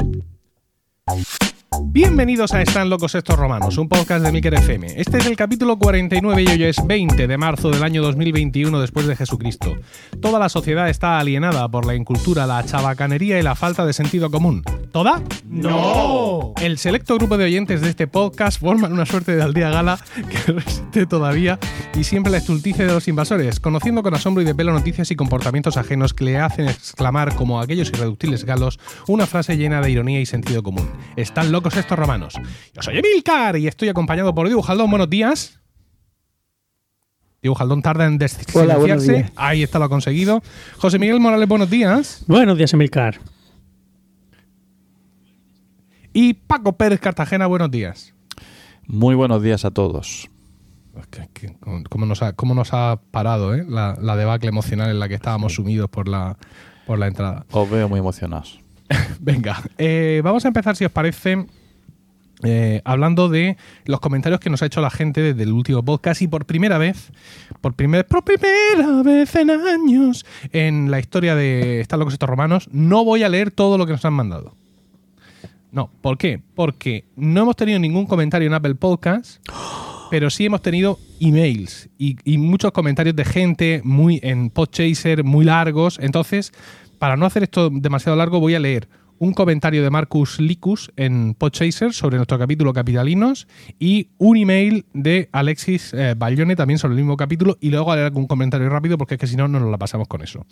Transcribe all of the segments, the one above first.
Thank you. Bienvenidos a Están locos estos romanos, un podcast de Milker FM. Este es el capítulo 49 y hoy es 20 de marzo del año 2021 después de Jesucristo. Toda la sociedad está alienada por la incultura, la chabacanería y la falta de sentido común. ¿Toda? ¡No! El selecto grupo de oyentes de este podcast forman una suerte de aldea gala que resiste todavía y siempre la estulticia de los invasores, conociendo con asombro y de pelo noticias y comportamientos ajenos que le hacen exclamar como aquellos irreductibles galos una frase llena de ironía y sentido común. Están locos estos romanos. Yo soy Emilcar y estoy acompañado por Diego Jaldón. Buenos días. Diego Jaldón tarda en días. Ahí está, lo ha conseguido. José Miguel Morales, buenos días. Buenos días, Emilcar. Y Paco Pérez Cartagena, buenos días. Muy buenos días a todos. ¿Cómo nos ha, cómo nos ha parado eh? la, la debacle emocional en la que estábamos sumidos por la, por la entrada? Os veo muy emocionados. Venga, eh, vamos a empezar, si os parece, eh, hablando de los comentarios que nos ha hecho la gente desde el último podcast y por primera vez, por primera, por primera vez en años en la historia de Están locos estos romanos, no voy a leer todo lo que nos han mandado. No, ¿por qué? Porque no hemos tenido ningún comentario en Apple Podcast, pero sí hemos tenido emails y, y muchos comentarios de gente muy en Podchaser, muy largos. Entonces, para no hacer esto demasiado largo, voy a leer un comentario de Marcus Licus en Podchaser sobre nuestro capítulo Capitalinos y un email de Alexis eh, también sobre el mismo capítulo y luego haré algún comentario rápido porque es que si no, no nos la pasamos con eso.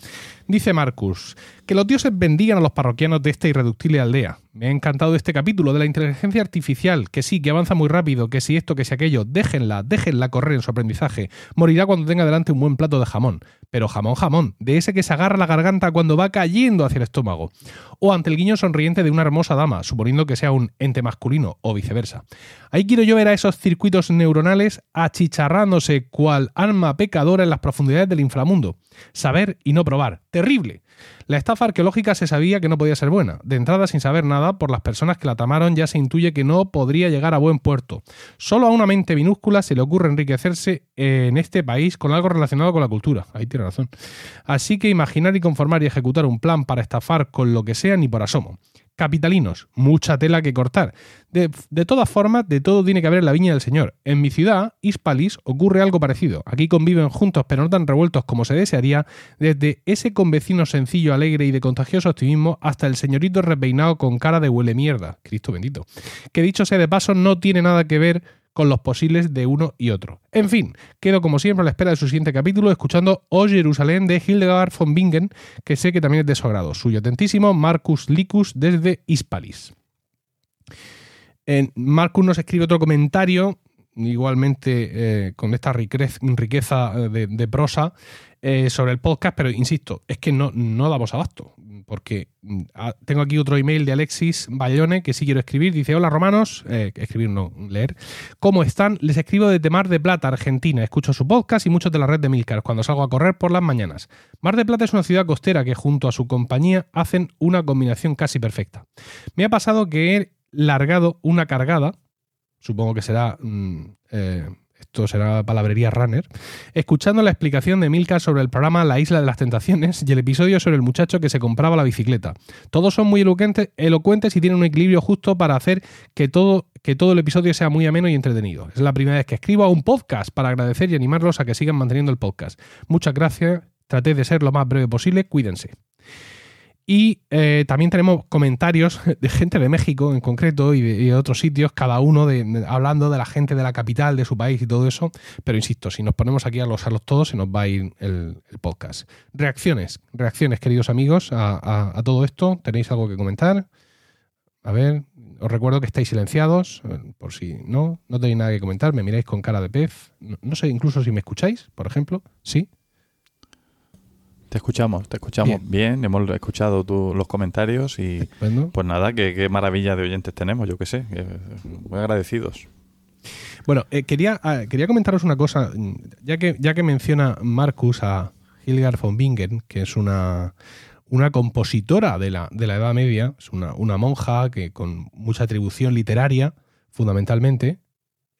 Dice Marcus, que los dioses bendigan a los parroquianos de esta irreductible aldea. Me ha encantado este capítulo de la inteligencia artificial, que sí, que avanza muy rápido, que si esto, que si aquello, déjenla, déjenla correr en su aprendizaje. Morirá cuando tenga delante un buen plato de jamón. Pero jamón, jamón, de ese que se agarra la garganta cuando va cayendo hacia el estómago. O ante el guiño sonriente de una hermosa dama, suponiendo que sea un ente masculino, o viceversa. Ahí quiero yo ver a esos circuitos neuronales achicharrándose cual alma pecadora en las profundidades del inframundo. Saber y no probar. Terrible. La estafa arqueológica se sabía que no podía ser buena. De entrada, sin saber nada, por las personas que la tamaron ya se intuye que no podría llegar a buen puerto. Solo a una mente minúscula se le ocurre enriquecerse en este país con algo relacionado con la cultura. Ahí tiene razón. Así que imaginar y conformar y ejecutar un plan para estafar con lo que sea ni por asomo. Capitalinos, mucha tela que cortar. De, de todas formas, de todo tiene que haber la viña del Señor. En mi ciudad, Hispalis, ocurre algo parecido. Aquí conviven juntos, pero no tan revueltos como se desearía, desde ese convecino sencillo, alegre y de contagioso optimismo, hasta el señorito repeinado con cara de huele mierda. Cristo bendito. Que dicho sea de paso, no tiene nada que ver con los posibles de uno y otro. En fin, quedo como siempre a la espera de su siguiente capítulo escuchando O Jerusalén de Hildegard von Bingen, que sé que también es de su agrado. Suyo atentísimo, Marcus Licus desde Hispalis. Marcus nos escribe otro comentario, igualmente eh, con esta riquez- riqueza eh, de, de prosa, eh, sobre el podcast, pero insisto, es que no, no damos abasto, porque mm, ah, tengo aquí otro email de Alexis Bayone que sí quiero escribir. Dice: Hola romanos, eh, escribir no, leer. ¿Cómo están? Les escribo desde Mar de Plata, Argentina. Escucho su podcast y muchos de la red de Milcar cuando salgo a correr por las mañanas. Mar de Plata es una ciudad costera que junto a su compañía hacen una combinación casi perfecta. Me ha pasado que he largado una cargada, supongo que será. mm, eh, esto será palabrería runner, escuchando la explicación de Milka sobre el programa La Isla de las Tentaciones y el episodio sobre el muchacho que se compraba la bicicleta. Todos son muy elocuentes, y tienen un equilibrio justo para hacer que todo, que todo el episodio sea muy ameno y entretenido. Es la primera vez que escribo a un podcast para agradecer y animarlos a que sigan manteniendo el podcast. Muchas gracias, traté de ser lo más breve posible, cuídense. Y eh, también tenemos comentarios de gente de México en concreto y de, otros sitios, cada uno de- hablando de la gente de la capital, de su país y todo eso. Pero insisto, si nos ponemos aquí a los a los todos, se nos va a ir el, podcast. Reacciones, reacciones, queridos amigos, a, todo esto. ¿Tenéis algo que comentar? A ver, os recuerdo que estáis silenciados, eh, por si no, no tenéis nada que comentar, me miráis con cara de pez. No sé incluso si me escucháis, por ejemplo. Sí. Te escuchamos, te escuchamos bien, hemos escuchado tu- los comentarios y Estupendo. pues nada, qué, maravilla de oyentes tenemos, yo qué sé, muy agradecidos. Bueno, eh, quería, ah, quería comentaros una cosa, mm, ya que, ya que menciona Marcus a Hildegard von Bingen, que es una, una compositora de la, de la Edad Media, es una, una monja que con mucha atribución literaria, fundamentalmente,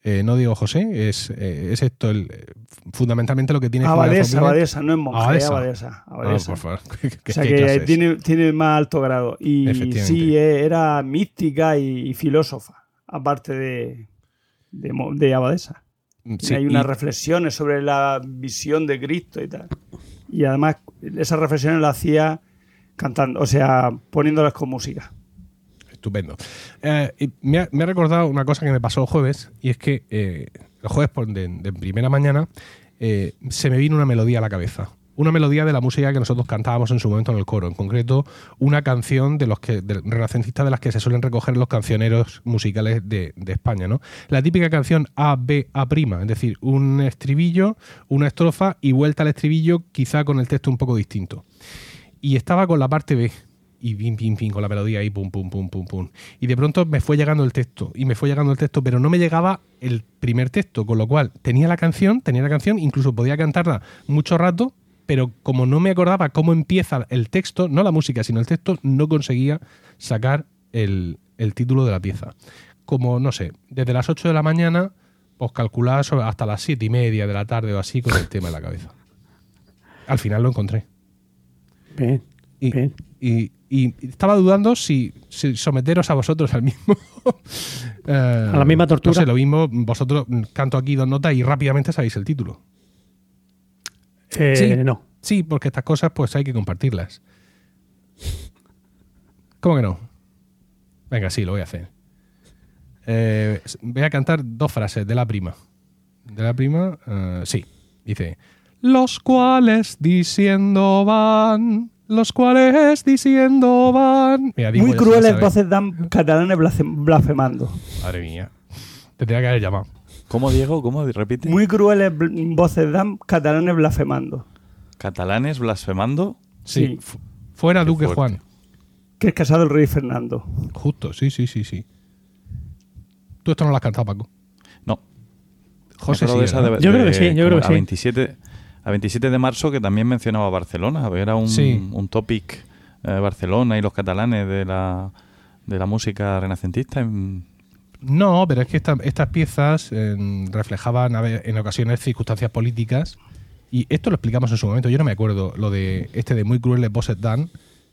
eh, no digo José, es, eh, es esto el, eh, fundamentalmente lo que tiene Abadesa, abadesa, no es monja, Abadesa. es abadesa. Ah, abadesa. por favor. ¿Qué- qué- o sea que tiene, tiene más alto grado. Y sí, eh, era mística y, y filósofa, aparte de, de, abadesa. Sí, hay unas y- reflexiones sobre la visión de Cristo y tal. Y además esas reflexiones las hacía cantando, o sea, poniéndolas con música. Estupendo. Eh, me, ha, recordado una cosa que me pasó el jueves, y es que eh, el jueves de, primera mañana eh, se me vino una melodía a la cabeza. Una melodía de la música que nosotros cantábamos en su momento en el coro. En concreto, una canción de los que de, renacentistas de las que se suelen recoger los cancioneros musicales de, de España, ¿no? La típica canción A, B, A', es decir, un estribillo, una estrofa y vuelta al estribillo, quizá con el texto un poco distinto. Y estaba con la parte B, y pim, pim, pim, con la melodía ahí, pum, pum, pum, pum, pum. Y de pronto me fue llegando el texto, y me fue llegando el texto, pero no me llegaba el primer texto, con lo cual tenía la canción, tenía la canción, incluso podía cantarla mucho rato, pero como no me acordaba cómo empieza el texto, no la música, sino el texto, no conseguía sacar el, el título de la pieza. Como, no sé, desde las 8 de la mañana, pues calculaba sobre- hasta las 7 y media de la tarde o así con el tema en la cabeza. Al final lo encontré. Bien, Y, bien. y- y estaba dudando si, si someteros a vosotros al mismo. eh, ¿A la misma tortura? No sé, lo mismo, vosotros canto aquí dos notas y rápidamente sabéis el título. Eh, Sí. No. Sí, porque estas cosas pues hay que compartirlas. ¿Cómo que no? Venga, sí, lo voy a hacer. Eh, voy a cantar dos frases de la prima. De la prima, eh, sí. Dice, los cuales diciendo van, los cuales diciendo van. Mira, Muy crueles voces dan catalanes blasfem- blasfemando. Madre mía. Te tenía que haber llamado. ¿Cómo, Diego? ¿Cómo? Repite. Muy crueles voces dan catalanes blasfemando. Catalanes blasfemando. Sí. Sí. fu- Fuera Qué Duque fuerte. Juan. Que es casado el rey Fernando. Justo, sí, sí, sí, sí. Tú esto no lo has cantado, Paco. No. José sí, de esa ¿verdad? de- Yo creo que sí, yo creo que a sí. 27, a 27 de marzo que también mencionaba Barcelona. Era un, Sí. un topic eh, Barcelona y los catalanes de la, de la música renacentista. en- No, pero es que esta- estas piezas eh, reflejaban en ocasiones circunstancias políticas y esto lo explicamos en su momento. Yo no me acuerdo lo de este de muy crueles voces dan,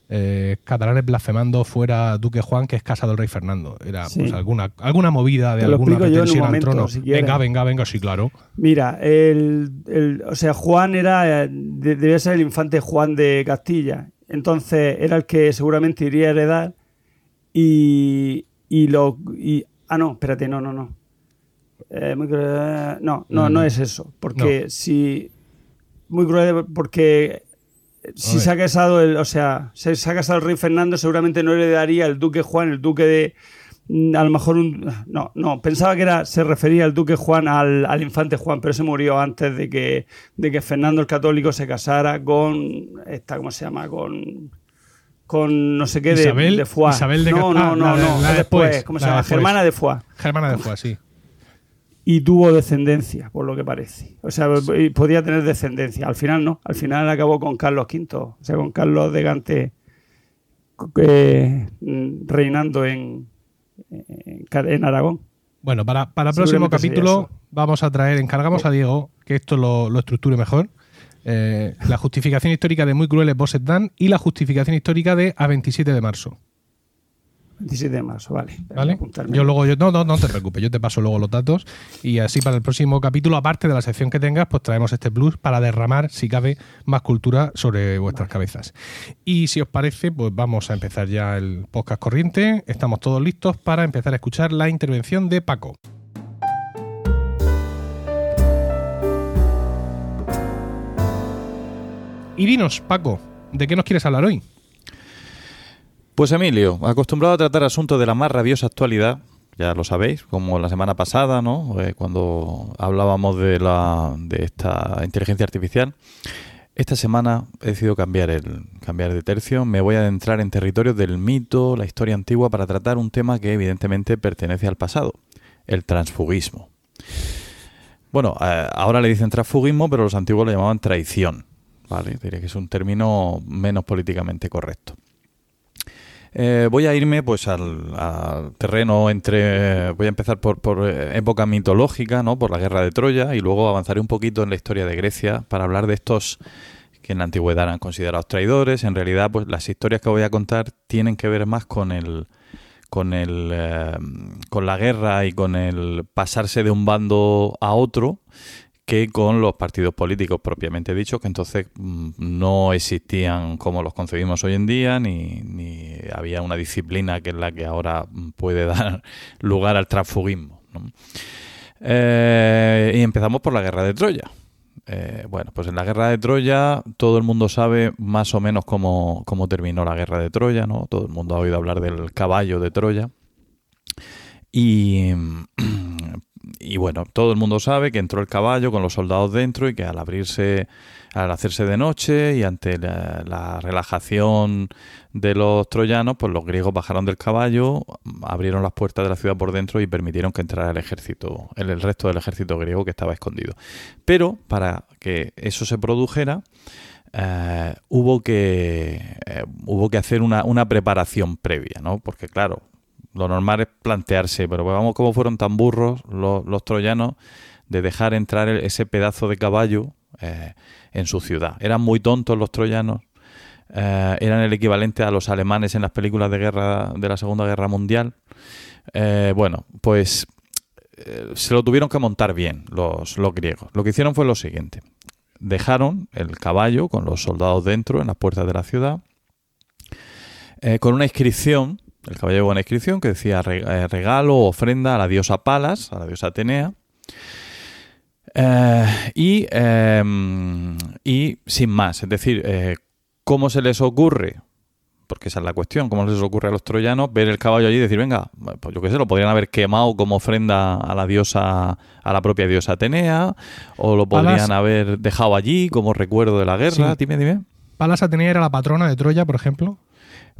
eh, catalanes blasfemando fuera Duque Juan que es casa del rey Fernando. Era Sí. pues alguna alguna movida de Te alguna pretensión al trono. si venga, venga, venga, sí, claro. Mira, el, el- o sea, Juan era, eh, de- debía ser el infante Juan de Castilla. Entonces era el que seguramente iría a heredar y, y lo... Y, ah, no, espérate, no, no, no. Eh, muy cruel- no, no, Mm. no es eso. Porque si... Muy cruel, porque si se ha casado el, o sea, se, se ha casado el rey Fernando, seguramente no heredaría el duque Juan, el duque de mm, a lo mejor un no, no, pensaba que era se refería al duque Juan al, al infante Juan, pero se murió antes de que de que Fernando el Católico se casara con esta cómo se llama, con con no sé qué de, Isabel- de Foix. Isabel de no, no, ah, no, la no, la de después, después, ¿cómo se la llama? de después. Germana de Foix Germana de Fue así. Y tuvo descendencia, por lo que parece. O sea, y podía tener descendencia. Al final no. Al final acabó con Carlos V, o sea, con Carlos de Gante eh, reinando en, en, Aragón. Bueno, para, para el próximo capítulo vamos a traer, encargamos a Diego que esto lo, lo estructure mejor. eh, la justificación histórica de Muy Crueles Bosset Dan y la justificación histórica de A 27 de marzo. 27 de marzo, vale. ¿Vale? Yo luego, yo, no, no, no te preocupes, yo te paso luego los datos y así para el próximo capítulo, aparte de la sección que tengas, pues traemos este plus para derramar, si cabe, más cultura sobre vuestras cabezas. Y si os parece, pues vamos a empezar ya el podcast corriente. Estamos todos listos para empezar a escuchar la intervención de Paco. Y dinos, Paco, ¿de qué nos quieres hablar hoy? Pues Emilio, acostumbrado a tratar asuntos de la más rabiosa actualidad, ya lo sabéis, como la semana pasada, ¿no? Eh, cuando hablábamos de, la, de esta inteligencia artificial. Esta semana he decidido cambiar, el, cambiar de tercio. Me voy a adentrar en territorios del mito, la historia antigua, para tratar un tema que evidentemente pertenece al pasado, el transfugismo. Bueno, eh, ahora le dicen transfugismo, pero los antiguos lo llamaban traición. ¿vale? Diría que es un término menos políticamente correcto. Eh, voy a irme pues al, terreno entre... Voy a empezar por, por eh, época mitológica, ¿no? Por la guerra de Troya y luego avanzaré un poquito en la historia de Grecia para hablar de estos que en la antigüedad eran considerados traidores. En realidad, pues las historias que voy a contar tienen que ver más con el con el eh, con la guerra y con el pasarse de un bando a otro que con los partidos políticos propiamente dichos, que entonces mm, no existían como los concebimos hoy en día, ni, había una disciplina que es la que ahora mm, puede dar lugar al transfugismo. Eh, y empezamos por la guerra de Troya. Eh, bueno, pues en la guerra de Troya todo el mundo sabe más o menos cómo, cómo terminó la guerra de Troya, ¿no? Todo el mundo ha oído hablar del caballo de Troya. Y, y bueno, todo el mundo sabe que entró el caballo con los soldados dentro y que al abrirse, al hacerse de noche y ante la, la relajación de los troyanos, pues los griegos bajaron del caballo, abrieron las puertas de la ciudad por dentro y permitieron que entrara el ejército, el, el resto del ejército griego que estaba escondido. Pero para que eso se produjera, eh, hubo que eh, hubo que hacer una, una preparación previa, ¿no? Porque claro, lo normal es plantearse, pero vamos, cómo fueron tan burros los, troyanos de dejar entrar ese pedazo de caballo eh, en su ciudad. Eran muy tontos los troyanos, eh, eran el equivalente a los alemanes en las películas de guerra de la Segunda Guerra Mundial. Eh, bueno, pues se lo tuvieron que montar bien los, los griegos. Lo que hicieron fue lo siguiente. Dejaron el caballo con los soldados dentro en las puertas de la ciudad con una inscripción, el caballo llevaba una inscripción que decía eh, regalo ofrenda a la diosa Palas, a la diosa Atenea. Eh, y, eh, y sin más, es decir, eh, ¿cómo se les ocurre? Porque esa es la cuestión, ¿cómo les ocurre a los troyanos ver el caballo allí y decir, venga, pues yo qué sé, lo podrían haber quemado como ofrenda a la diosa, a la propia diosa Atenea, o lo podrían Palas- haber dejado allí como recuerdo de la guerra, Sí. dime, dime. Palas Atenea era la patrona de Troya, por ejemplo.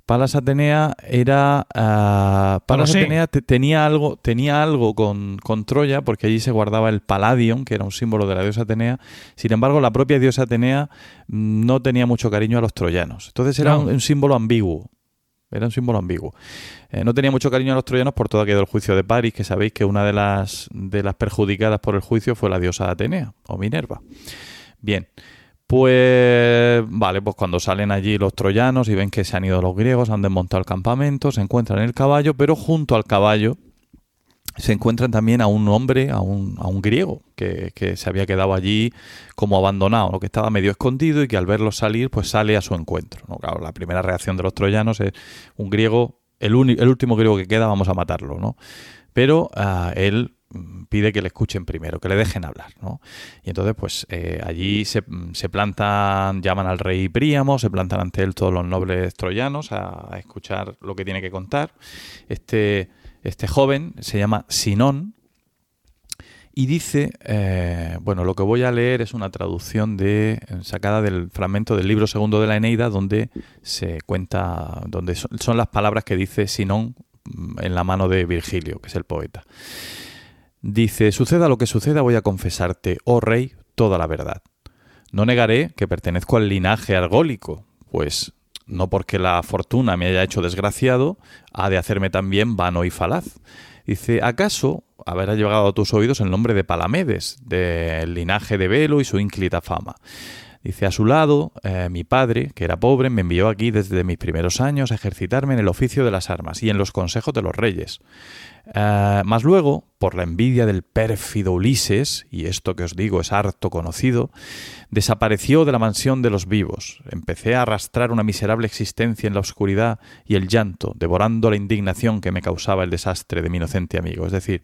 Palas Atenea era. ah, Palas. Atenea te- tenía algo, tenía algo con, con Troya, porque allí se guardaba el Palladium, que era un símbolo de la diosa Atenea. Sin embargo, la propia diosa Atenea mm, no tenía mucho cariño a los troyanos. Entonces era No. un, un símbolo ambiguo. Era un símbolo ambiguo. Eh, no tenía mucho cariño a los troyanos por todo aquello del juicio de París, que sabéis que una de las, de las perjudicadas por el juicio fue la diosa Atenea, o Minerva. Bien, pues vale, pues cuando salen allí los troyanos y ven que se han ido los griegos, han desmontado el campamento, se encuentran el caballo, pero junto al caballo se encuentran también a un hombre, a un, a un griego, que, que se había quedado allí como abandonado, que estaba medio escondido y que al verlos salir, pues sale a su encuentro. ¿no? Claro, la primera reacción de los troyanos es un griego, el, el último griego que queda, vamos a matarlo, ¿no? Pero ah, él pide que le escuchen primero, que le dejen hablar, ¿no? Y entonces, pues eh, allí se, plantan, llaman al rey Príamo, se plantan ante él todos los nobles troyanos a, escuchar lo que tiene que contar. Este, este joven se llama Sinón y dice, eh, bueno, lo que voy a leer es una traducción de sacada del fragmento del libro segundo de la Eneida, donde se cuenta, donde son, son las palabras que dice Sinón mm, en la mano de Virgilio, que es el poeta. Dice, suceda lo que suceda, voy a confesarte, oh rey, toda la verdad. No negaré que pertenezco al linaje argólico, pues no porque la fortuna me haya hecho desgraciado, ha de hacerme también vano y falaz. Dice, ¿acaso habrá llegado a tus oídos el nombre de Palamedes, del linaje de Velo y su ínclita fama? Dice, a su lado, eh, mi padre, que era pobre, me envió aquí desde mis primeros años a ejercitarme en el oficio de las armas y en los consejos de los reyes. Eh, más luego, por la envidia del pérfido Ulises, y esto que os digo es harto conocido, desapareció de la mansión de los vivos. Empecé a arrastrar una miserable existencia en la oscuridad y el llanto, devorando la indignación que me causaba el desastre de mi inocente amigo. Es decir,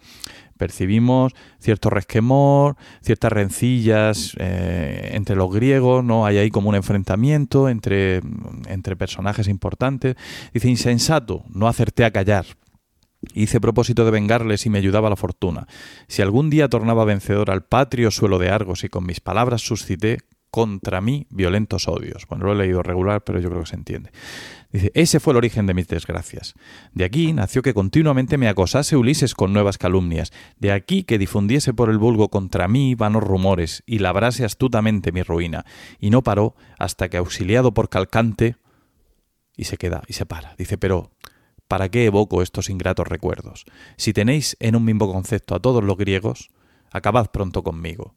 percibimos cierto resquemor, ciertas rencillas eh, entre los griegos, ¿no? Hay ahí como un enfrentamiento entre, entre personajes importantes. Dice, insensato, no acerté a callar. Hice propósito de vengarles y me ayudaba la fortuna. Si algún día tornaba vencedor al patrio suelo de Argos y con mis palabras suscité contra mí violentos odios. Bueno, lo he leído regular, pero yo creo que se entiende. Dice, ese fue el origen de mis desgracias. De aquí nació que continuamente me acosase Ulises con nuevas calumnias. De aquí que difundiese por el vulgo contra mí vanos rumores y labrase astutamente mi ruina. Y no paró hasta que, auxiliado por Calcante, y se queda y se para. Dice, pero ¿para qué evoco estos ingratos recuerdos? Si tenéis en un mismo concepto a todos los griegos, acabad pronto conmigo.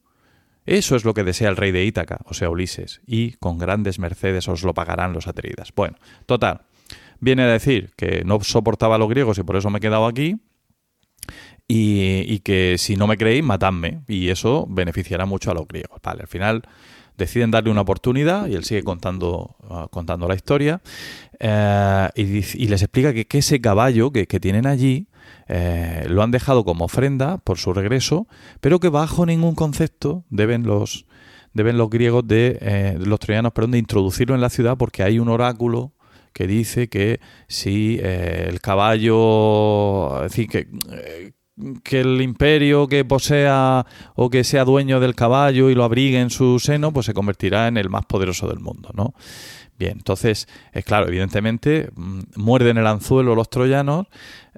Eso es lo que desea el rey de Ítaca, o sea, Ulises, y con grandes mercedes os lo pagarán los atreidas. Bueno, total, viene a decir que no soportaba a los griegos y por eso me he quedado aquí, y, que si no me creéis, matadme, y eso beneficiará mucho a los griegos. Vale, al final deciden darle una oportunidad y él sigue contando, ah, contando la historia eh, y, les explica que, ese caballo que, tienen allí eh, lo han dejado como ofrenda por su regreso, pero que bajo ningún concepto deben los, deben los griegos de eh, los troyanos perdón, de introducirlo en la ciudad porque hay un oráculo que dice que si el caballo, es decir, que, que el imperio que posea o que sea dueño del caballo y lo abrigue en su seno, pues se convertirá en el más poderoso del mundo, ¿no? Bien, entonces, es claro, evidentemente, mm, muerden el anzuelo los troyanos,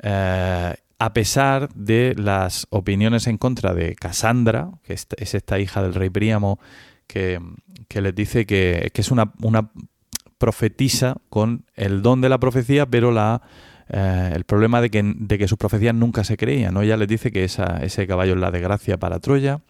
eh, a pesar de las opiniones en contra de Casandra, que es, esta hija del rey Príamo, que, les dice que, que es una, una profetisa con el don de la profecía, pero la eh, el problema de que, de que sus profecías nunca se creían. ¿no? Ella les dice que esa, ese caballo es la desgracia para Troya,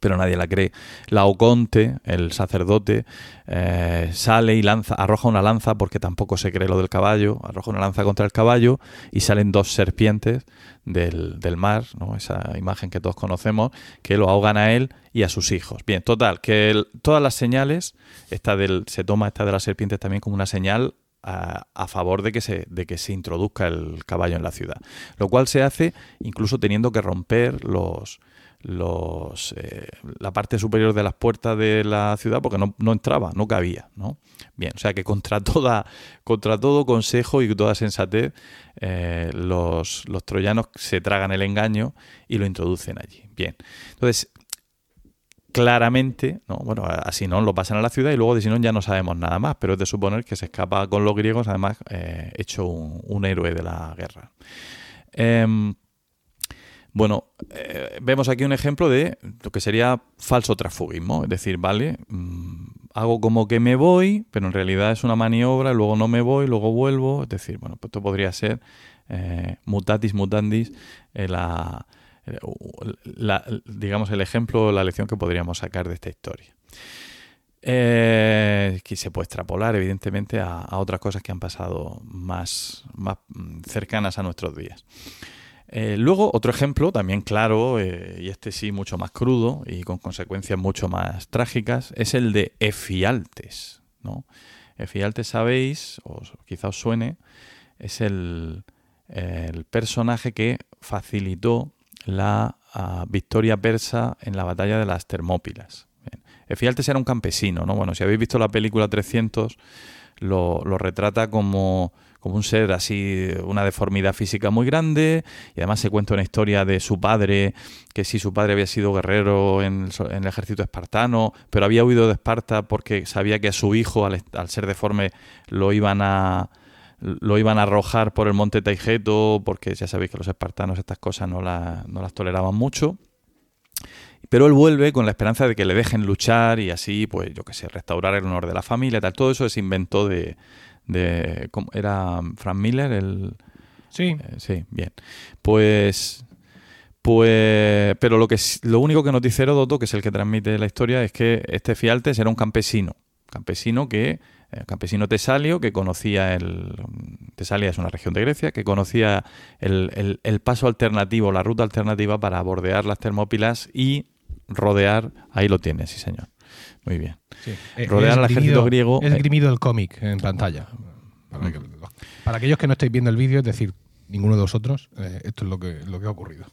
pero nadie la cree. Laoconte, el sacerdote, eh, sale y lanza, arroja una lanza porque tampoco se cree lo del caballo, arroja una lanza contra el caballo y salen dos serpientes del, del mar, ¿no? esa imagen que todos conocemos, que lo ahogan a él y a sus hijos. Bien, total, que todas las señales, esta del, se toma esta de las serpientes también como una señal a, favor de que, se, de que se introduzca el caballo en la ciudad. Lo cual se hace incluso teniendo que romper los, los, eh, la parte superior de las puertas de la ciudad porque no, no, entraba, no cabía. ¿no? Bien, o sea que contra, toda, contra todo consejo y toda sensatez, eh, los, los troyanos se tragan el engaño y lo introducen allí. Bien, entonces claramente, ¿no? bueno, así no lo pasan a la ciudad y luego de Sinón ya no sabemos nada más, pero es de suponer que se escapa con los griegos, además, eh, hecho un, héroe de la guerra. Em, bueno, eh, vemos aquí un ejemplo de lo que sería falso transfugismo, es decir, vale, mm, hago como que me voy, pero en realidad es una maniobra, luego no me voy, luego vuelvo, es decir, bueno, pues esto podría ser eh, mutatis mutandis la digamos, el ejemplo, la lección que podríamos sacar de esta historia. Eh, que se puede extrapolar, evidentemente, a, otras cosas que han pasado más, más cercanas a nuestros días. Eh, luego, otro ejemplo, también claro, eh, y este sí mucho más crudo y con consecuencias mucho más trágicas, es el de Efialtes. ¿no? Efialtes, sabéis, o quizá os suene, es el, el personaje que facilitó la ah, victoria persa en la batalla de las Termópilas. Efialtes era un campesino, ¿no? Bueno, si habéis visto la película 300, lo, retrata como, como, un ser así, una deformidad física muy grande, y además se cuenta una historia de su padre, que si su padre había sido guerrero en, el ejército espartano, pero había huido de Esparta porque sabía que a su hijo, al ser deforme, lo iban a lo iban a arrojar por el monte Taigeto, porque ya sabéis que los espartanos estas cosas no, no las toleraban mucho. Pero él vuelve con la esperanza de que le dejen luchar y así, pues yo qué sé, restaurar el honor de la familia, tal. Todo eso se inventó de... de ¿Era Frank Miller el...? Sí. Eh, sí, bien. Pues... Pues, pero lo que lo único que nos dice Heródoto, que es el que transmite la historia, es que este Fialtes era un campesino, campesino que el campesino Tesalio, que conocía el. Tesalia es una región de Grecia, que conocía el, paso alternativo, la ruta alternativa para bordear las Termópilas y rodear. Ahí lo tienes, sí, señor. Muy bien. Eh, rodear al ejército griego. Es grimido el cómic en pantalla. Para, aquellos que no estáis viendo el vídeo, es decir, ninguno de vosotros, eh, esto es lo que, lo que ha ocurrido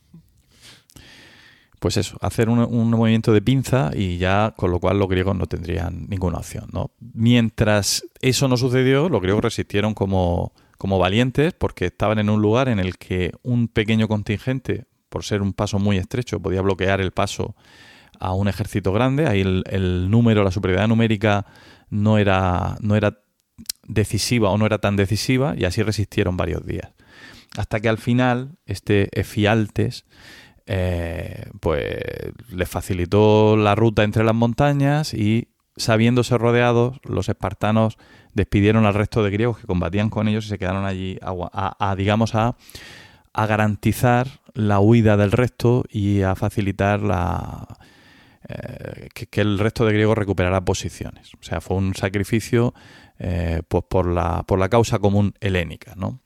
pues eso, hacer un, movimiento de pinza y ya con lo cual los griegos no tendrían ninguna opción. ¿no? Mientras eso no sucedió, los griegos resistieron como, como valientes porque estaban en un lugar en el que un pequeño contingente, por ser un paso muy estrecho, podía bloquear el paso a un ejército grande. Ahí el, número, la superioridad numérica no era, no era decisiva o no era tan decisiva y así resistieron varios días. Hasta que al final este Efialtes eh, pues les facilitó la ruta entre las montañas y sabiéndose rodeados, los espartanos despidieron al resto de griegos que combatían con ellos y se quedaron allí a, digamos, a, a garantizar la huida del resto y a facilitar la, eh, que, el resto de griegos recuperara posiciones. O sea, fue un sacrificio eh, pues por la, por la causa común helénica, ¿no?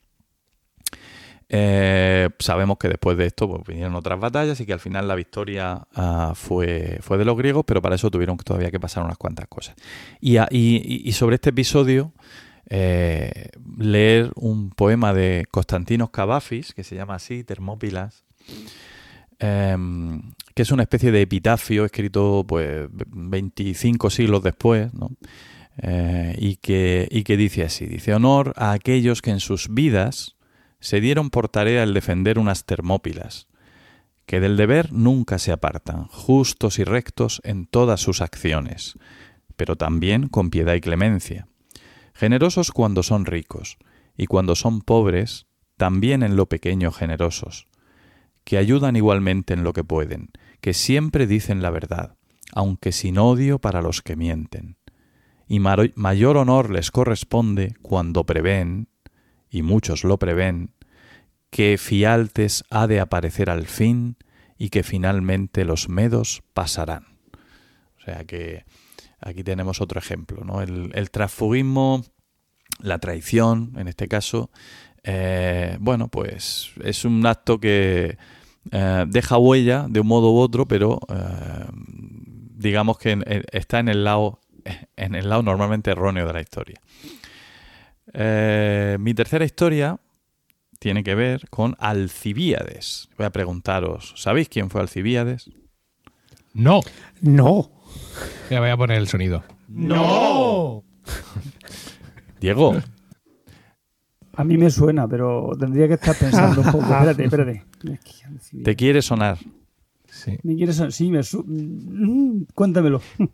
Eh, sabemos que después de esto pues, vinieron otras batallas y que al final la victoria ah, fue, fue de los griegos, pero para eso tuvieron todavía que pasar unas cuantas cosas. Y, a- y- y sobre este episodio, leer un poema de Constantinos Cavafis, que se llama así, Termópilas, em, que es una especie de epitafio escrito pues 25 siglos después. Eh, y, que, y que dice así, dice honor a aquellos que en sus vidas se dieron por tarea el defender unas termópilas, que del deber nunca se apartan, justos y rectos en todas sus acciones, pero también con piedad y clemencia, generosos cuando son ricos, y cuando son pobres, también en lo pequeño generosos, que ayudan igualmente en lo que pueden, que siempre dicen la verdad, aunque sin odio para los que mienten. Y mayor honor les corresponde cuando prevén, y muchos lo prevén, que Fialtes ha de aparecer al fin y que finalmente los medos pasarán. O sea que aquí tenemos otro ejemplo, ¿no? El, el transfugismo, la traición, en este caso, eh, bueno, pues es un acto que eh, deja huella de un modo u otro, pero eh, digamos que en- en- está en el lado en el lado normalmente erróneo de la historia. Eh, mi tercera historia tiene que ver con Alcibíades. Voy a preguntaros, ¿sabéis quién fue Alcibíades? No. No. Ya voy a poner el sonido. ¡No! Diego, A mí me suena, pero tendría que estar pensando un poco. Espérate, espérate. ¿te quiere sonar? Sí. ¿Me quieres? Sí, me su- Mm, Cuéntamelo.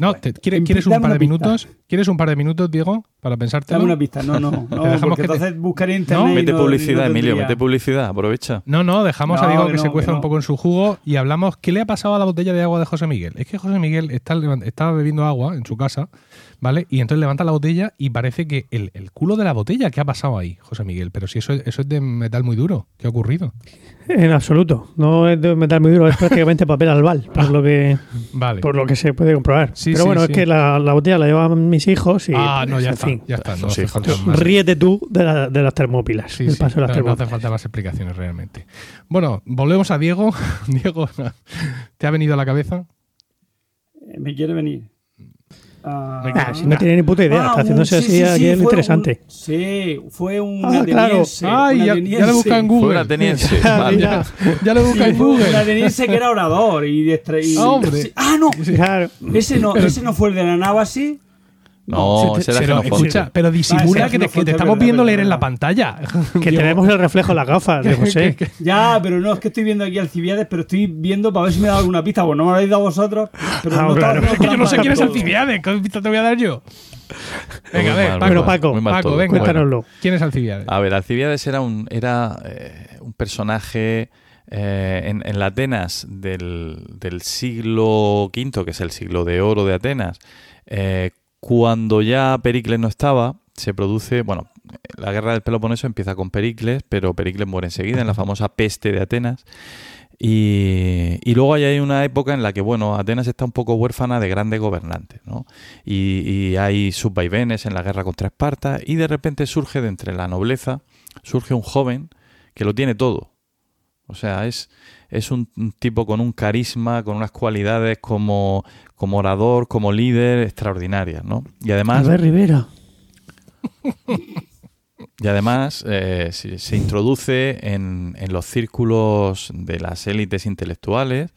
No, te- ¿quiere- ¿quieres un par de minutos? ¿Quieres un par de minutos, Diego, para pensártelo? Dame una pista. No, no, no. dejamos porque que te- entonces buscaría internet. y No, Mete no- publicidad, no Emilio, mete publicidad, aprovecha. No, no, dejamos a Diego que que, se cueza un poco en su jugo y hablamos qué le ha pasado a la botella de agua de José Miguel. Es que José Miguel está, levant- estaba bebiendo agua en su casa, ¿vale? Y entonces levanta la botella y parece que el, el culo de la botella, ¿qué ha pasado ahí, José Miguel? Pero si eso, es- eso es de metal muy duro, ¿qué ha ocurrido? En absoluto. No es de metal muy duro, es prácticamente papel albal, por lo que, Vale. por lo que se puede comprobar. Sí, Pero sí, bueno, sí. es que la, la botella la llevaban mis hijos y. ah, no, ya en está, fin. ya está. No Los hace hijos. falta más. Ríete tú de, la- de las termópilas. Sí, el sí, paso de las no, no hace termópilas. falta más explicaciones realmente. Bueno, volvemos a Diego. Diego, ¿te ha venido a la cabeza? Eh, Me quiere venir. Ah, Ah, si no tiene ni puta idea, ah, está haciéndose un- así sí, sí, aquí sí, es lo fue interesante. un- sí, fue un Ah, claro. Ay, un ya, ya lo busca en Fue un Google. ateniense. Vale. mira. Ya lo busca Sí, en fue un Google. ateniense que era orador y, de estre- y- Ah, hombre. sí. Ah, no. Claro. Ese no, ese no fue el de la Navasi. No, se Pero Jenofonte. escucha, pero Ah, disimula que te, que estamos verdad, viendo leer en la pantalla. Que tenemos el reflejo en las gafas de José. Ya, pero no es que estoy viendo aquí Alcibiades, pero estoy viendo para ver si me da alguna pista. Bueno, no me lo habéis dado vosotros. Pero Ah, no claro. Es que yo no sé quién es. Alcibiades. ¿Qué pista te voy a dar yo? Venga, a ver, mal, Paco. Bueno, Paco, mal Paco, venga. Bueno, Cuéntanoslo. ¿Quién es Alcibiades? A ver, Alcibiades era un, era, eh, un personaje eh, en, en la Atenas del, del siglo V, que es el siglo de oro de Atenas. eh, cuando ya Pericles no estaba, se produce, bueno, la guerra del Peloponeso empieza con Pericles, pero Pericles muere enseguida en la famosa peste de Atenas. Y, y luego hay una época en la que, bueno, Atenas está un poco huérfana de grandes gobernantes, ¿no? Y, y hay subvaivenes en la guerra contra Esparta y de repente surge de entre la nobleza, surge un joven que lo tiene todo. O sea, es, es un, tipo con un carisma, con unas cualidades como, como orador, como líder extraordinarias, ¿no? Y además... Rivera. Y además eh, se, se introduce en, en los círculos de las élites intelectuales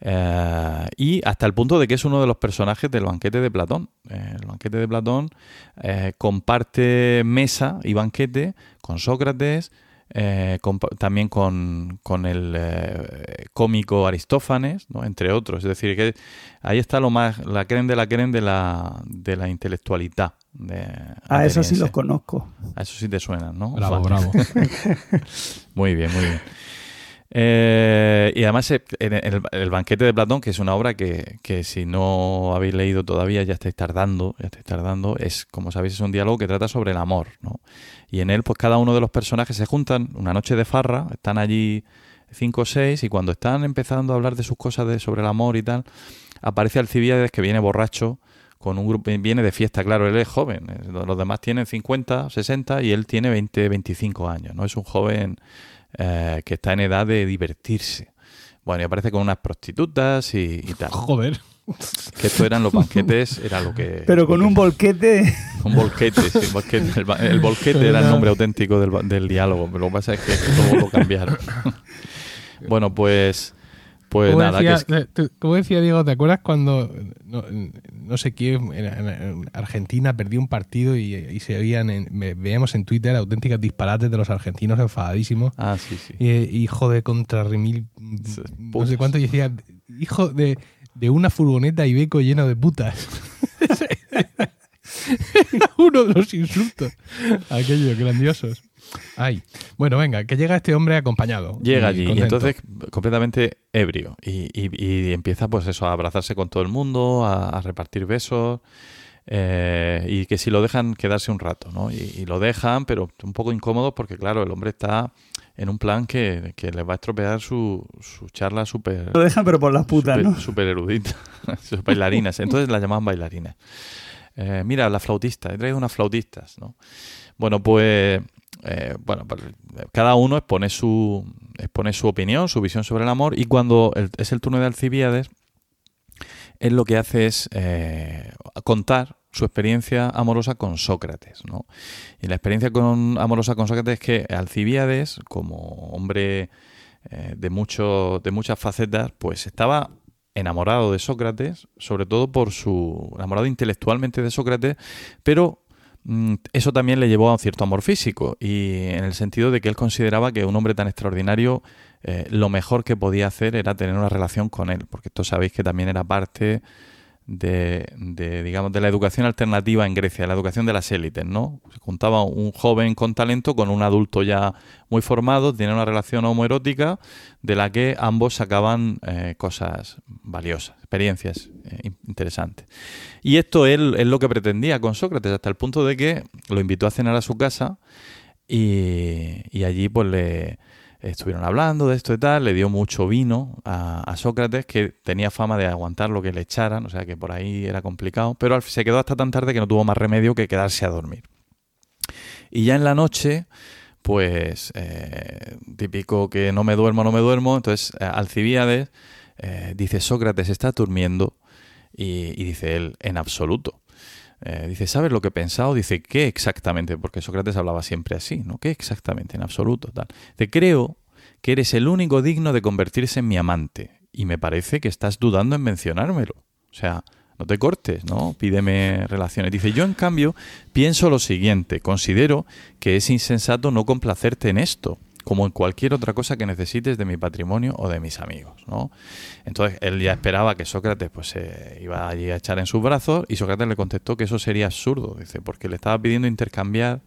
eh, y hasta el punto de que es uno de los personajes del banquete de Platón. Eh, el banquete de Platón comparte mesa y banquete con Sócrates, eh, compa- también con, con el eh, cómico Aristófanes, ¿no? entre otros. Es decir, que ahí está lo más, la creen de la creen de la, de la intelectualidad. de A eso sí los conozco. A eso sí te suenan, ¿no? Bravo, Vale. bravo. Muy bien, muy bien. Eh, y además eh, el banquete de Platón, que es una obra que, que si no habéis leído todavía ya estáis tardando, ya estáis tardando, es como sabéis es un diálogo que trata sobre el amor, ¿no? Y en él pues cada uno de los personajes se juntan una noche de farra, están allí cinco o seis y cuando están empezando a hablar de sus cosas de, sobre el amor y tal, aparece Alcibiades que viene borracho con un grupo, viene de fiesta, claro, él es joven, eh, los demás tienen 50, 60 y él tiene 20, 25 años, ¿no? Es un joven eh, que está en edad de divertirse. Bueno, y aparece con unas prostitutas y, y tal. Joder. Que esto eran los banquetes, era lo que... Pero con un volquete. Un volquete, sí, volquete. El, el volquete era el nombre auténtico del, ba- del diálogo, pero lo que pasa es que todo lo cambiaron. bueno, pues... Pues como, nada, decía, que es- tú- como decía Diego, ¿te acuerdas cuando no, no sé quién en, en- en Argentina perdió un partido y, y se oían, en- ve- veíamos en Twitter auténticas disparates de los argentinos enfadadísimos? Ah, sí, sí. Y, hijo de contra remil, Sí, no sé cuánto, y decía, hijo de, de una furgoneta Ibeco lleno de putas. Uno de los insultos. Aquellos grandiosos. Ay. Bueno, venga, que llega este hombre acompañado. Llega y allí y entonces completamente ebrio y, y- y empieza pues eso a abrazarse con todo el mundo, a, a repartir besos eh, y que si lo dejan quedarse un rato, ¿no? Y, y lo dejan, pero un poco incómodo porque claro, el hombre está en un plan que, que les va a estropear su, su charla súper Lo dejan, pero por las putas, súper- ¿no? súper erudita, sus bailarinas. Entonces la llamaban bailarinas. Eh, mira, la flautista, he traído unas flautistas, ¿no? Bueno, pues, eh, bueno, pues, cada uno expone su, expone su opinión, su visión sobre el amor, y cuando es el turno de Alcibiades, él lo que hace es eh, contar su experiencia amorosa con Sócrates, ¿no? Y la experiencia con, amorosa con Sócrates es que Alcibiades, como hombre eh, de, mucho, de muchas facetas, pues estaba enamorado de Sócrates, sobre todo por su enamorado intelectualmente de Sócrates, pero eso también le llevó a un cierto amor físico y en el sentido de que él consideraba que un hombre tan extraordinario eh, lo mejor que podía hacer era tener una relación con él, porque esto sabéis que también era parte de, de, digamos, de la educación alternativa en Grecia, la educación de las élites, ¿no? Se juntaba un joven con talento con un adulto ya muy formado, tenía una relación homoerótica de la que ambos sacaban eh, cosas valiosas, experiencias eh, in- interesantes. Y esto él es lo que pretendía con Sócrates, hasta el punto de que lo invitó a cenar a su casa y, y allí pues le estuvieron hablando de esto y tal, le dio mucho vino a, Sócrates que tenía fama de aguantar lo que le echaran, o sea que por ahí era complicado, pero se quedó hasta tan tarde que no tuvo más remedio que quedarse a dormir. Y ya en la noche, pues eh, típico que no me duermo, no me duermo, entonces eh, Alcibíades eh, dice Sócrates está durmiendo y dice él en absoluto. Eh, dice, ¿sabes lo que he pensado? Dice, ¿qué exactamente? Porque Sócrates hablaba siempre así, ¿no? ¿Qué exactamente? En absoluto, tal. Te creo que eres el único digno de convertirse en mi amante. Y me parece que estás dudando en mencionármelo. O sea, no te cortes, ¿no? Pídeme relaciones. Dice, yo en cambio pienso lo siguiente, considero que es insensato no complacerte en esto, como en cualquier otra cosa que necesites de mi patrimonio o de mis amigos, ¿no? Entonces él ya esperaba que Sócrates pues se iba allí a echar en sus brazos y Sócrates le contestó que eso sería absurdo, dice, porque le estaba pidiendo intercambiar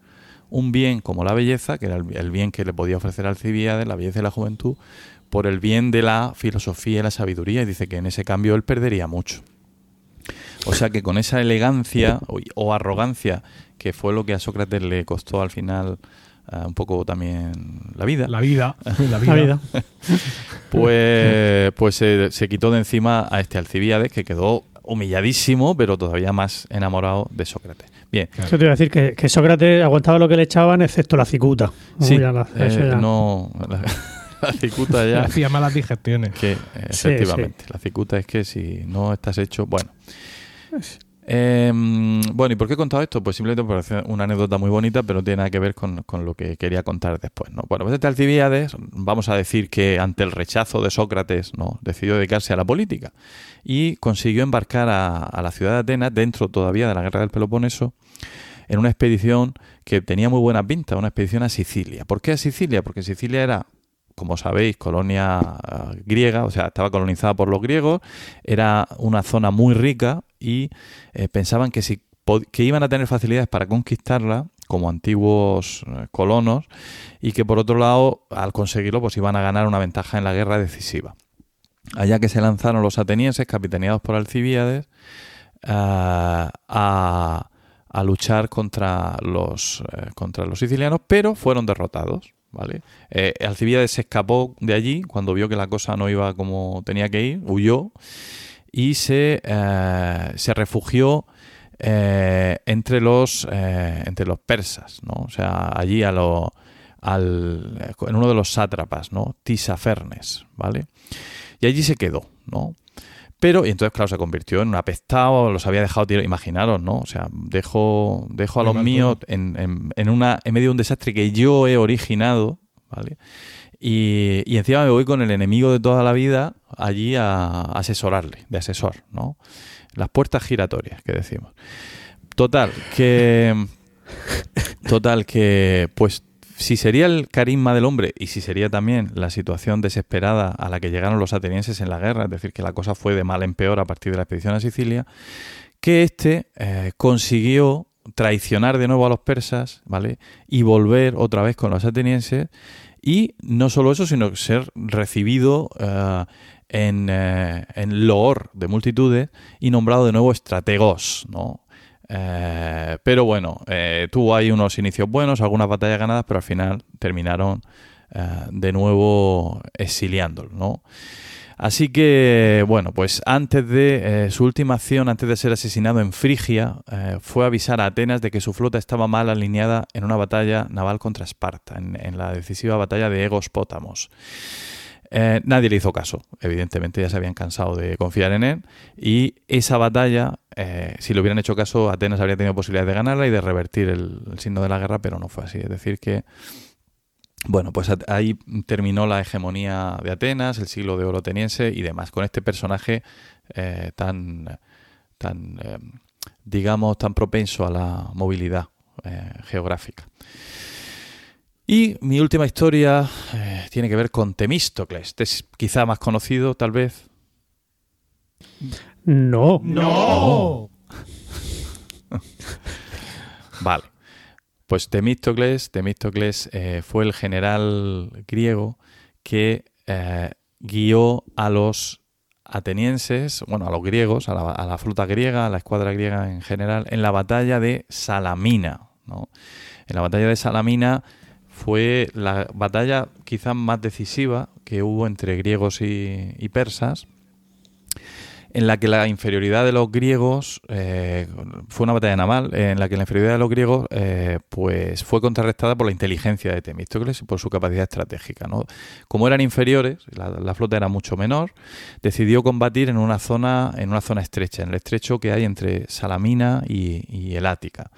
un bien como la belleza, que era el, bien que le podía ofrecer Alcibiades, la belleza y la juventud, por el bien de la filosofía y la sabiduría, y dice que en ese cambio él perdería mucho. O sea que con esa elegancia o, o arrogancia que fue lo que a Sócrates le costó al final eh, un poco también la vida, La vida. La vida. La vida. pues, pues se, se quitó de encima a este Alcibiades que quedó humilladísimo, pero todavía más enamorado de Sócrates. Bien, Eso te iba a decir que, que Sócrates aguantaba lo que le echaban, excepto la cicuta. No, sí, la- eh, ya. no, la, la cicuta ya, Hacía malas digestiones. que Sí, efectivamente, la cicuta es que si no estás hecho, bueno. Eh, bueno, ¿y por qué he contado esto? Pues simplemente por hacer una anécdota muy bonita, pero no tiene nada que ver con, con lo que quería contar después. ¿no? Bueno, pues este Alcibiades, vamos a decir que ante el rechazo de Sócrates, ¿no? decidió dedicarse a la política y consiguió embarcar a, a la ciudad de Atenas, dentro todavía de la guerra del Peloponeso, en una expedición que tenía muy buena pinta, una expedición a Sicilia. ¿Por qué a Sicilia? Porque Sicilia era como sabéis, colonia ah, griega, o sea, estaba colonizada por los griegos, era una zona muy rica y eh, pensaban que si que iban a tener facilidades para conquistarla como antiguos eh, colonos y que por otro lado, al conseguirlo, pues iban a ganar una ventaja en la guerra decisiva. Allá que se lanzaron los atenienses, capitaneados por Alcibíades, eh, a, a luchar contra los, eh, contra los sicilianos, pero fueron derrotados. ¿Vale? Eh, Alcibíades se escapó de allí cuando vio que la cosa no iba como tenía que ir, huyó y se, eh, se refugió eh, entre, los, entre los persas, ¿no? o sea, allí a lo, al, en uno de los sátrapas, ¿no? Tisafernes, ¿vale? Y allí se quedó, ¿no? Pero, y entonces, claro, se convirtió en un apestado, los había dejado tirar, imaginaros, ¿no? O sea, dejo, dejo a los míos en, en- en una, en medio de un desastre que yo he originado, ¿vale? Y, y encima me voy con el enemigo de toda la vida allí a, a asesorarle, de asesor, ¿no? Las puertas giratorias, que decimos. Total, que. Total, que. Pues si sería el carisma del hombre y si sería también la situación desesperada a la que llegaron los atenienses en la guerra, es decir, que la cosa fue de mal en peor a partir de la expedición a Sicilia, que éste eh, consiguió traicionar de nuevo a los persas, ¿vale? Y volver otra vez con los atenienses y no solo eso, sino ser recibido eh, en, eh, en loor de multitudes y nombrado de nuevo estrategos, ¿no? Eh, pero bueno, eh, tuvo ahí unos inicios buenos, algunas batallas ganadas, pero al final terminaron eh, de nuevo exiliándolo, ¿no? Así que, bueno, pues antes de su última acción, antes de ser asesinado en Frigia, fue avisar a Atenas de que su flota estaba mal alineada en una batalla naval contra Esparta, en, la decisiva batalla de Egospótamos. Eh, nadie le hizo caso, evidentemente ya se habían cansado de confiar en él y esa batalla, eh, si le hubieran hecho caso, Atenas habría tenido posibilidades de ganarla y de revertir el, signo de la guerra, pero no fue así. Es decir, que bueno, pues ahí terminó la hegemonía de Atenas, el siglo de oro ateniense y demás, con este personaje eh, tan, tan eh, digamos, tan propenso a la movilidad geográfica. Y mi última historia tiene que ver con Temístocles. Este es quizá más conocido, tal vez. No. ¡No! Vale. Pues Temístocles, Temístocles eh, fue el general griego que eh, guió a los atenienses, bueno, a los griegos, a la, a la flota griega, a la escuadra griega en general, en la batalla de Salamina. ¿no? En la batalla de Salamina fue la batalla quizás más decisiva que hubo entre griegos y, y persas, en la que la inferioridad de los griegos eh, fue una batalla naval en la que la inferioridad de los griegos eh, pues fue contrarrestada por la inteligencia de Temístocles y por su capacidad estratégica. Como eran inferiores, la, flota era mucho menor, decidió combatir en una zona en una zona estrecha, en el estrecho que hay entre Salamina y, y el Ática.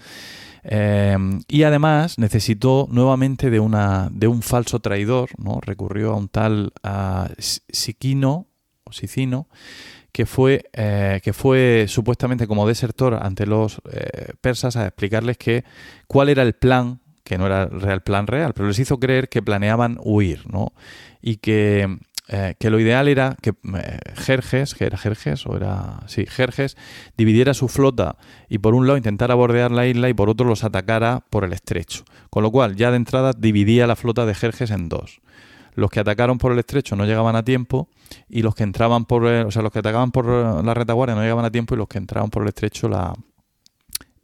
Eh, y además necesitó nuevamente de, una, de un falso traidor, recurrió a un tal ah, Siquino o Sicino, que fue, eh, que fue supuestamente como desertor ante los eh, persas a explicarles que cuál era el plan, que no era el real plan real, pero les hizo creer que planeaban huir, ¿no? Y que, eh, que lo ideal era que eh, Jerjes, que era Jerjes, o era, sí, Jerjes, dividiera su flota y por un lado intentara bordear la isla y por otro los atacara por el estrecho. Con lo cual, ya de entrada dividía la flota de Jerjes en dos. Los que atacaron por el estrecho no llegaban a tiempo y los que entraban por, o sea, los que atacaban por la retaguardia no llegaban a tiempo y los que entraban por el estrecho la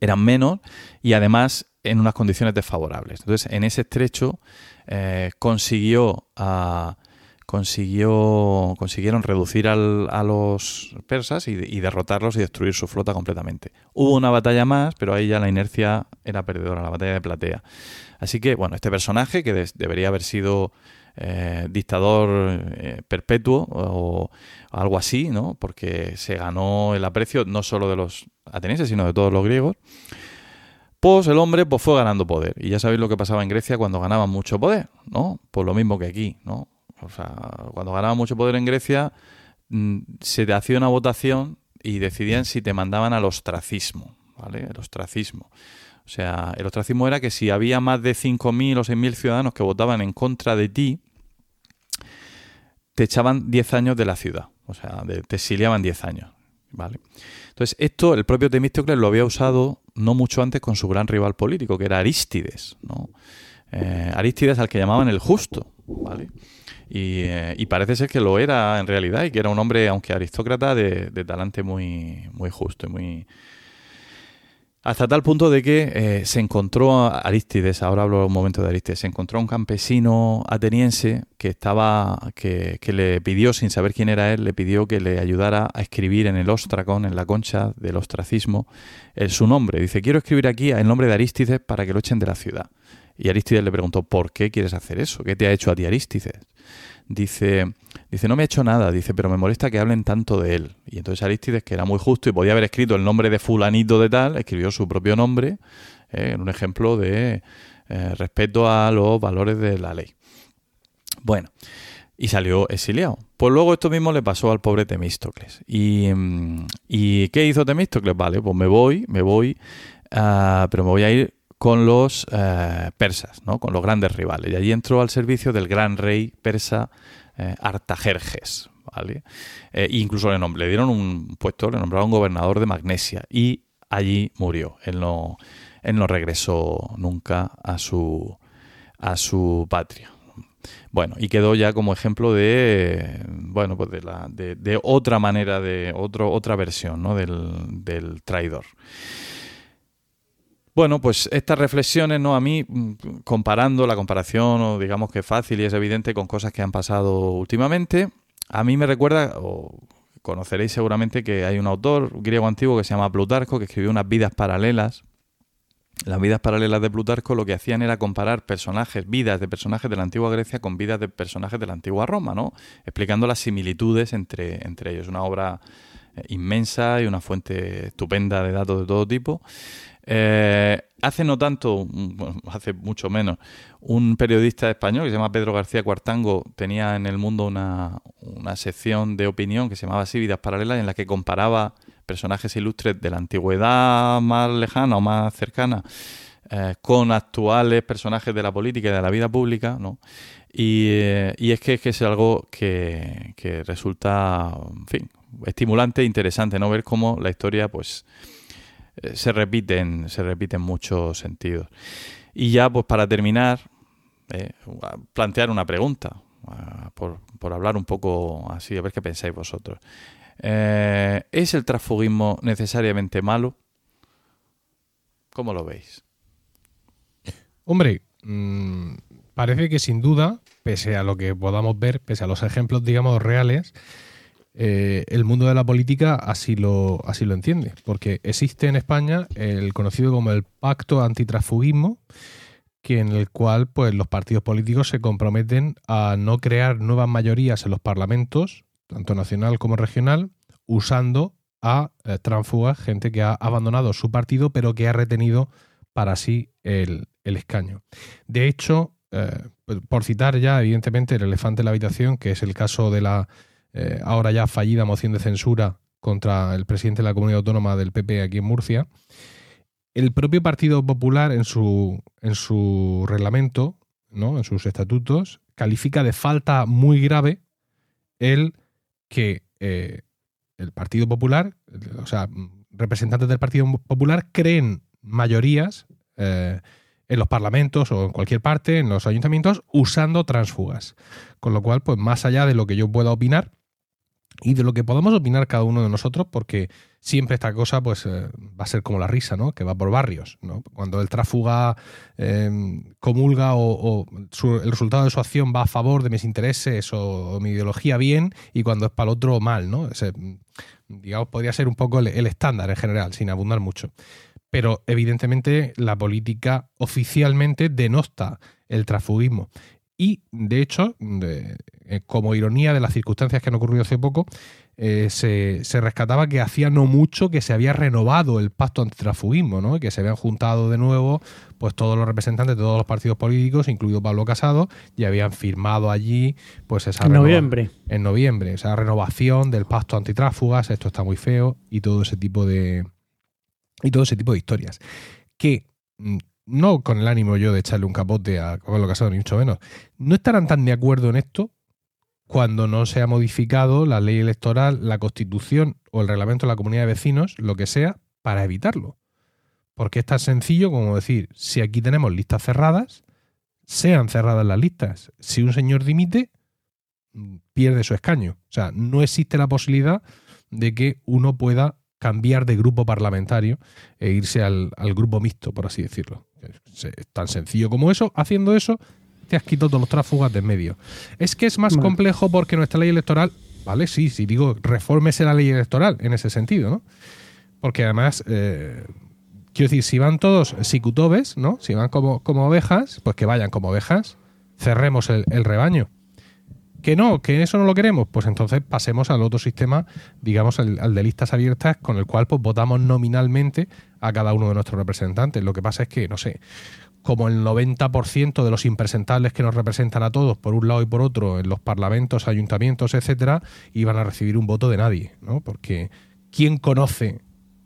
eran menos y además en unas condiciones desfavorables. Entonces, en ese estrecho eh, consiguió consiguió consiguieron reducir a los persas y, y derrotarlos y destruir su flota completamente. Hubo una batalla más, pero ahí ya la inercia era perdedora, la batalla de Platea. Así que, bueno, este personaje que debería haber sido eh, dictador eh, perpetuo o algo así, ¿no? Porque se ganó el aprecio no solo de los atenienses, sino de todos los griegos. Pues el hombre pues, fue ganando poder. Y ya sabéis lo que pasaba en Grecia cuando ganaban mucho poder, ¿no? Pues lo mismo que aquí, ¿no? O sea, cuando ganaban mucho poder en Grecia, mm, se te hacía una votación y decidían si te mandaban al ostracismo, ¿vale? El ostracismo. O sea, el ostracismo era que si había más de 5.000 o 6.000 ciudadanos que votaban en contra de ti, te echaban 10 años de la ciudad. O sea, de- te exiliaban 10 años, ¿vale? Entonces, esto el propio Temístocles lo había usado no mucho antes con su gran rival político, que era Arístides, ¿no? Eh, Arístides al que llamaban el justo, ¿vale? Y, eh, y, parece ser que lo era en realidad y que era un hombre, aunque aristócrata, de, de talante muy, muy justo y muy, hasta tal punto de que eh, se encontró a Aristides, ahora hablo un momento de Aristides, se encontró a un campesino ateniense que estaba, que, que, le pidió, sin saber quién era él, le pidió que le ayudara a escribir en el ostracón, en la concha del ostracismo, el, su nombre. Dice, quiero escribir aquí el nombre de Aristides para que lo echen de la ciudad. Y Aristides le preguntó, ¿por qué quieres hacer eso? ¿Qué te ha hecho a ti Aristides? Dice, dice, no me ha hecho nada, dice, pero me molesta que hablen tanto de él. Y entonces Aristides, que era muy justo y podía haber escrito el nombre de fulanito de tal, escribió su propio nombre, eh, en un ejemplo de eh, respeto a los valores de la ley. Bueno, y salió exiliado. Pues luego esto mismo le pasó al pobre Temístocles. ¿Y, mm, ¿y qué hizo Temístocles? Vale, pues me voy, me voy, uh, pero me voy a ir con los eh, persas, ¿no? con los grandes rivales. Y allí entró al servicio del gran rey persa eh, Artajerjes. ¿vale? Eh, incluso le, le, dieron un puesto, le nombraron gobernador de Magnesia y allí murió. Él no, él no regresó nunca a su, a su patria. Bueno, y quedó ya como ejemplo de, bueno, pues de, la, de, de otra manera, de otro, otra versión ¿no? del, del traidor. Bueno, pues estas reflexiones, ¿no? A mí, mm, comparando la comparación, o digamos que fácil y es evidente con cosas que han pasado últimamente, a mí me recuerda, o conoceréis seguramente que hay un autor griego antiguo que se llama Plutarco, que escribió unas vidas paralelas. Las vidas paralelas de Plutarco lo que hacían era comparar personajes, vidas de personajes de la antigua Grecia con vidas de personajes de la antigua Roma, ¿no? Explicando las similitudes entre, entre ellos. Una obra eh, inmensa y una fuente estupenda de datos de todo tipo. Eh, hace no tanto, bueno, hace mucho menos, un periodista español que se llama Pedro García Cuartango tenía en el mundo una, una sección de opinión que se llamaba así Vidas Paralelas en la que comparaba personajes ilustres de la antigüedad más lejana o más cercana eh, con actuales personajes de la política y de la vida pública, ¿no? Y, eh, y es, que, es que es algo que, que resulta, en fin, estimulante e interesante, ¿no? Ver cómo la historia, pues, eh, se repiten, se repiten muchos sentidos. Y ya, pues para terminar, eh, plantear una pregunta, por, por, hablar un poco así, a ver qué pensáis vosotros. Eh, ¿Es el transfugismo necesariamente malo? ¿Cómo lo veis? Hombre, mmm, parece que sin duda, pese a lo que podamos ver, pese a los ejemplos, digamos, reales, eh, el mundo de la política así lo, así lo entiende, porque existe en España el conocido como el pacto antitransfugismo, que en el cual pues, los partidos políticos se comprometen a no crear nuevas mayorías en los parlamentos, tanto nacional como regional, usando a eh, transfugas, gente que ha abandonado su partido, pero que ha retenido para sí el, el escaño. De hecho, eh, por citar ya, evidentemente, el elefante en la habitación, que es el caso de la eh, ahora ya fallida moción de censura contra el presidente de la comunidad autónoma del PP aquí en Murcia, el propio Partido Popular en su, en su reglamento, ¿no? en sus estatutos, califica de falta muy grave el que eh, el Partido Popular, o sea, representantes del Partido Popular creen mayorías eh, en los parlamentos o en cualquier parte, en los ayuntamientos, usando transfugas. Con lo cual, pues más allá de lo que yo pueda opinar, y de lo que podamos opinar cada uno de nosotros, porque siempre esta cosa pues eh, va a ser como la risa, ¿no? Que va por barrios, ¿no? Cuando el tráfuga eh, comulga o, el resultado de su acción va a favor de mis intereses o, mi ideología bien y cuando es para el otro mal, ¿no? Ese, digamos, podría ser un poco el, estándar en general, sin abundar mucho. Pero evidentemente la política oficialmente denosta el transfugismo. Y, de hecho, eh, como ironía de las circunstancias que han ocurrido hace poco, eh, se, se, rescataba que hacía no mucho que se había renovado el pacto antitransfugismo, ¿no? que se habían juntado de nuevo pues todos los representantes de todos los partidos políticos, incluido Pablo Casado, y habían firmado allí pues esa en noviembre. En noviembre, esa renovación del pacto antitráfugas, esto está muy feo, y todo ese tipo de. y todo ese tipo de historias. Que mm, no con el ánimo yo de echarle un capote a Pablo Casado, ni mucho menos, no estarán tan de acuerdo en esto cuando no se ha modificado la ley electoral, la constitución o el reglamento de la comunidad de vecinos, lo que sea, para evitarlo. Porque es tan sencillo como decir, si aquí tenemos listas cerradas, sean cerradas las listas. Si un señor dimite, pierde su escaño. O sea, no existe la posibilidad de que uno pueda cambiar de grupo parlamentario e irse al, al grupo mixto, por así decirlo. Es tan sencillo como eso. Haciendo eso, te has quitado todos los tráfugas de en medio. Es que es más Vale. complejo porque nuestra ley electoral, vale, sí, sí digo, refórmese la ley electoral en ese sentido, ¿no? Porque además, eh, quiero decir, si van todos psicutobes, ¿no? Si van como, como ovejas, pues que vayan como ovejas, cerremos el, el rebaño. Que no, que eso no lo queremos, pues entonces pasemos al otro sistema, digamos, al, al de listas abiertas, con el cual pues votamos nominalmente a cada uno de nuestros representantes. Lo que pasa es que, no sé, como el 90% de los impresentables que nos representan a todos, por un lado y por otro, en los parlamentos, ayuntamientos, etcétera, iban a recibir un voto de nadie, ¿no? Porque ¿quién conoce,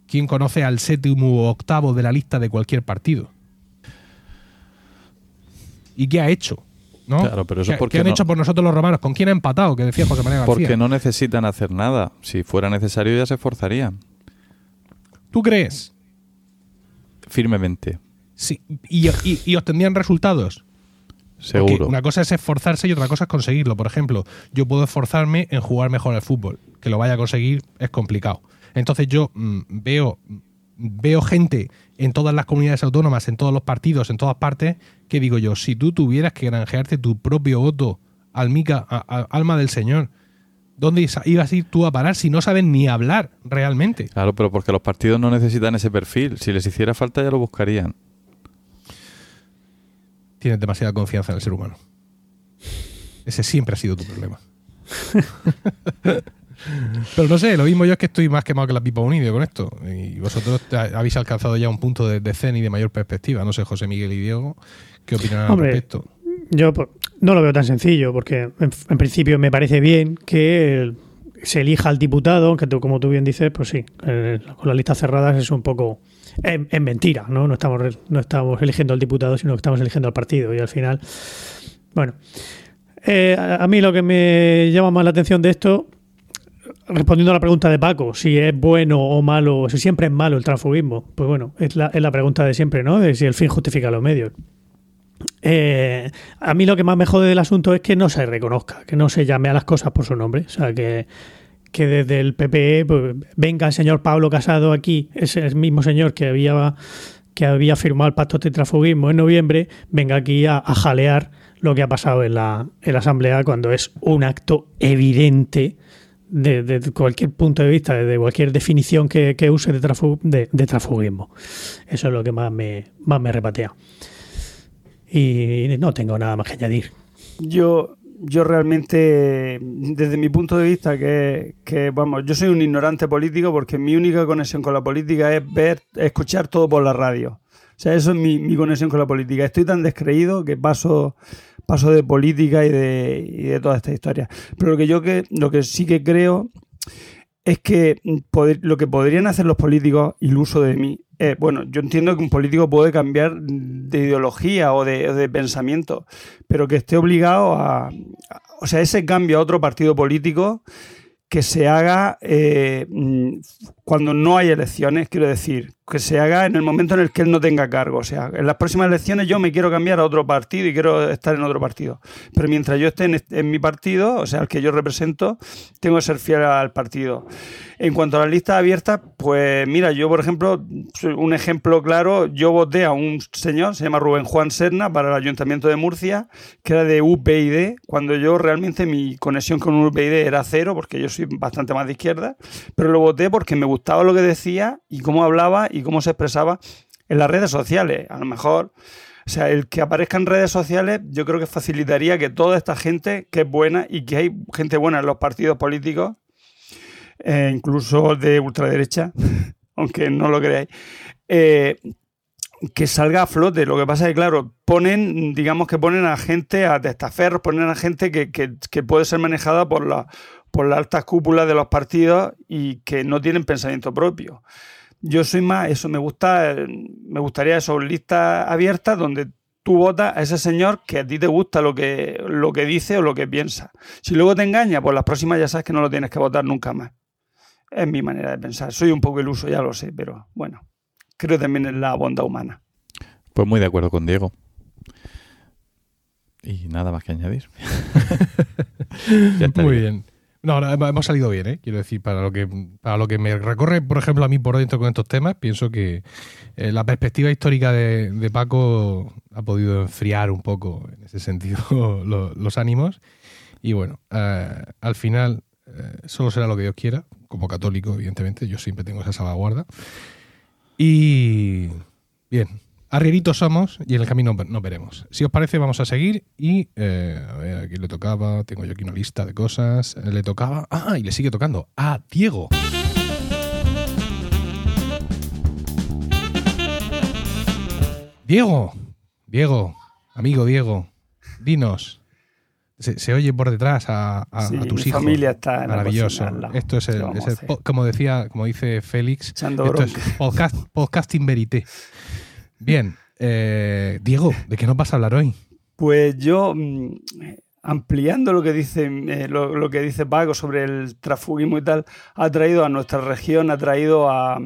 quién conoce al séptimo o octavo de la lista de cualquier partido? ¿Y qué ha hecho? ¿no? Claro, pero eso ¿Qué, porque qué han no- hecho por nosotros los romanos? ¿Con quién ha empatado? Que decía José María García. Porque no necesitan hacer nada. Si fuera necesario ya se esforzarían. ¿Tú crees? Firmemente. Sí, y, y- y obtendrían resultados. Porque Seguro. una cosa es esforzarse y otra cosa es conseguirlo. Por ejemplo, yo puedo esforzarme en jugar mejor al fútbol. Que lo vaya a conseguir es complicado. Entonces yo mm, veo, veo gente en todas las comunidades autónomas, en todos los partidos, en todas partes, que digo yo, si tú tuvieras que granjearte tu propio voto, almica, a- a- alma del Señor, ¿dónde ibas a ir tú a parar si no sabes ni hablar realmente? Claro, pero porque los partidos no necesitan ese perfil. Si les hiciera falta ya lo buscarían. Tienes demasiada confianza en el ser humano. Ese siempre ha sido tu problema. Pero no sé, lo mismo yo es que estoy más quemado que la pipa unida con esto. Y vosotros habéis alcanzado ya un punto de, de zen y de mayor perspectiva. No sé, José Miguel y Diego, ¿qué opinan al Hombre, respecto? Yo no lo veo tan sencillo, porque en, en principio me parece bien que se elija al diputado, aunque tú, como tú bien dices, pues sí, eh, con las listas cerradas es un poco. Es, mentira, ¿no? No estamos, no estamos eligiendo al diputado, sino que estamos eligiendo al partido. Y al final. Bueno. Eh, a, a mí lo que me llama más la atención de esto, respondiendo a la pregunta de Paco, si es bueno o malo, si siempre es malo el transfugismo, pues bueno, es la, es la pregunta de siempre, ¿no? De si el fin justifica los medios. Eh, a mí lo que más me jode del asunto es que no se reconozca, que no se llame a las cosas por su nombre. O sea, que, que desde el PPE pues, venga el señor Pablo Casado aquí, ese el mismo señor que había, que había firmado el pacto de transfugismo en noviembre, venga aquí a, jalear lo que ha pasado en la, en la Asamblea cuando es un acto evidente de, de cualquier punto de vista, de cualquier definición que, que use de, transfu- de, de transfugismo. Eso es lo que más me, más me repatea. Y no tengo nada más que añadir. Yo, yo realmente, desde mi punto de vista, que, que, vamos, yo soy un ignorante político porque mi única conexión con la política es ver, escuchar todo por la radio. O sea, eso es mi, mi conexión con la política. Estoy tan descreído que paso, paso de política y de, y de toda esta historia. Pero lo que yo que, lo que sí que creo es que lo que podrían hacer los políticos, iluso de mí, eh, bueno, yo entiendo que un político puede cambiar de ideología o de, de pensamiento, pero que esté obligado a, a- O sea, ese cambio a otro partido político que se haga eh, mm, cuando no hay elecciones, quiero decir, que se haga en el momento en el que él no tenga cargo. O sea, en las próximas elecciones yo me quiero cambiar a otro partido y quiero estar en otro partido. Pero mientras yo esté en, mi partido, o sea, el que yo represento, tengo que ser fiel al partido. En cuanto a las listas abiertas, pues mira, yo por ejemplo, un ejemplo claro, yo voté a un señor, se llama Rubén Juan Serna, para el Ayuntamiento de Murcia, que era de UPyD, cuando yo realmente mi conexión con UPyD era cero, porque yo soy bastante más de izquierda, pero lo voté porque me gustaba lo que decía y cómo hablaba y cómo se expresaba en las redes sociales. A lo mejor, o sea, el que aparezca en redes sociales, yo creo que facilitaría que toda esta gente, que es buena y que hay gente buena en los partidos políticos, eh, incluso de ultraderecha, aunque no lo creáis, eh, que salga a flote. Lo que pasa es que, claro, ponen, digamos que ponen a gente, a testaferros, ponen a gente que, que- que puede ser manejada por, la, por las altas cúpulas de los partidos y que no tienen pensamiento propio. Yo soy más, eso me gusta, me gustaría eso, listas abiertas donde tú votas a ese señor que a ti te gusta lo que, lo que dice o lo que piensa. Si luego te engaña, pues las próximas ya sabes que no lo tienes que votar nunca más. Es mi manera de pensar. Soy un poco iluso, ya lo sé, pero bueno. creo también en la bondad humana. Pues muy de acuerdo con Diego. Y nada más que añadir. Ya Muy bien. No, hemos salido bien, ¿eh? Quiero decir, para lo que para lo que me recorre, por ejemplo, a mí por dentro con estos temas, pienso que eh, la perspectiva histórica de, Paco ha podido enfriar un poco en ese sentido los ánimos. Y bueno, eh, al final eh, solo será lo que Dios quiera, como católico, evidentemente, yo siempre tengo esa salvaguarda. Y bien, Arrieritos somos y en el camino nos veremos. Si os parece, vamos a seguir y eh, a ver, aquí le tocaba, tengo yo aquí una lista de cosas, le tocaba, ah, y le sigue tocando, a Diego. Diego, Diego, amigo Diego, dinos. Se, oye por detrás a, tus hijos. familia está Maravilloso. esto es, el, como decía, como dice Félix, esto es podcast, podcasting verité. Bien, eh, Diego, ¿de qué nos vas a hablar hoy? Pues yo, mm, ampliando lo que dice eh, lo, que dice Paco sobre el transfugismo y tal, ha traído a nuestra región, ha traído a,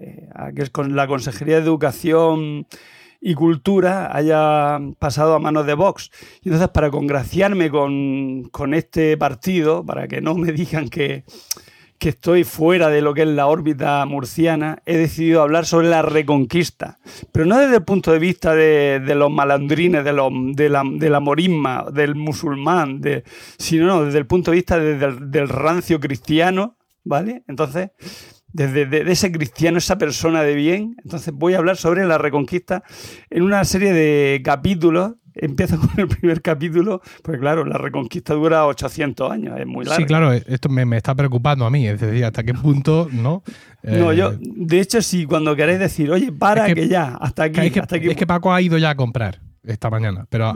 eh, que con la Consejería de Educación y Cultura haya pasado a manos de Vox. Y entonces, para congraciarme con, con este partido, para que no me digan que que estoy fuera de lo que es la órbita murciana, he decidido hablar sobre la reconquista. Pero no desde el punto de vista de, los malandrines, de, de, la, de, la, morisma, del musulmán, de, sino desde el punto de vista del rancio cristiano, ¿vale? Entonces, desde ese cristiano, esa persona de bien, entonces voy a hablar sobre la reconquista en una serie de capítulos empieza con el primer capítulo, pues claro, la reconquista dura 800 años, es muy largo. Sí, claro, esto me, está preocupando a mí, es decir, hasta qué punto, ¿no? no, yo, eh, de hecho, si cuando queréis decir, oye, para que, ya, hasta aquí, que, hasta aquí. Es que Paco ha ido ya a comprar esta mañana, pero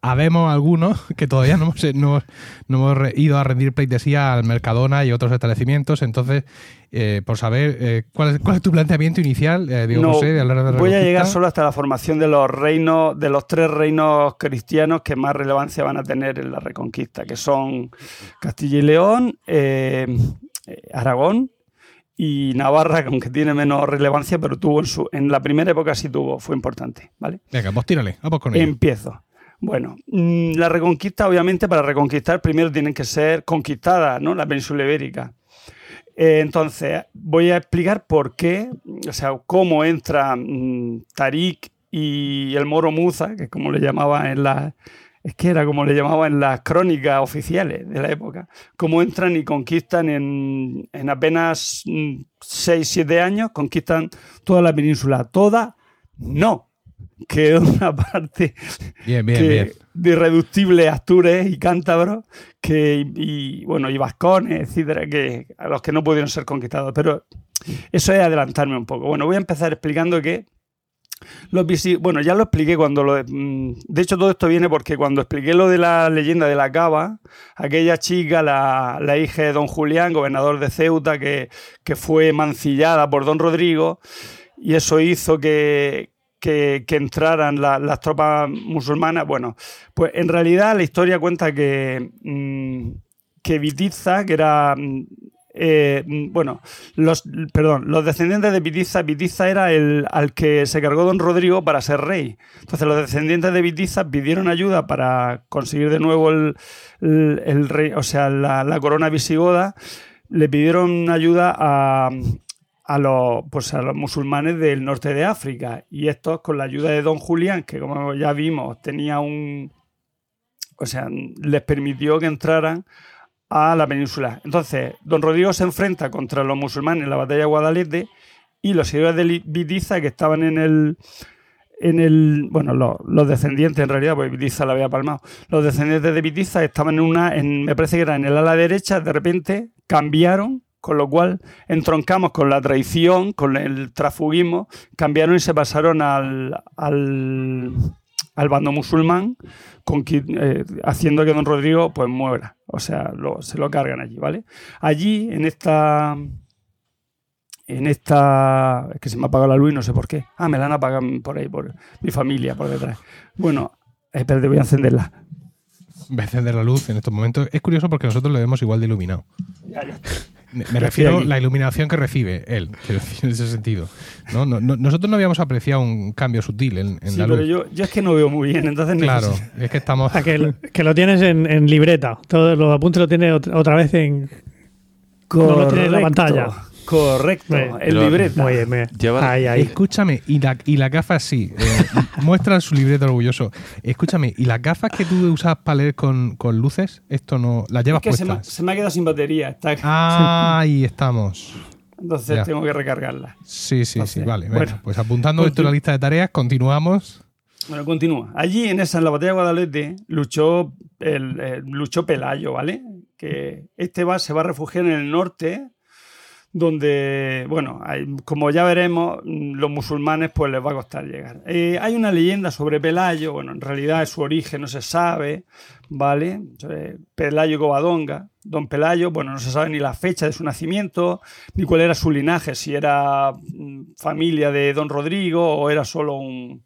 habemos algunos que todavía no hemos, no, hemos ido a rendir pleitesía al Mercadona y otros establecimientos, entonces eh, por saber eh, ¿cuál, es, cuál, es, tu planteamiento inicial, eh, no, Voy a llegar solo hasta la formación de los reinos, de los tres reinos cristianos que más relevancia van a tener en la Reconquista, que son Castilla y León, Aragón y Navarra, aunque tiene menos relevancia, pero tuvo en, su, en la primera época sí tuvo, fue importante, ¿vale? Venga, pues tírale, vamos con ello. Empiezo. Bueno, mm, la reconquista, obviamente, para reconquistar primero tienen que ser conquistadas, ¿no? La península ibérica. Eh, entonces, voy a explicar por qué, o sea, cómo entra mm, Tarik y el Moro Muza, que es como le llamaba en la. Es que era como le llamaba en las crónicas oficiales de la época. Cómo entran y conquistan en, en apenas 6-7 mm, años, conquistan toda la península. ¿Toda? No quedó una parte de irreductible Astures y Cántabros que, y, bueno, y Vascones, etcétera, que, a los que no pudieron ser conquistados. Pero eso es adelantarme un poco. Bueno, voy a empezar explicando que bueno, ya lo expliqué cuando lo. Mm, de hecho, todo esto viene porque cuando expliqué lo de la leyenda de la cava, aquella chica, la, la hija de don Julián, gobernador de Ceuta, que, que fue mancillada por don Rodrigo, y eso hizo que, que, entraran las tropas musulmanas. Bueno, pues en realidad la historia cuenta que, mm, que Vitiza, que era mm, eh, mm, bueno, los, perdón, los descendientes de Vitiza, Vitiza era el al que se cargó don Rodrigo para ser rey. Entonces los descendientes de Vitiza pidieron ayuda para conseguir de nuevo el, rey, o sea, la, corona visigoda. Le pidieron ayuda a, a los, pues a los musulmanes del norte de África. Y estos, con la ayuda de don Julián, que como ya vimos, tenía un. O sea, les permitió que entraran a la península. Entonces, don Rodrigo se enfrenta contra los musulmanes en la batalla de Guadalete y los seguidores de Vitiza, que estaban en el. En el, bueno, los, descendientes en realidad, porque Vitiza la había palmado. Los descendientes de Vitiza estaban en una, en, me parece que era en el ala derecha, de repente cambiaron con lo cual entroncamos con la traición, con el trafugismo, cambiaron y se pasaron al, al, bando musulmán, con, eh, haciendo que don Rodrigo pues muera, o sea, se lo cargan allí, ¿vale? Allí, en esta... En esta... Es que se me ha apagado la luz y no sé por qué. Ah, me la han apagado por ahí, por mi familia, por detrás. Bueno, espérate, voy a encenderla. Voy a encender la luz en estos momentos. Es curioso porque nosotros lo vemos igual de iluminado. Ya, ya. Me, me refiero a la iluminación que recibe él, quiero decir, en ese sentido. ¿no? No, no- nosotros no habíamos apreciado un cambio sutil en, en Sí, la pero luz. yo, yo es que no veo muy bien, entonces Claro, necesito- es que estamos. Ah, que, que lo tienes en, en libreta. Todos los apuntes lo tienes otra, vez en. No lo tiene en la pantalla. Correcto, Pero- libreta. Muy bien, muy bien. Lleva- Ahí, ahí. Escúchame, y la, y las gafas sí. eh, muestran su libreta orgulloso. Escúchame, ¿y las gafas que tú usas para leer con, con luces? Esto no. ¿Las Es llevas que se me, puestas? se me ha quedado sin batería, está- Ah, ahí estamos. entonces ya. tengo que recargarla. Sí, sí, sí, vale. venga, bueno. pues apuntando esto en la lista de tareas, continuamos. Bueno, continúa. Allí en esa, en la batalla de Guadalete, luchó, el, eh, luchó Pelayo, ¿vale? Que este va, se va a refugiar en el norte, donde, bueno, como ya veremos, los musulmanes pues les va a costar llegar. Eh, hay una leyenda sobre Pelayo, bueno, en realidad su origen no se sabe, ¿vale? Sobre Pelayo Covadonga. Don Pelayo, bueno, no se sabe ni la fecha de su nacimiento, ni cuál era su linaje, si era mm, familia de Don Rodrigo o era solo un,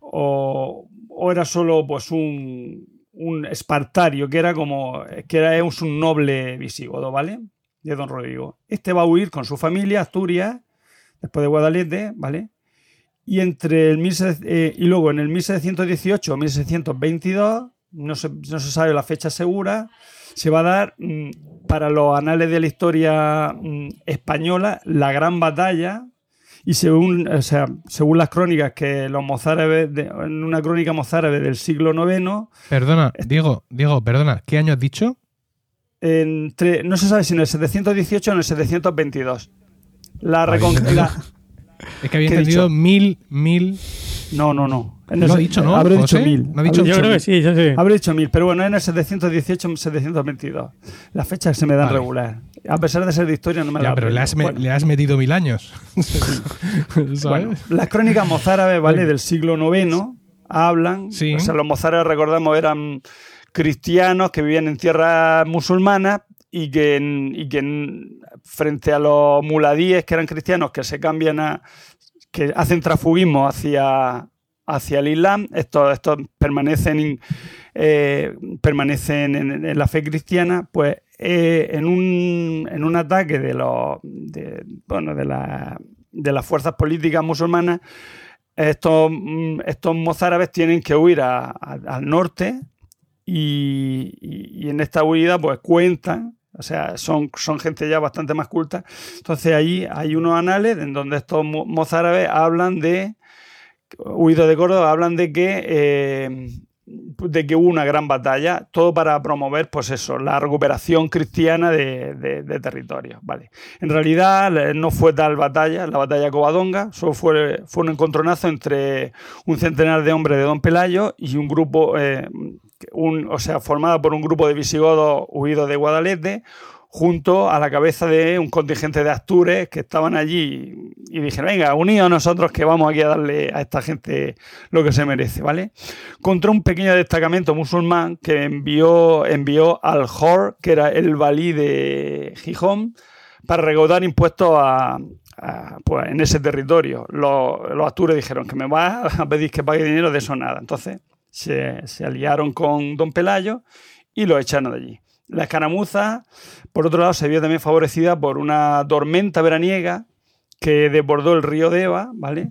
o, o era solo pues un, un espartario, que era como que era un noble visigodo, ¿vale? De Don Rodrigo. Este va a huir con su familia a Asturias, después de Guadalete, ¿vale? Y entre el 1600, eh, y luego en el 1718 o 1722, no se, no se sabe la fecha segura, se va a dar mm, para los anales de la historia mm, española la gran batalla y según, o sea, según las crónicas que los mozárabes, de- en una crónica mozárabe del siglo IX, Perdona, Diego, Diego, perdona, ¿qué año has dicho? Entre, no se sabe si en el 718 o en el 722. La Habéis recon- entendido. la- Es que había ¿Qué he entendido dicho? mil, mil. no, no, no. En No el- ha dicho, ¿no, Habré José? dicho mil. No ha dicho- Habré Yo creo que mil. sí, yo sí. Habré dicho mil, pero bueno, en el 718 722. Las fechas se me dan Vale. regular. A pesar de ser de historia, no me Ya, las pero le has, me- Bueno. le has metido mil años. ¿Sabes? Bueno, las crónicas mozárabes, ¿vale? Del siglo IX hablan. Sí. O sea, los mozárabes, recordamos, eran cristianos que vivían en tierras musulmanas y que, y que en- frente a los muladíes, que eran cristianos, que se cambian a. que hacen transfugismo hacia, hacia el Islam, estos, estos permanecen, eh, permanecen en, la fe cristiana, pues eh, en, un, en un ataque de los de, bueno, de, la- de las fuerzas políticas musulmanas, estos, mm, estos mozárabes tienen que huir al norte y, en esta huida pues cuentan, o sea, son, son gente ya bastante más culta. Entonces allí hay unos anales en donde estos mo- mozárabes hablan de, huidos de Córdoba, hablan de que, eh, de que hubo una gran batalla, todo para promover, pues eso, la recuperación cristiana de, de- territorios, ¿vale? En realidad no fue tal batalla, la batalla de Covadonga, solo fue, fue un encontronazo entre un centenar de hombres de Don Pelayo y un grupo, eh, un- o sea, formada por un grupo de visigodos huidos de Guadalete, junto a la cabeza de un contingente de Astures que estaban allí y dijeron, venga, unidos nosotros que vamos aquí a darle a esta gente lo que se merece, ¿vale? Contra un pequeño destacamento musulmán que envió, envió al Jor, que era el valí de Gijón, para recaudar impuestos a- pues, en ese territorio. Los, los astures dijeron que me vas a pedir que pague dinero, de eso nada. Entonces se, aliaron con Don Pelayo y lo echaron de allí. La escaramuza, por otro lado, se vio también favorecida por una tormenta veraniega que desbordó el río Deva, ¿vale?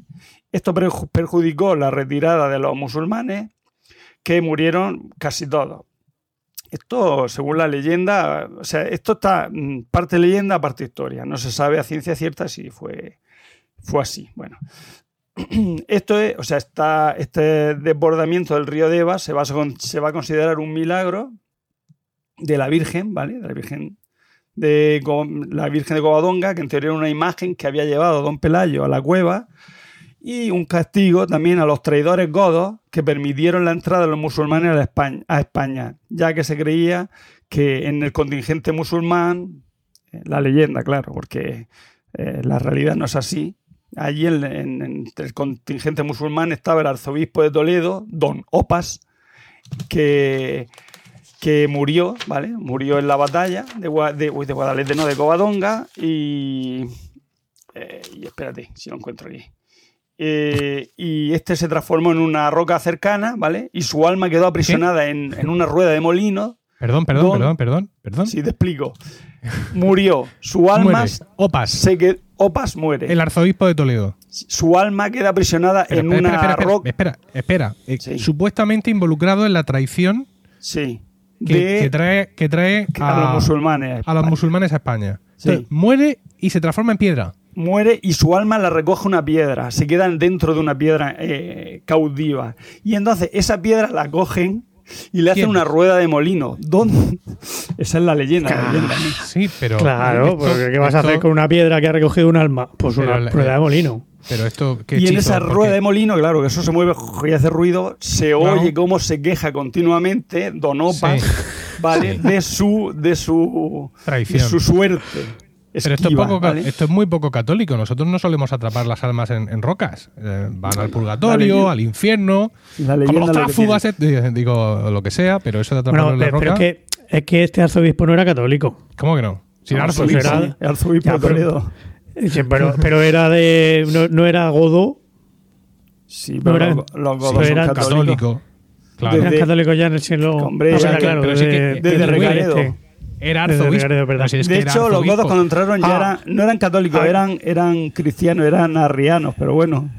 Esto perju- perjudicó la retirada de los musulmanes, que murieron casi todos. Esto, según la leyenda, o sea, esto está mm, parte leyenda, parte historia. No se sabe a ciencia cierta si fue, fue así. Bueno, esto es, o sea, está, este desbordamiento del río Deva se va, a, se va a considerar un milagro de la Virgen, ¿vale? De la Virgen de la Virgen de Covadonga, que en teoría era una imagen que había llevado Don Pelayo a la cueva, y un castigo también a los traidores godos que permitieron la entrada de los musulmanes a, la España, a España, ya que se creía que en el contingente musulmán, eh, la leyenda, claro, porque eh, la realidad no es así, allí en, en- en el contingente musulmán estaba el arzobispo de Toledo, Don Opas, que, que murió, ¿vale? Murió en la batalla de, Gua- de, uy, de Guadalete, no, de Covadonga, y, eh, y espérate, si lo encuentro aquí. Eh, y este se transformó en una roca cercana, ¿vale? Y su alma quedó aprisionada en, en una rueda de molino Perdón, perdón, Don- perdón, perdón, perdón. Si te explico. Murió. Su alma. Muere. Opas, Se Opas muere. el arzobispo de Toledo. Su alma queda aprisionada en espera, una espera, espera, roca. espera, espera. Eh, Sí. Supuestamente involucrado en la traición Sí. que, de que trae, que trae a, los musulmanes. a los musulmanes a España. Sí. Entonces, muere y se transforma en piedra. muere y su alma la recoge una piedra, se quedan dentro de una piedra eh, cautiva. Y entonces esa piedra la cogen y le hacen una rueda de molino. ¿Dónde? Esa es la leyenda. la leyenda. Sí, pero. Claro, esto- porque ¿qué vas a hacer con una piedra que ha recogido un alma? Pues Pero una la- prueba de molino. Pero esto. ¿qué Y en esa Porque- rueda de molino, claro, que eso se mueve y hace ruido, se Claro. oye cómo se queja continuamente Don Opas, Sí. ¿vale? Sí. De su, de su, de su suerte. Pero esto es, poco, ¿vale? esto es muy poco católico. Nosotros no solemos atrapar las almas en, en rocas. Eh, van al purgatorio, al infierno. Como los lo tráfugas, eh, digo lo que sea, pero eso de atraparlo Bueno, en la pero, pero roca. es que, es que este arzobispo no era católico. ¿Cómo que no? Si era No, arzobispo. pues era- sí, el arzobispo Ya, de pero- Toledo. Sí, pero, pero era de. No, no era godo, Sí, no pero eran- los, los godos son eran católicos. católico. Claro. eran Desde- católicos ya en el siglo. Hombre, Ah, que- claro, pero sí que- desde- desde desde Recaredo. este. Era arzobispo. Recaredo, ¿verdad? Pero si es de que era hecho, los godos cuando entraron ya Ah. eran, no eran católicos, Ah. eran, eran cristianos, eran arrianos, pero bueno.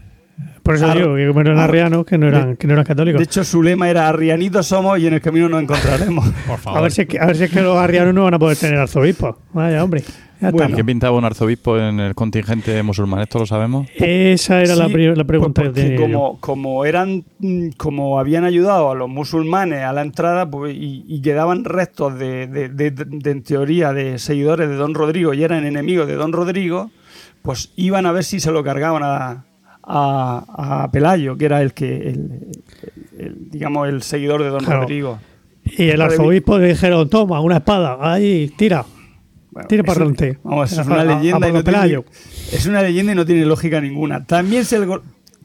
Por eso Ar- digo que como eran ar- arrianos, que no eran, que no eran católicos. De hecho, su lema era arrianitos somos y en el camino nos encontraremos. Por favor. a, ver si es que, a ver si es que los arrianos no van a poder tener arzobispos. Vaya, hombre. Bueno. ¿Quién pintaba un arzobispo en el contingente musulmán? ¿Esto lo sabemos? Esa era la, Sí, pri- la pregunta pues como, como eran como habían ayudado a los musulmanes a la entrada pues, y, y quedaban restos de, de- de- de- en teoría de seguidores de Don Rodrigo y eran enemigos de Don Rodrigo pues iban a ver si se lo cargaban a, a, a Pelayo que era el que el, el- el, digamos el seguidor de Don Claro. Rodrigo Y el arzobispo le dijeron, toma, una espada, ahí, tira. Bueno, es para un- adelante. Vamos, es una a- leyenda a y no tiene, es una leyenda y no tiene lógica ninguna. También se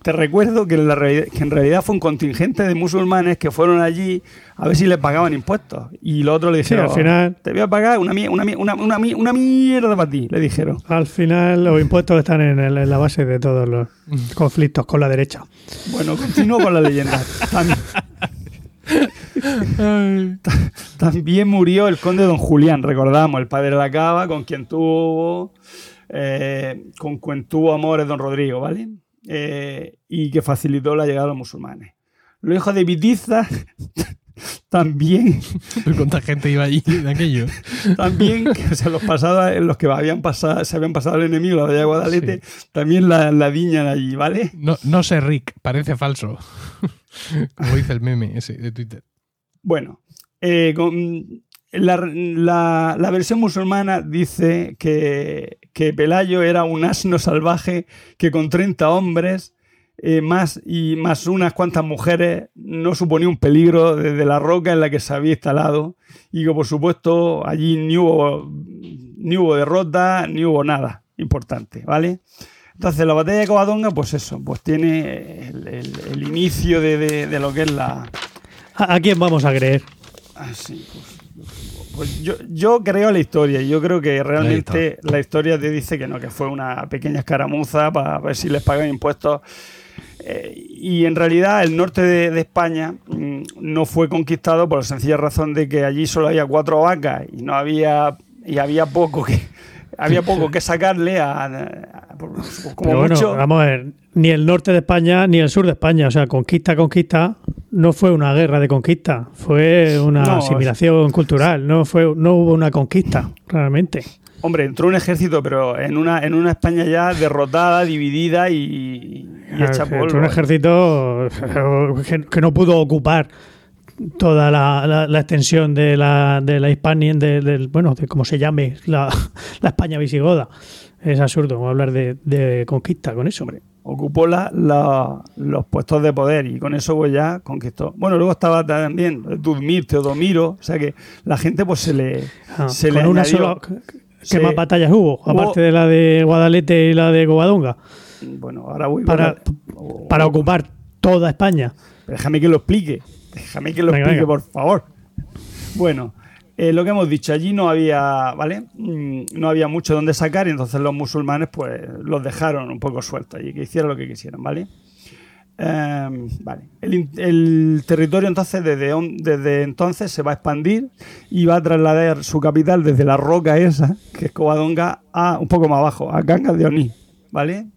te recuerdo que, en la realidad- que en realidad fue un contingente de musulmanes que fueron allí a ver si les pagaban impuestos. Y los otros le Sí, dijeron, al final- te voy a pagar una, una, una, una, mie- una mierda para ti, le dijeron. Al final los impuestos están en, el- en la base de todos los conflictos con la derecha. Bueno, continúo con la leyenda. Tam- También murió el conde Don Julián, recordamos, el padre de la cava, con quien tuvo, eh, con quien tuvo amores Don Rodrigo, ¿vale? Eh, y que facilitó la llegada de los musulmanes. Los hijos de Vitiza también, ¿Cuánta gente iba allí de aquello? también, o sea, los pasados, los que habían pasado, se habían pasado el enemigo, la batalla de Guadalete, también la, la diñan allí, ¿vale? No, no sé, Rick, parece falso. Como dice el meme ese de Twitter. Bueno, eh, con- la, la- la versión musulmana dice que, que Pelayo era un asno salvaje que con 30 hombres eh, más y más unas cuantas mujeres no suponía un peligro desde la roca en la que se había instalado y que por supuesto allí ni hubo, ni hubo derrota ni hubo nada importante, ¿vale? Entonces la batalla de Covadonga, pues eso, pues tiene el, el- el inicio de- de- de lo que es la, ¿A, quién vamos a creer? Ah, sí, pues, pues yo, yo creo la historia y yo creo que realmente la historia te dice que no, que fue una pequeña escaramuza para ver si les pagan impuestos. Eh, y en realidad el norte de, de España mm, no fue conquistado por la sencilla razón de que allí solo había cuatro vacas y no había y había poco que había poco que sacarle a, como Pero bueno, mucho vamos a ver, ni el norte de España ni el sur de España, o sea, conquista, conquista, no fue una guerra de conquista, fue una No, asimilación cultural, no fue, no hubo una conquista, realmente. Hombre, entró un ejército, pero en una, en una España ya derrotada, dividida y, y hecha polvo. un ejército que, que no pudo ocupar toda la, la- la extensión de la, de la Hispania, de, del- bueno, de cómo se llame, la, la España visigoda. Es absurdo hablar de, de conquista con eso, hombre. Ocupó los puestos de poder y con eso pues ya conquistó. Bueno, luego estaba también Dudmir, Teodomiro, o sea que la gente pues se le, Ah, se con le una añadió- sola. ¿Qué se- más batallas hubo? hubo- Aparte de la de Guadalete y la de Covadonga. Bueno, ahora voy Para, para ocupar toda España. Déjame que lo explique. Déjame que lo Venga, explique, venga. por favor. Bueno, eh, lo que hemos dicho, allí no había, ¿vale? Mm, No había mucho donde sacar y entonces los musulmanes pues los dejaron un poco sueltos y que hicieran lo que quisieran, ¿vale? Eh, vale. El, territorio entonces desde, desde entonces se va a expandir y va a trasladar su capital desde la roca esa, que es Covadonga, a un poco más abajo, a Cangas de Onís, ¿vale?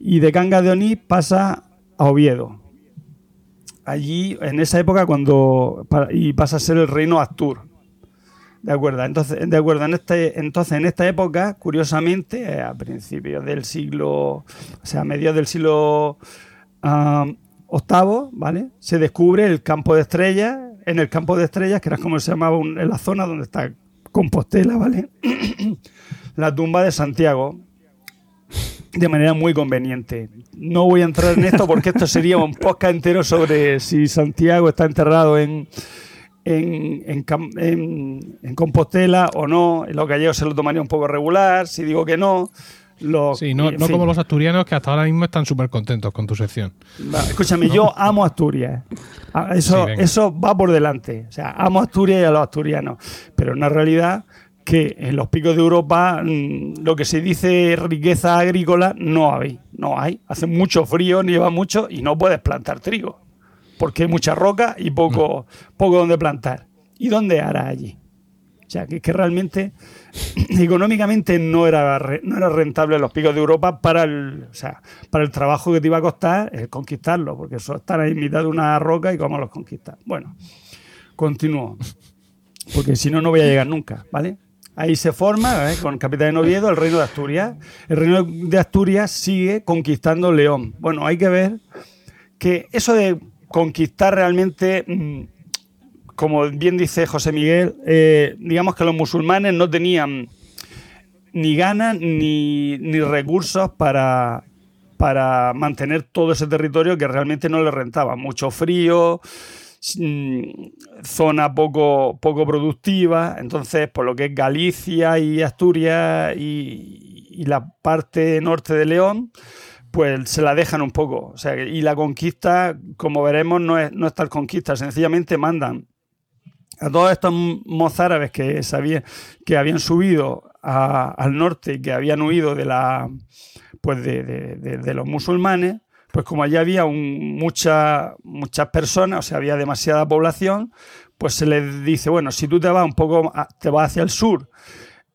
Y de Cangas de Onís pasa a Oviedo. Allí, en esa época, cuando y pasa a ser el reino Astur. De acuerdo, entonces, de acuerdo, en este, entonces en esta época, curiosamente, a principios del siglo, o sea, a mediados del siglo octavo, ¿vale? Se descubre el campo de estrellas, en el campo de estrellas, que era como se llamaba en la zona donde está Compostela, ¿vale? la tumba de Santiago, de manera muy conveniente. No voy a entrar en esto porque esto sería un podcast entero sobre si Santiago está enterrado en, en, en en- en Compostela o no. Los gallegos se lo tomaría un poco regular. Si digo que no, los, Sí, no, como los asturianos que hasta ahora mismo están súper contentos con tu sección. Escúchame, yo amo Asturias. Ah, Eso, Sí, eso va por delante. O sea, amo Asturias y a los asturianos. Pero en la realidad que en los picos de Europa mm, lo que se dice riqueza agrícola no hay. No hay. Hace mucho frío, nieva mucho y no puedes plantar trigo. Porque hay mucha roca y poco, poco donde plantar. ¿Y dónde hará allí? O sea, que, que realmente económicamente no era, no era rentable los picos de Europa para el, o sea, para el trabajo que te iba a costar el conquistarlo, porque eso estar ahí en mitad de una roca y cómo los conquistas. Bueno, continúo, porque si no, no voy a llegar nunca, ¿vale? Ahí se forma, ¿eh? con Capitán de Oviedo, el reino de Asturias. El reino de Asturias sigue conquistando León. Bueno, hay que ver que eso de conquistar realmente mm, como bien dice José Miguel, eh, digamos que los musulmanes no tenían ni ganas ni, ni recursos para, para mantener todo ese territorio que realmente no les rentaba. Mucho frío, mm, zona poco, poco productiva, entonces por lo que es Galicia y Asturias y, y la parte norte de León, pues se la dejan un poco. O sea, y la conquista, como veremos, no es, no es tal conquista, sencillamente mandan a todos estos mozárabes que sabían que habían subido al norte y que habían huido de la pues de, de- los musulmanes pues como allí había un- mucha- muchas personas o sea había demasiada población pues se les dice bueno si tú te vas un poco te vas hacia el sur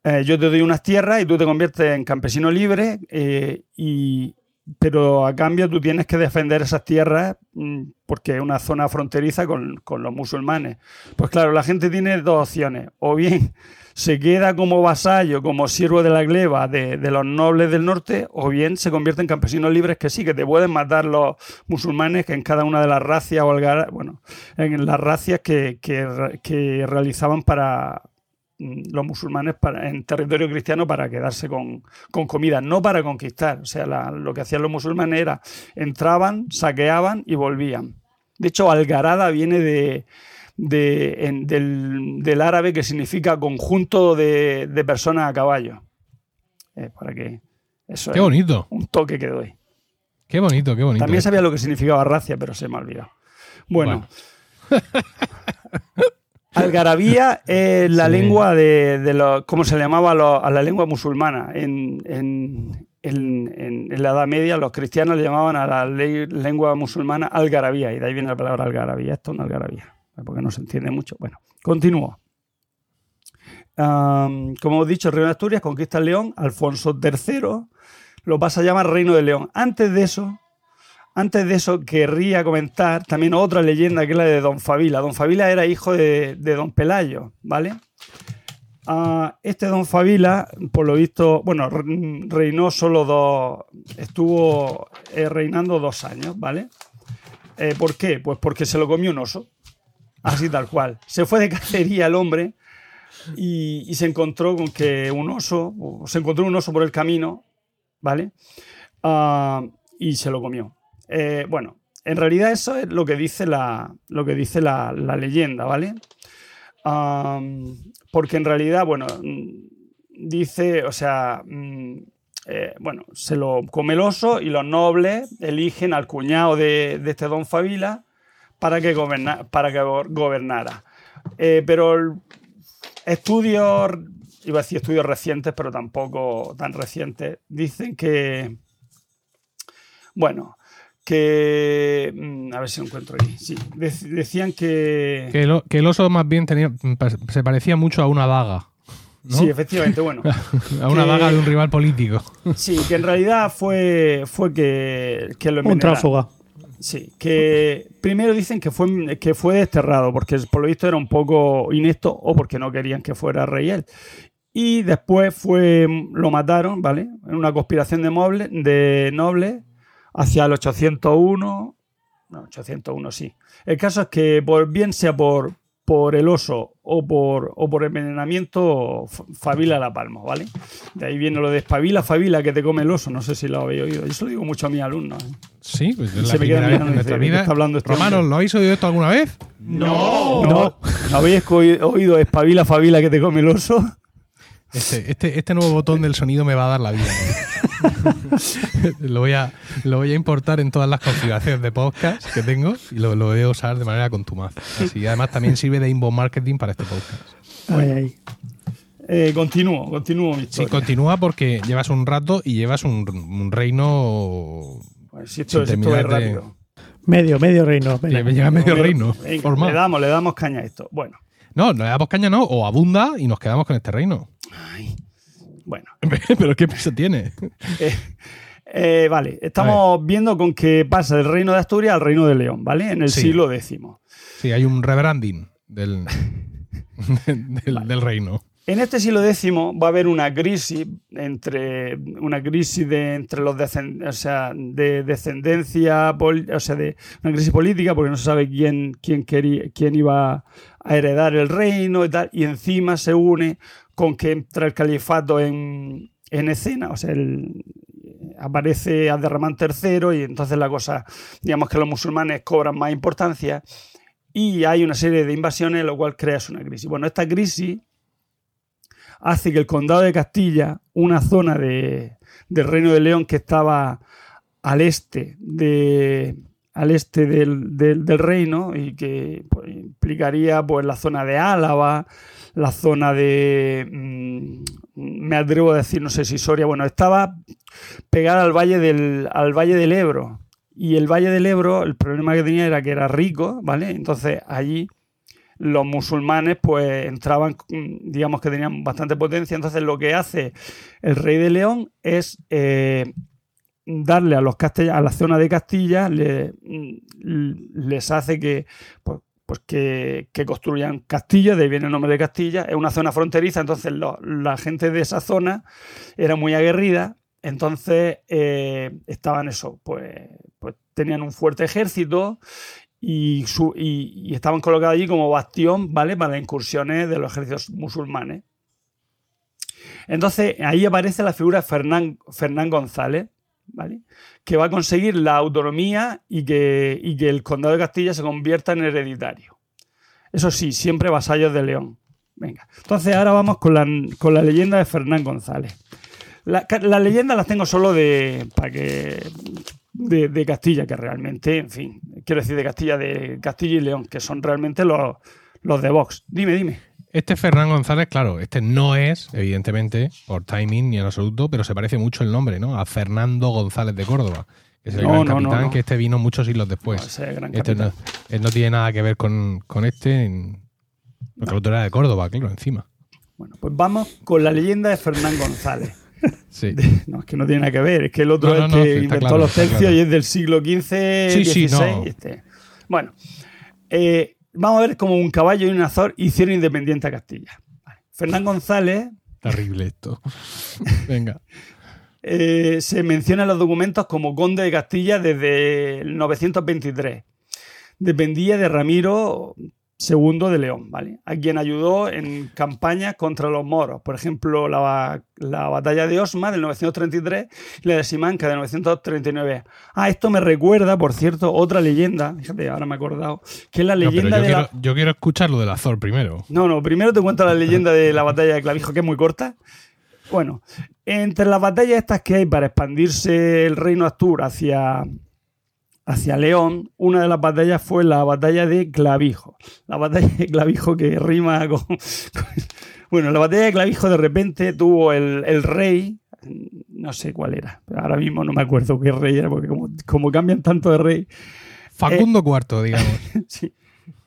eh, yo te doy unas tierras y tú te conviertes en campesino libre eh, y pero a cambio tú tienes que defender esas tierras mm, porque es una zona fronteriza con, con los musulmanes. Pues claro, la gente tiene dos opciones. O bien se queda como vasallo, como siervo de la gleba de, de los nobles del norte, o bien se convierte en campesinos libres que sí, que te pueden matar los musulmanes que en cada una de las racias o algar- bueno, en las racias que, que re- que realizaban para los musulmanes para, en territorio cristiano para quedarse con, con comida, no para conquistar. O sea, la- lo que hacían los musulmanes era entraban, saqueaban y volvían. De hecho, Algarada viene de, de- en- del, del árabe que significa conjunto de, de personas a caballo. Eh, para que eso Qué es bonito, un toque que doy. qué bonito, qué bonito. También sabía lo que significaba racia, pero se me ha olvidado. Bueno. Algarabía es la Sí. lengua de, de los, ¿cómo se le llamaba a, los- a la lengua musulmana? En, en- en- la Edad Media los cristianos le llamaban a la ley- lengua musulmana algarabía, y de ahí viene la palabra algarabía. Esto es una algarabía, porque no se entiende mucho. Bueno, continúo. Como hemos dicho, el reino de Asturias conquista el León, Alfonso III lo pasa a llamar Reino de León. Antes de eso, antes de eso, querría comentar también otra leyenda que es la de Don Fabila. Don Fabila era hijo de, Don Pelayo, ¿vale? Ah, este Don Fabila, por lo visto, bueno, re- reinó solo dos, estuvo eh, reinando dos años, ¿vale? Eh, ¿Por qué? Pues porque se lo comió un oso, así tal cual. Se fue de cacería el hombre y, se encontró con que un oso, se encontró un oso por el camino, ¿vale? Ah, y se lo comió. Eh, bueno, en realidad eso es lo que dice la, lo que dice la, leyenda, ¿vale? Porque en realidad, bueno, mm, dice, o sea, mm, eh, bueno, se lo come el oso y los nobles eligen al cuñado de, este don Fabila para que, goberna- para que go- gobernara. Eh, pero estudios, iba a decir estudios recientes, pero tampoco tan recientes, dicen que, bueno, que... mm, A ver si lo encuentro aquí. Sí, dec- decían que... Que el, o- que el oso más bien tenía, se parecía mucho a una daga. ¿no? Sí, efectivamente, bueno. a una que- daga de un rival político. Sí, que en realidad fue, fue que, que lo Un tráfuga. Sí, que primero dicen que fue, que fue desterrado, porque por lo visto era un poco inepto o porque no querían que fuera rey él. Y después fue, lo mataron, ¿vale? En una conspiración de, moble- de nobles hacia el 801. No, 801 sí. El caso es que por, bien sea por, por el oso o por, o por envenenamiento, Fabila la palma, ¿vale? De ahí viene lo de espabila, Fabila, que te come el oso. No sé si lo habéis oído. Yo se lo digo mucho a mis alumnos. ¿eh? Sí, pues es Se la me queda primera vez mirando en nuestra dice, ¿de qué vida. está hablando este Romanos? ¿lo habéis oído esto alguna vez? No, No. ¿No habéis oído espabila, Fabila, que te come el oso? Este, este, este nuevo botón del sonido me va a dar la vida. lo, voy a, lo voy a importar en todas las configuraciones de podcast que tengo y lo, lo voy a usar de manera contumaz. Así, además, también sirve de inbound marketing para este podcast. Ay, ay. Eh, continúo, continúo mi Sí, continúa porque llevas un rato y llevas un, un reino. Pues si esto, sin si esto es rápido. Medio, medio reino. venga. Le lleva medio reino. formado. le damos, le damos caña a esto. Bueno, No, no le damos caña, no, o abunda y nos quedamos con este reino. ay, bueno. Pero ¿qué peso tiene? Eh, eh, vale, estamos viendo con que pasa del reino de Asturias al reino de León, ¿vale? En el Sí. siglo X. Sí, hay un rebranding del, del, del reino. En este siglo X va a haber una crisis entre una crisis de entre los descend- o sea, de descendencia, o sea, de una crisis política porque no se sabe quién quién quería, quién iba a heredar el reino y tal, y encima se une con que entra el califato en, en escena, o sea, el- aparece Abderramán III y entonces la cosa, digamos que los musulmanes cobran más importancia y hay una serie de invasiones, lo cual crea una crisis. Bueno, esta crisis hace que el condado de Castilla, una zona de, del Reino de León que estaba al este de al este del, del- del reino y que pues, implicaría pues la zona de Álava, la zona de mm, me atrevo a decir, no sé si Soria, bueno, estaba pegada al valle del al valle del Ebro. Y el Valle del Ebro, el problema que tenía era que era rico, ¿vale? Entonces allí los musulmanes pues entraban, mm, digamos que tenían bastante potencia, entonces lo que hace el rey de León es eh, darle a los castellanos, a la zona de Castilla, mm, les hace que pues, pues que, que construyan Castilla, de ahí viene el nombre de Castilla, es una zona fronteriza, entonces la gente de esa zona era muy aguerrida, entonces eh, estaban eso, pues, pues tenían un fuerte ejército y, estaban colocados allí como bastión, ¿vale? Para incursiones de los ejércitos musulmanes. Entonces, ahí aparece la figura de Fernán, Fernán González, ¿vale? Que va a conseguir la autonomía y que, y que el condado de Castilla se convierta en hereditario. Eso sí, siempre vasallos de León. Venga. Entonces, ahora vamos con la, con la leyenda de Fernán González. La- Las leyendas las tengo solo de. para que. De, de Castilla, que realmente, en fin, quiero decir de Castilla, de Castilla y León, que son realmente los, los de Vox. Dime, dime. Este Fernán González, claro, este no es, evidentemente, por timing ni en absoluto, pero se parece mucho el nombre, ¿no? A Fernando González de Córdoba, que es el No, gran no, capitán, no. que este vino muchos siglos después. No, ese gran Este no, él no tiene nada que ver con, con este, en- porque el otro era de Córdoba, claro, encima. Bueno, pues vamos con la leyenda de Fernán González. Sí. No, es que no tiene nada que ver, es que el otro No, es no, que inventó claro, los tercios claro. y es del siglo XV, Sí, sí, XVI. este. Bueno, eh, vamos a ver cómo un caballo y un azor hicieron independiente a Castilla. Vale. Fernán González Terrible esto. Venga. eh, se menciona en los documentos como conde de Castilla desde el 923. Dependía de Ramiro II de León, ¿vale? A quien ayudó en campañas contra los moros. Por ejemplo, la, la batalla de Osma del 933 y la de Simanca de 939. Ah, esto me recuerda, por cierto, otra leyenda. Fíjate, ahora me he acordado. Que es la leyenda yo, de quiero, la... yo quiero escuchar lo del Azor primero. No, no, primero te cuento la leyenda de la batalla de Clavijo, que es muy corta. Bueno, entre las batallas estas que hay para expandirse el reino Astur hacia, hacia León, una de las batallas fue la batalla de Clavijo. La batalla de Clavijo que rima con... con- bueno, la batalla de Clavijo de repente tuvo el, el rey, no sé cuál era. Pero ahora mismo no me acuerdo qué rey era, porque como, como cambian tanto de rey. Facundo IV, digamos. sí.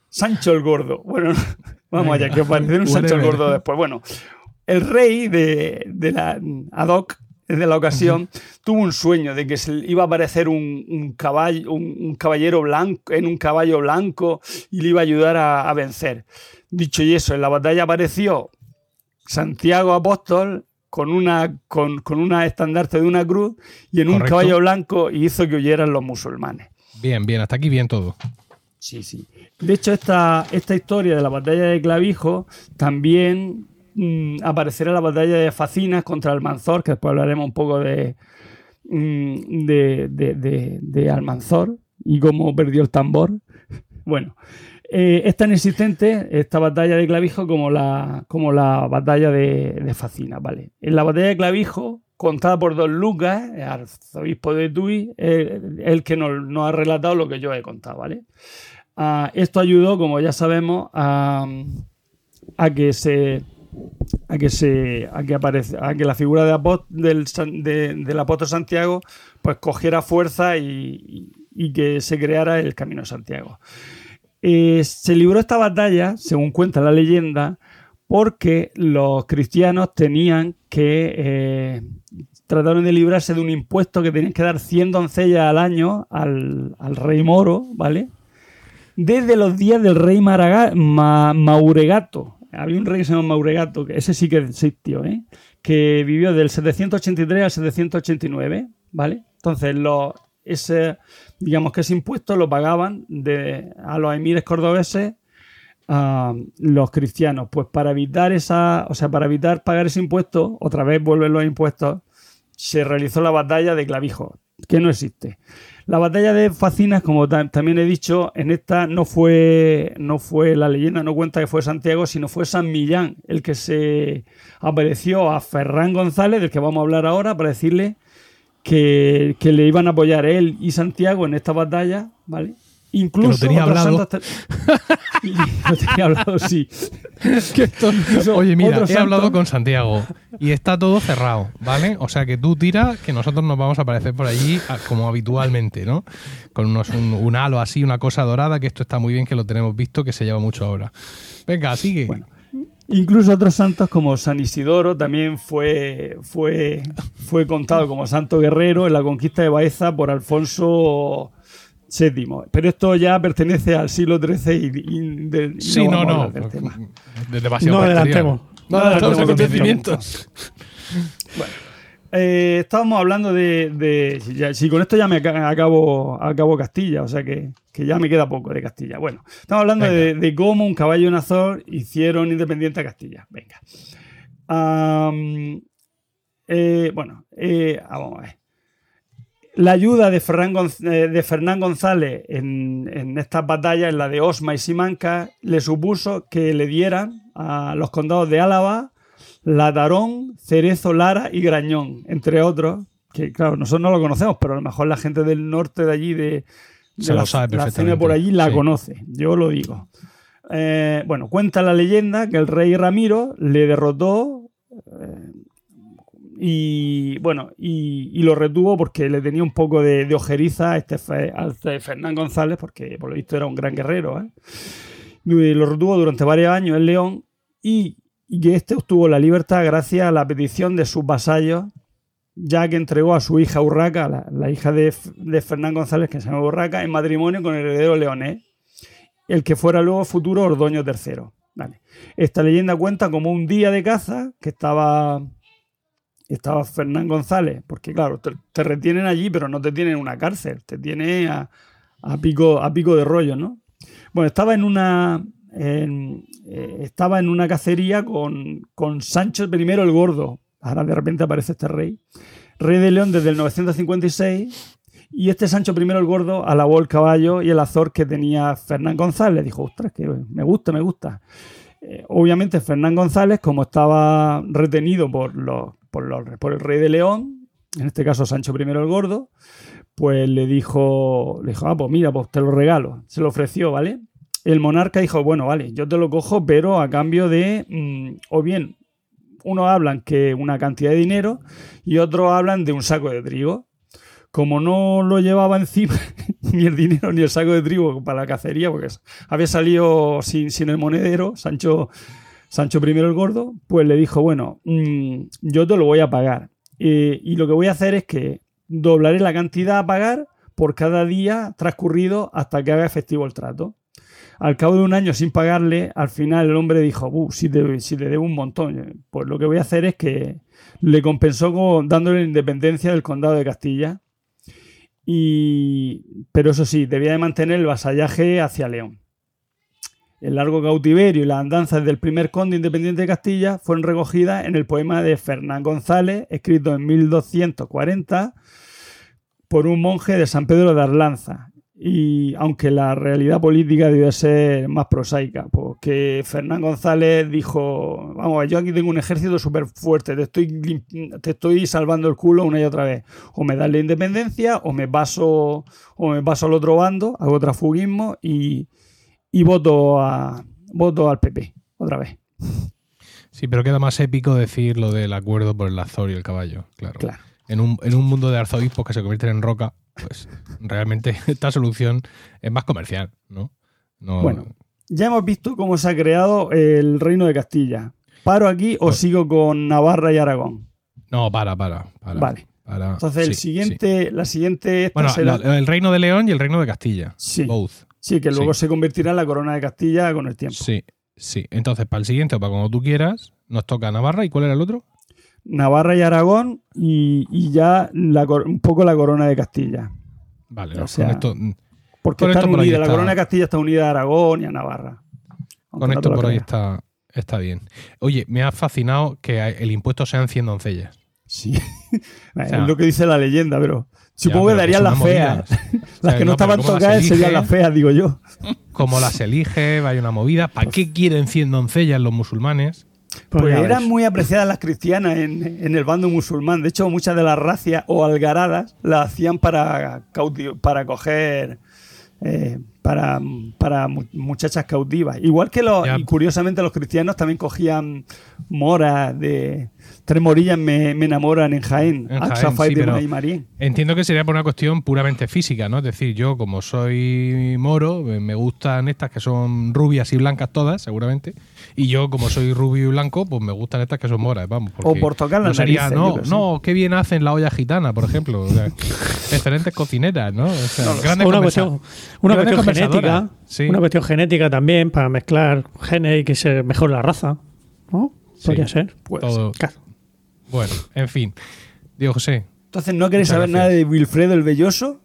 Sancho el Gordo. Bueno, vamos allá, que apareció un Sancho el. Gordo después. Bueno, el rey de, de la ad hoc de la ocasión tuvo un sueño de que se iba a aparecer un, un caballo, un, un caballero blanco en un caballo blanco y le iba a ayudar a, a vencer. Dicho y eso, en la batalla apareció Santiago Apóstol con una, con, con una estandarte de una cruz y en un caballo blanco y hizo que huyeran los musulmanes. Bien, bien, hasta aquí bien todo. Sí, sí. De hecho, esta, esta historia de la batalla de Clavijo también mm, aparecerá la batalla de Facinas contra Almanzor, que después hablaremos un poco de, mm, de, de- de- de Almanzor y cómo perdió el tambor. Bueno, eh, es tan existente esta batalla de Clavijo como la, como la batalla de, de Facinas, ¿vale? En la batalla de Clavijo, contada por Don Lucas, el arzobispo de Tui, el que nos, nos ha relatado lo que yo he contado, ¿vale? Ah, esto ayudó, como ya sabemos, a, a que se a que se a que a que la figura de del, de- del apóstol Santiago pues cogiera fuerza y, que se creara el camino de Santiago. Eh, se libró esta batalla, según cuenta la leyenda, porque los cristianos tenían que eh, trataron de librarse de un impuesto que tenían que dar 100 doncellas al año al, al rey moro, ¿vale? Desde los días del rey Mauregato. Había un rey que se llama Mauregato, que ese sí que existió, ¿eh? que vivió del 783 al 789, ¿vale? Entonces, los, ese, digamos que ese impuesto lo pagaban de, a los emires cordobeses a los cristianos. Pues para evitar esa, o sea, para evitar pagar ese impuesto, otra vez vuelven los impuestos, se realizó la batalla de Clavijo, que no existe. La batalla de Facinas, como ta- también he dicho, en esta no fue, no fue la leyenda, no cuenta que fue Santiago, sino fue San Millán el que se apareció a Ferran González, del que vamos a hablar ahora, para decirle que, que le iban a apoyar él y Santiago en esta batalla, ¿vale? Incluso tenía otros hablado. santos te- Y lo tenía hablado, sí. Oye, mira, he santo- hablado con Santiago y está todo cerrado, ¿vale? O sea que tú tiras que nosotros nos vamos a aparecer por allí como habitualmente, ¿no? Con unos, un, un halo así, una cosa dorada, que esto está muy bien, que lo tenemos visto, que se lleva mucho ahora. Venga, sigue. Incluso otros santos como San Isidoro también fue, fue, fue contado como santo guerrero en la conquista de Baeza por Alfonso VII. Pero esto ya pertenece al siglo XIII y, y de- y sí, no, no. del tema. No adelantemos. No adelantemos No acontecimientos. Eh, estábamos hablando de. de- si, ya- si con esto ya me aca- acabo, acabo Castilla, o sea que, que ya me queda poco de Castilla. Bueno, estamos hablando de, de cómo un caballo y un azor hicieron independiente a Castilla. Venga. Eh, bueno, eh, ah, vamos a ver. La ayuda de, eh, Fernán González en, en estas batallas, en la de Osma y Simanca, le supuso que le dieran a los condados de Álava, Latarón, Cerezo, Lara y Grañón, entre otros, que claro, nosotros no lo conocemos, pero a lo mejor la gente del norte de allí, de, de Se lo la, sabe la perfectamente, zona por allí, la sí. conoce, yo lo digo. Eh, bueno, cuenta la leyenda que el rey Ramiro le derrotó eh, y bueno, y, lo retuvo porque le tenía un poco de, ojeriza a este, a este Fernán González, porque por lo visto era un gran guerrero. ¿eh? Lo retuvo durante varios años en León y, y este obtuvo la libertad gracias a la petición de sus vasallos, ya que entregó a su hija Urraca, la, hija de, Fernán González, que se llama Urraca, en matrimonio con el heredero leonés, el que fuera luego futuro Ordoño III. Esta leyenda cuenta como un día de caza que estaba estaba Fernán González, porque claro, te, retienen allí, pero no te tienen en una cárcel, te tiene a, a pico, a pico de rollo, ¿no? Bueno, estaba en una eh, estaba en una cacería con, con Sancho I el Gordo. Ahora de repente aparece este rey. Rey de León desde el 956. Y este Sancho I el Gordo alabó el caballo y el azor que tenía Fernán González. Dijo, ostras, que me gusta, me gusta. Eh, obviamente Fernán González, como estaba retenido por, los, por, el rey de León, en este caso Sancho I el Gordo, pues le dijo, le dijo, ah, pues mira, pues te lo regalo. Se lo ofreció, ¿vale? El monarca dijo, bueno, vale, yo te lo cojo, pero a cambio de, mm, o bien, unos hablan que una cantidad de dinero y otros hablan de un saco de trigo. Como no lo llevaba encima ni el dinero ni el saco de trigo para la cacería, porque había salido sin, sin el monedero, Sancho, Sancho I el Gordo, pues le dijo, bueno, mm, yo te lo voy a pagar. Eh, y lo que voy a hacer es que doblaré la cantidad a pagar por cada día transcurrido hasta que haga efectivo el trato. Al cabo de un año sin pagarle, al final el hombre dijo, si, si le debo un montón, pues lo que voy a hacer es que le compensó con, dándole la independencia del condado de Castilla. Y, pero eso sí, debía de mantener el vasallaje hacia León. El largo cautiverio y las andanzas del primer conde independiente de Castilla fueron recogidas en el poema de Fernán González, escrito en 1240 por un monje de San Pedro de Arlanza. Y aunque la realidad política debe ser más prosaica, porque Fernán González dijo, vamos, yo aquí tengo un ejército súper fuerte, te estoy, te estoy salvando el culo una y otra vez. O me das la independencia, o me paso, o me paso al otro bando, hago trafugismo y, y voto, a, voto al PP, otra vez. Sí, pero queda más épico decir lo del acuerdo por el Azor y el caballo, claro. Claro. En un, en un mundo de arzobispos que se convierten en roca, pues realmente esta solución es más comercial, ¿no? no Bueno, ya hemos visto cómo se ha creado el reino de Castilla. ¿Paro aquí o Pues- sigo con Navarra y Aragón? No, para, para. para, Vale. para. Entonces, el Sí, siguiente, la siguiente. Bueno, será- la- el reino de León y el reino de Castilla. Sí. Both. Sí, que luego sí. se convertirá en la corona de Castilla con el tiempo. Sí, sí. Entonces, para el siguiente o para cuando tú quieras, nos toca Navarra. ¿Y cuál era el otro? Navarra y Aragón y, y ya la un poco la corona de Castilla. Vale, O sea, con esto, Porque Con están esto por ahí unidas, la corona de Castilla está unida a Aragón y a Navarra. Con esto por ahí está, está bien. Oye, me ha fascinado que el impuesto sean 100 doncellas. Sí. O sea, es lo que dice la leyenda, pero supongo Ya, que darían las feas. Las O sea, que no, estaban ¿cómo las tocadas serían las feas, digo yo. Como las elige, vaya una movida. ¿Para qué quieren 100 doncellas los musulmanes? Pues Pues eran ves. muy apreciadas las cristianas en, en el bando musulmán. De hecho, muchas de las racias o algaradas las hacían para, para coger. eh, para, para mu- muchachas cautivas. Igual que los, Ya. y curiosamente los cristianos también cogían moras de tres morillas me, me enamoran en Jaén. En Jaén, sí, de Monay Marín. Entiendo que sería por una cuestión puramente física, ¿no? Es decir, yo como soy moro, me gustan estas que son rubias y blancas todas, seguramente. Y yo como soy rubio y blanco, pues me gustan estas que son moras, vamos. porque por tocar las no sería, narices, no, no, qué bien hacen la olla gitana, por ejemplo. O sea, excelentes cocineras, ¿no? O sea, grandes una cuestión, una cuestión genética. Sí. una cuestión genética también para mezclar genes y que se mejore la raza, ¿no? Sí. Podría ser. Pues, Todo-. Bueno, en fin. Diego José. Entonces, ¿no queréis saber gracias. nada de Wilfredo el Belloso?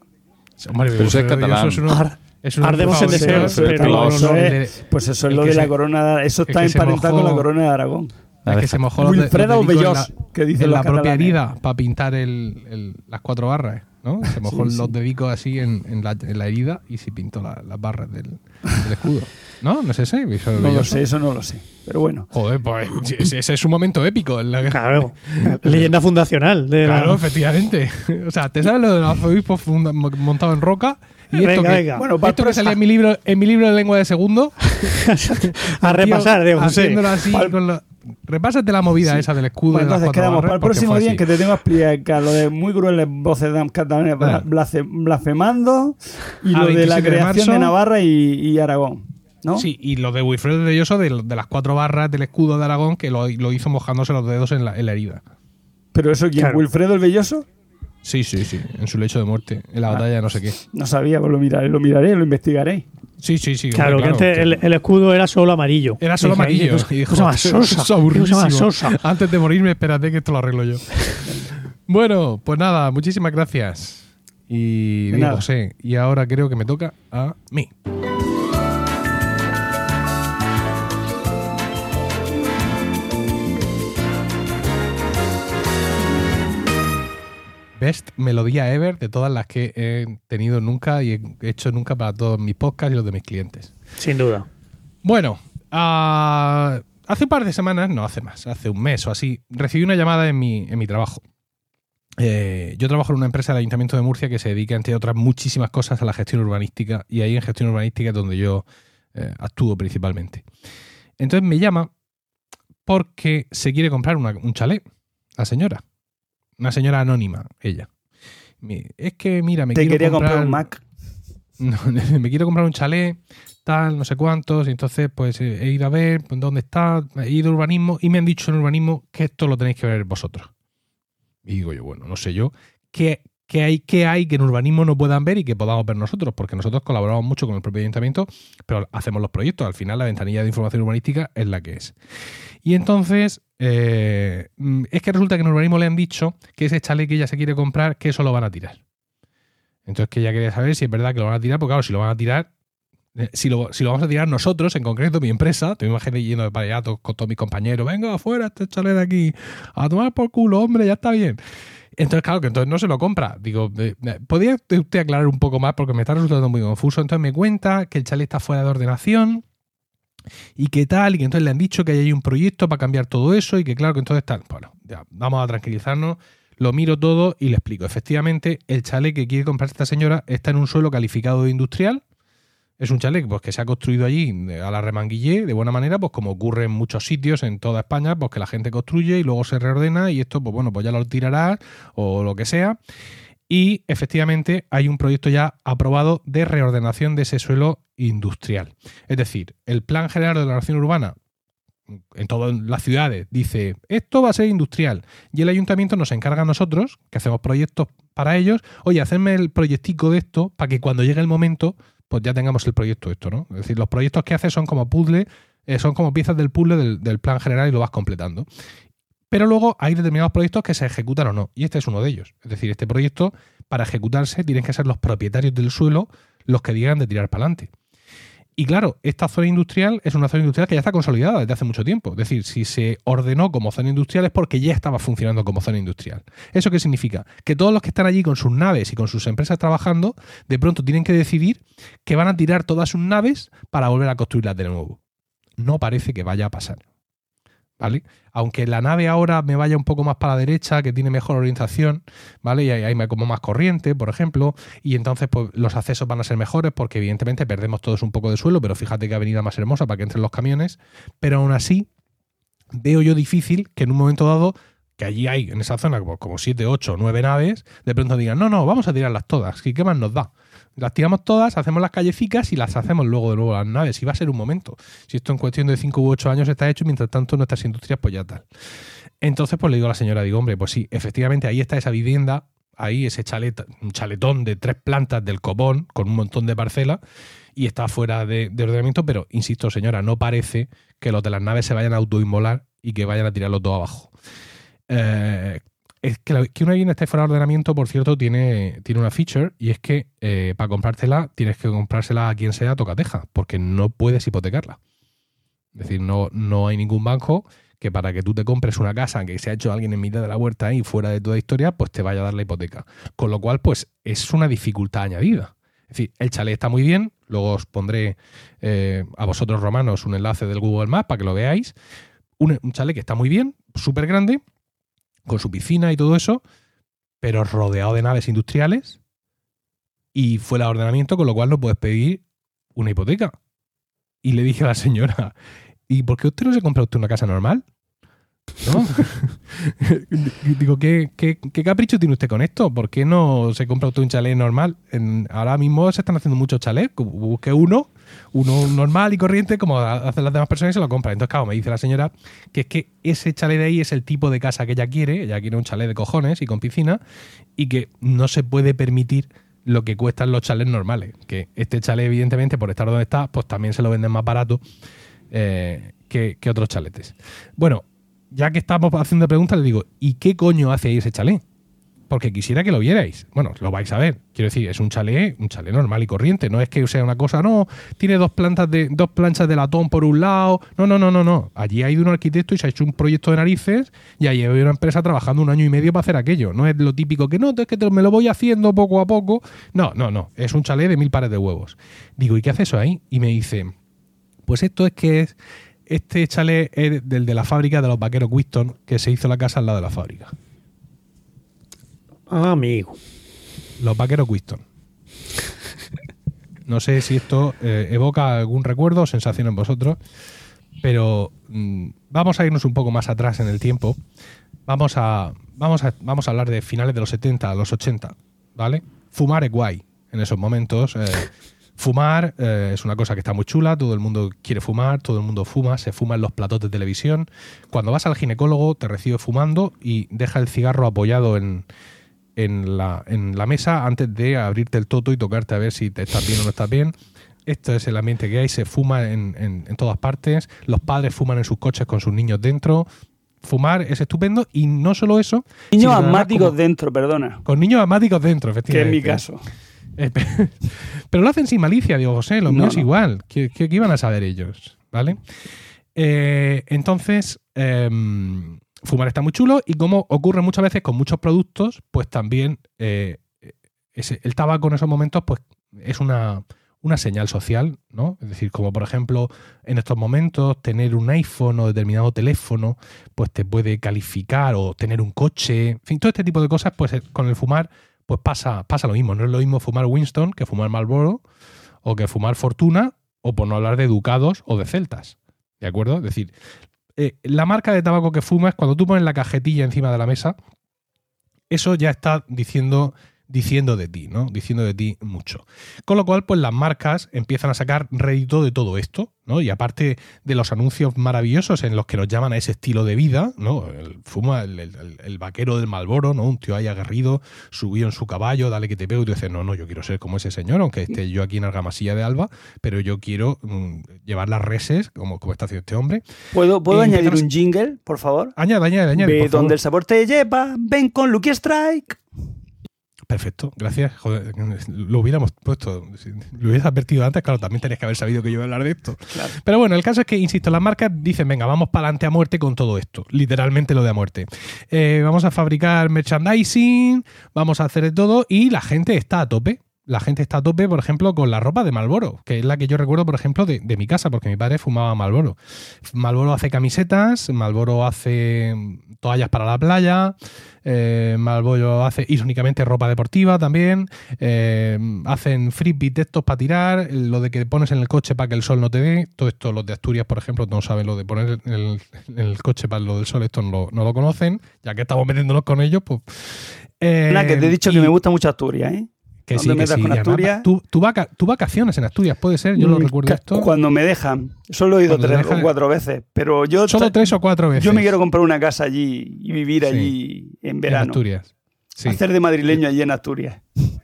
Hombre, Pero es catalán. es uno- Ar- ardemos en deseos, pero pero no, eso es- Pues eso es lo de la se- corona. Eso está emparentado con la corona de Aragón. Es que se mojó Wilfredo la- que dicen en la propia herida para pintar el- el- las cuatro barras, ¿no? Se mojó Sí, sí. los dedicos así en, en la, en la herida y se pintó la- las barras del, del escudo. ¿No? ¿No es ese? No lo sé, eso no lo sé. Pero bueno. Joder, pues ese es un momento épico en la. Claro. Leyenda fundacional de la- Claro, efectivamente. O sea, ¿te sabes lo de los arzobispos funda- montado en roca? Y esto Venga, que, venga. Bueno, para esto que salía en mi libro, en mi libro de lengua de segundo. a repasar. Haciéndolo así con la- Repásate la movida esa del escudo. Bueno, de las entonces quedamos para el próximo día así. que te tengo que explicar lo de muy crueles voces de catalanes blasfemando y A lo de la 27 de creación de. Navarra y, y Aragón. ¿No? Sí, y lo de Wilfredo de Belloso, de, de las cuatro barras del escudo de Aragón, que lo, lo hizo mojándose los dedos en la, en la herida. Pero eso, ¿quién? Claro. ¿Wilfredo el Belloso? Sí, sí, sí, en su lecho de muerte, en la batalla de no sé qué. No sabía, pues lo miraré, lo miraré, lo investigaré. Sí, sí, sí. Claro, hombre, que antes el, el escudo era solo amarillo. Era solo amarillo. "Ay, qué Y dijo, cosa más "Esto es sosa. cosa más sosa". Antes de morirme, espérate que esto lo arreglo yo. bueno, pues nada, muchísimas gracias. Y nada. José, y ahora creo que me toca a mí. Best melodía ever de todas las que he tenido nunca y he hecho nunca para todos mis podcasts y los de mis clientes. Sin duda. Bueno, ah, hace un par de semanas, no hace más, hace un mes o así, recibí una llamada en mi, en mi trabajo. Eh, yo trabajo en una empresa del Ayuntamiento de Murcia que se dedica, entre otras muchísimas cosas, a la gestión urbanística y ahí en gestión urbanística es donde yo eh, actúo principalmente. Entonces me llama porque se quiere comprar una- un chalet, la señora. Una señora anónima, ella. Es que, mira, me Te quiero quería comprar un Mac. no, me quiero comprar un chalet, tal, no sé cuántos, y entonces pues eh, he ido a ver dónde está, he ido a urbanismo y me han dicho en urbanismo que esto lo tenéis que ver vosotros. Y digo yo, bueno, no sé yo, ¿qué, qué hay, qué hay que en urbanismo no puedan ver y que podamos ver nosotros? Porque nosotros colaboramos mucho con el propio ayuntamiento, pero hacemos los proyectos. Al final la ventanilla de información urbanística es la que es. Y entonces, eh, mm, es que resulta que en urbanismo le han dicho que ese chalet que ella se quiere comprar, que eso lo van a tirar. Entonces que ella quería saber si es verdad que lo van a tirar, porque claro, si lo van a tirar, eh, si lo, si lo vamos a tirar nosotros, en concreto mi empresa, te imaginas yendo de to- con todos mis compañeros, venga afuera este chalet de aquí, a tomar por culo, hombre, ya está bien. Entonces, claro, que entonces no se lo compra. Digo, eh, eh, ¿podría usted aclarar un poco más? Porque me está resultando muy confuso. Entonces me cuenta que el chalet está fuera de ordenación y que tal, y que entonces le han dicho que hay un proyecto para cambiar todo eso y que claro que entonces tal. Bueno, ya, vamos a tranquilizarnos. Lo miro todo y le explico. Efectivamente, el chalet que quiere comprar esta señora está en un suelo calificado de industrial. Es un chalet pues, que se ha construido allí de- a la remanguillé, de buena manera, pues como ocurre en muchos sitios en toda España, pues que la gente construye y luego se reordena y esto, pues bueno, pues ya lo tirará o lo que sea. Y efectivamente hay un proyecto ya aprobado de reordenación de ese suelo industrial. Es decir, el Plan General de Ordenación Urbana en todas las ciudades dice esto va a ser industrial y el ayuntamiento nos encarga a nosotros que hacemos proyectos para ellos oye hacerme el proyectico de esto para que cuando llegue el momento pues ya tengamos el proyecto esto no es decir los proyectos que hace son como puzzle eh, son como piezas del puzzle del plan general y lo vas completando. Pero luego hay determinados proyectos que se ejecutan o no y este es uno de ellos. Es decir este proyecto para ejecutarse tienen que ser los propietarios del suelo los que digan de tirar para adelante y claro, esta zona industrial es una zona industrial que ya está consolidada desde hace mucho tiempo. Es decir, si se ordenó como zona industrial es porque ya estaba funcionando como zona industrial. ¿Eso qué significa? Que todos los que están allí con sus naves y con sus empresas trabajando, de pronto tienen que decidir que van a tirar todas sus naves para volver a construirlas de nuevo. No parece que vaya a pasar. ¿Vale? Aunque la nave ahora me vaya un poco más para la derecha, que tiene mejor orientación, ¿vale? Y hay, como más corriente, por ejemplo, y entonces pues, los accesos van a ser mejores porque evidentemente perdemos todos un poco de suelo, pero fíjate que avenida más hermosa para que entren los camiones, pero aún así veo yo difícil que en un momento dado, que allí hay en esa zona como, como 7, 8, 9 naves, de pronto digan, no, no, vamos a tirarlas todas, ¿y qué más nos da? Las tiramos todas, hacemos las calleficas y las hacemos luego de nuevo las naves. Y va a ser un momento. Si esto en cuestión de 5 u 8 años está hecho, mientras tanto nuestras industrias pues ya tal. Entonces pues le digo a la señora, digo, hombre, pues sí, efectivamente ahí está esa vivienda, ahí ese chalet, un chaletón de tres plantas del copón con un montón de parcelas y está fuera de, de ordenamiento, pero insisto señora, no parece que los de las naves se vayan a autoinmolar y que vayan a tirarlo todo abajo. Eh, es que, que una vivienda esté fuera de ordenamiento, por cierto, tiene, tiene una feature y es que eh, para comprártela tienes que comprársela a quien sea tocateja, porque no puedes hipotecarla. Es decir, no, no hay ningún banco que para que tú te compres una casa que se ha hecho alguien en mitad de la huerta ahí fuera de toda historia, pues te vaya a dar la hipoteca. Con lo cual, pues es una dificultad añadida. Es decir, el chalet está muy bien, luego os pondré eh, a vosotros romanos un enlace del Google Maps para que lo veáis. Un, un chalet que está muy bien, súper grande, con su piscina y todo eso, pero rodeado de naves industriales y fuera de ordenamiento, con lo cual no puedes pedir una hipoteca. Y le dije a la señora, ¿y por qué usted no se compra usted una casa normal? ¿No? Digo, ¿qué, qué, qué capricho tiene usted con esto? ¿Por qué no se compra usted un chalet normal? En- ahora mismo se están haciendo muchos chalets. Busque uno, uno normal y corriente, como hacen las demás personas y se lo compra. Entonces, claro, me dice la señora que es que ese chalet de ahí es el tipo de casa que ella quiere. Ella quiere un chalet de cojones y con piscina y que no se puede permitir lo que cuestan los chalets normales. Que este chalet, evidentemente, por estar donde está, pues también se lo venden más barato eh, que, que otros chaletes. Bueno, ya que estamos haciendo preguntas, le digo, ¿y qué coño hace ahí ese chalet? Porque quisiera que lo vierais. Bueno, lo vais a ver. Quiero decir, es un chalet, un chalet normal y corriente. No es que sea una cosa, no, tiene dos plantas de, dos planchas de latón por un lado. No, no, no, no, no. Allí ha ido un arquitecto y se ha hecho un proyecto de narices y allí hay una empresa trabajando un año y medio para hacer aquello. No es lo típico que no, es que me lo voy haciendo poco a poco. No, no, no. Es un chalet de mil pares de huevos. Digo, ¿y qué hace eso ahí? Y me dice, pues esto es que es, este chalet es del de la fábrica de los vaqueros Winston, que se hizo la casa al lado de la fábrica. Ah, amigo. Los vaqueros Winston. No sé si esto eh, evoca algún recuerdo o sensación en vosotros. pero mm, vamos a irnos un poco más atrás en el tiempo. Vamos a, vamos a, vamos a hablar de finales de los 70 a los 80, ¿vale? Fumar es guay en esos momentos. eh, fumar eh, es una cosa que está muy chula, todo el mundo quiere fumar, todo el mundo fuma, se fuma en los platos de televisión. Cuando vas al ginecólogo te recibe fumando y deja el cigarro apoyado en, en, la, en la mesa antes de abrirte el toto y tocarte a ver si te estás bien o no estás bien. Esto es el ambiente que hay, se fuma en, en- en todas partes, los padres fuman en sus coches con sus niños dentro. Fumar es estupendo y no solo eso. Niños asmáticos como- dentro, perdona. Con niños asmáticos dentro, Que es efectivamente. mi caso. Eh, pe- Pero lo hacen sin malicia, digo, José, los No, míos no. igual. ¿Qué, qué- qué iban a saber ellos? ¿Vale? Eh, entonces, em, fumar está muy chulo y como ocurre muchas veces con muchos productos, pues también eh, el tabaco en esos momentos pues es una, una señal social, ¿no? Es decir, como por ejemplo en estos momentos tener un iPhone o determinado teléfono pues te puede calificar o tener un coche, en fin, todo este tipo de cosas pues eh, con el fumar pues pasa, pasa lo mismo. No es lo mismo fumar Winston que fumar Marlboro o que fumar Fortuna o por no hablar de Ducados o de Celtas. ¿De acuerdo? Es decir, eh, la marca de tabaco que fumas, cuando tú pones la cajetilla encima de la mesa, eso ya está diciendo, diciendo de ti, ¿no? Diciendo de ti mucho. Con lo cual, pues las marcas empiezan a sacar rédito de todo esto, ¿no? Y aparte de los anuncios maravillosos en los que nos llaman a ese estilo de vida, ¿no? El fuma, el, el- el vaquero del Malboro, ¿no? Un tío ahí aguerrido, subido en su caballo, dale que te pego, y tú dices, no, no, yo quiero ser como ese señor, aunque esté yo aquí en Argamasilla de Alba, pero yo quiero mm, llevar las reses, como, como está haciendo este hombre. ¿Puedo, ¿puedo añadir un jingle, por favor? Añade, añade, añade. Ve por favor. donde el sabor te lleva, ven con Lucky Strike. Perfecto, gracias. Joder, lo hubiéramos puesto. si lo hubieras advertido antes, claro, también tenías que haber sabido que yo iba a hablar de esto. Claro. Pero bueno, el caso es que, insisto, las marcas dicen, venga, vamos para adelante a muerte con todo esto. Literalmente lo de a muerte. Eh, vamos a fabricar merchandising, vamos a hacer de todo y la gente está a tope. La gente está a tope, por ejemplo, con la ropa de Malboro, que es la que yo recuerdo, por ejemplo, de, de mi casa, porque mi padre fumaba Malboro. Malboro hace camisetas, Malboro hace toallas para la playa, eh, Malboro hace irónicamente ropa deportiva también, eh, hacen frisbees de estos para tirar, lo de que pones en el coche para que el sol no te dé, todo esto los de Asturias, por ejemplo, no saben lo de poner en el, en el coche para lo del sol, esto no lo, no lo conocen, ya que estamos metiéndonos con ellos, pues... eh, que te he dicho que y- me gusta mucho Asturias, ¿eh? Que sí, que sí. con Asturias. tú, tú vaca- tú vacaciones en Asturias, puede ser, yo lo Mm, recuerdo esto. Cuando me dejan. Solo he ido Cuando tres o cuatro veces. Pero yo, Solo tres o cuatro veces. yo me quiero comprar una casa allí y vivir allí en en verano. Asturias. Sí. Hacer de madrileño allí en Asturias.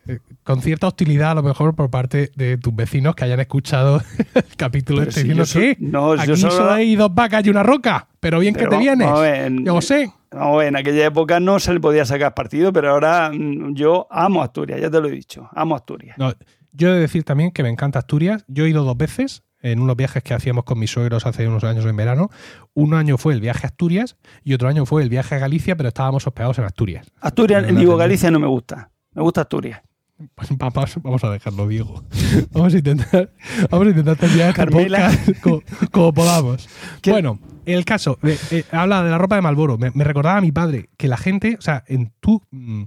Eh, Con cierta hostilidad, a lo mejor, por parte de tus vecinos que hayan escuchado el capítulo Pero este si diciendo yo que no, yo aquí solo- solo hay dos vacas y una roca, pero bien Pero que te vienes. ver, en- Yo sé. No, en aquella época no se le podía sacar partido, pero ahora mm, yo amo Asturias, ya te lo he dicho. Amo Asturias. No, yo he de decir también que me encanta Asturias. Yo he ido dos veces en unos viajes que hacíamos con mis suegros hace unos años en verano. Un año fue el viaje a Asturias y otro año fue el viaje a Galicia, pero estábamos hospedados en Asturias. Asturias, digo. Galicia no me gusta. Me gusta Asturias. Pues vamos, vamos a dejarlo, Diego. Vamos a intentar, vamos a intentar terminar este Carmela. como, como podamos. ¿Qué? Bueno, el caso, eh, eh, habla de la ropa de Malboro. Me, me recordaba a mi padre que la gente, o sea, en tú, mm,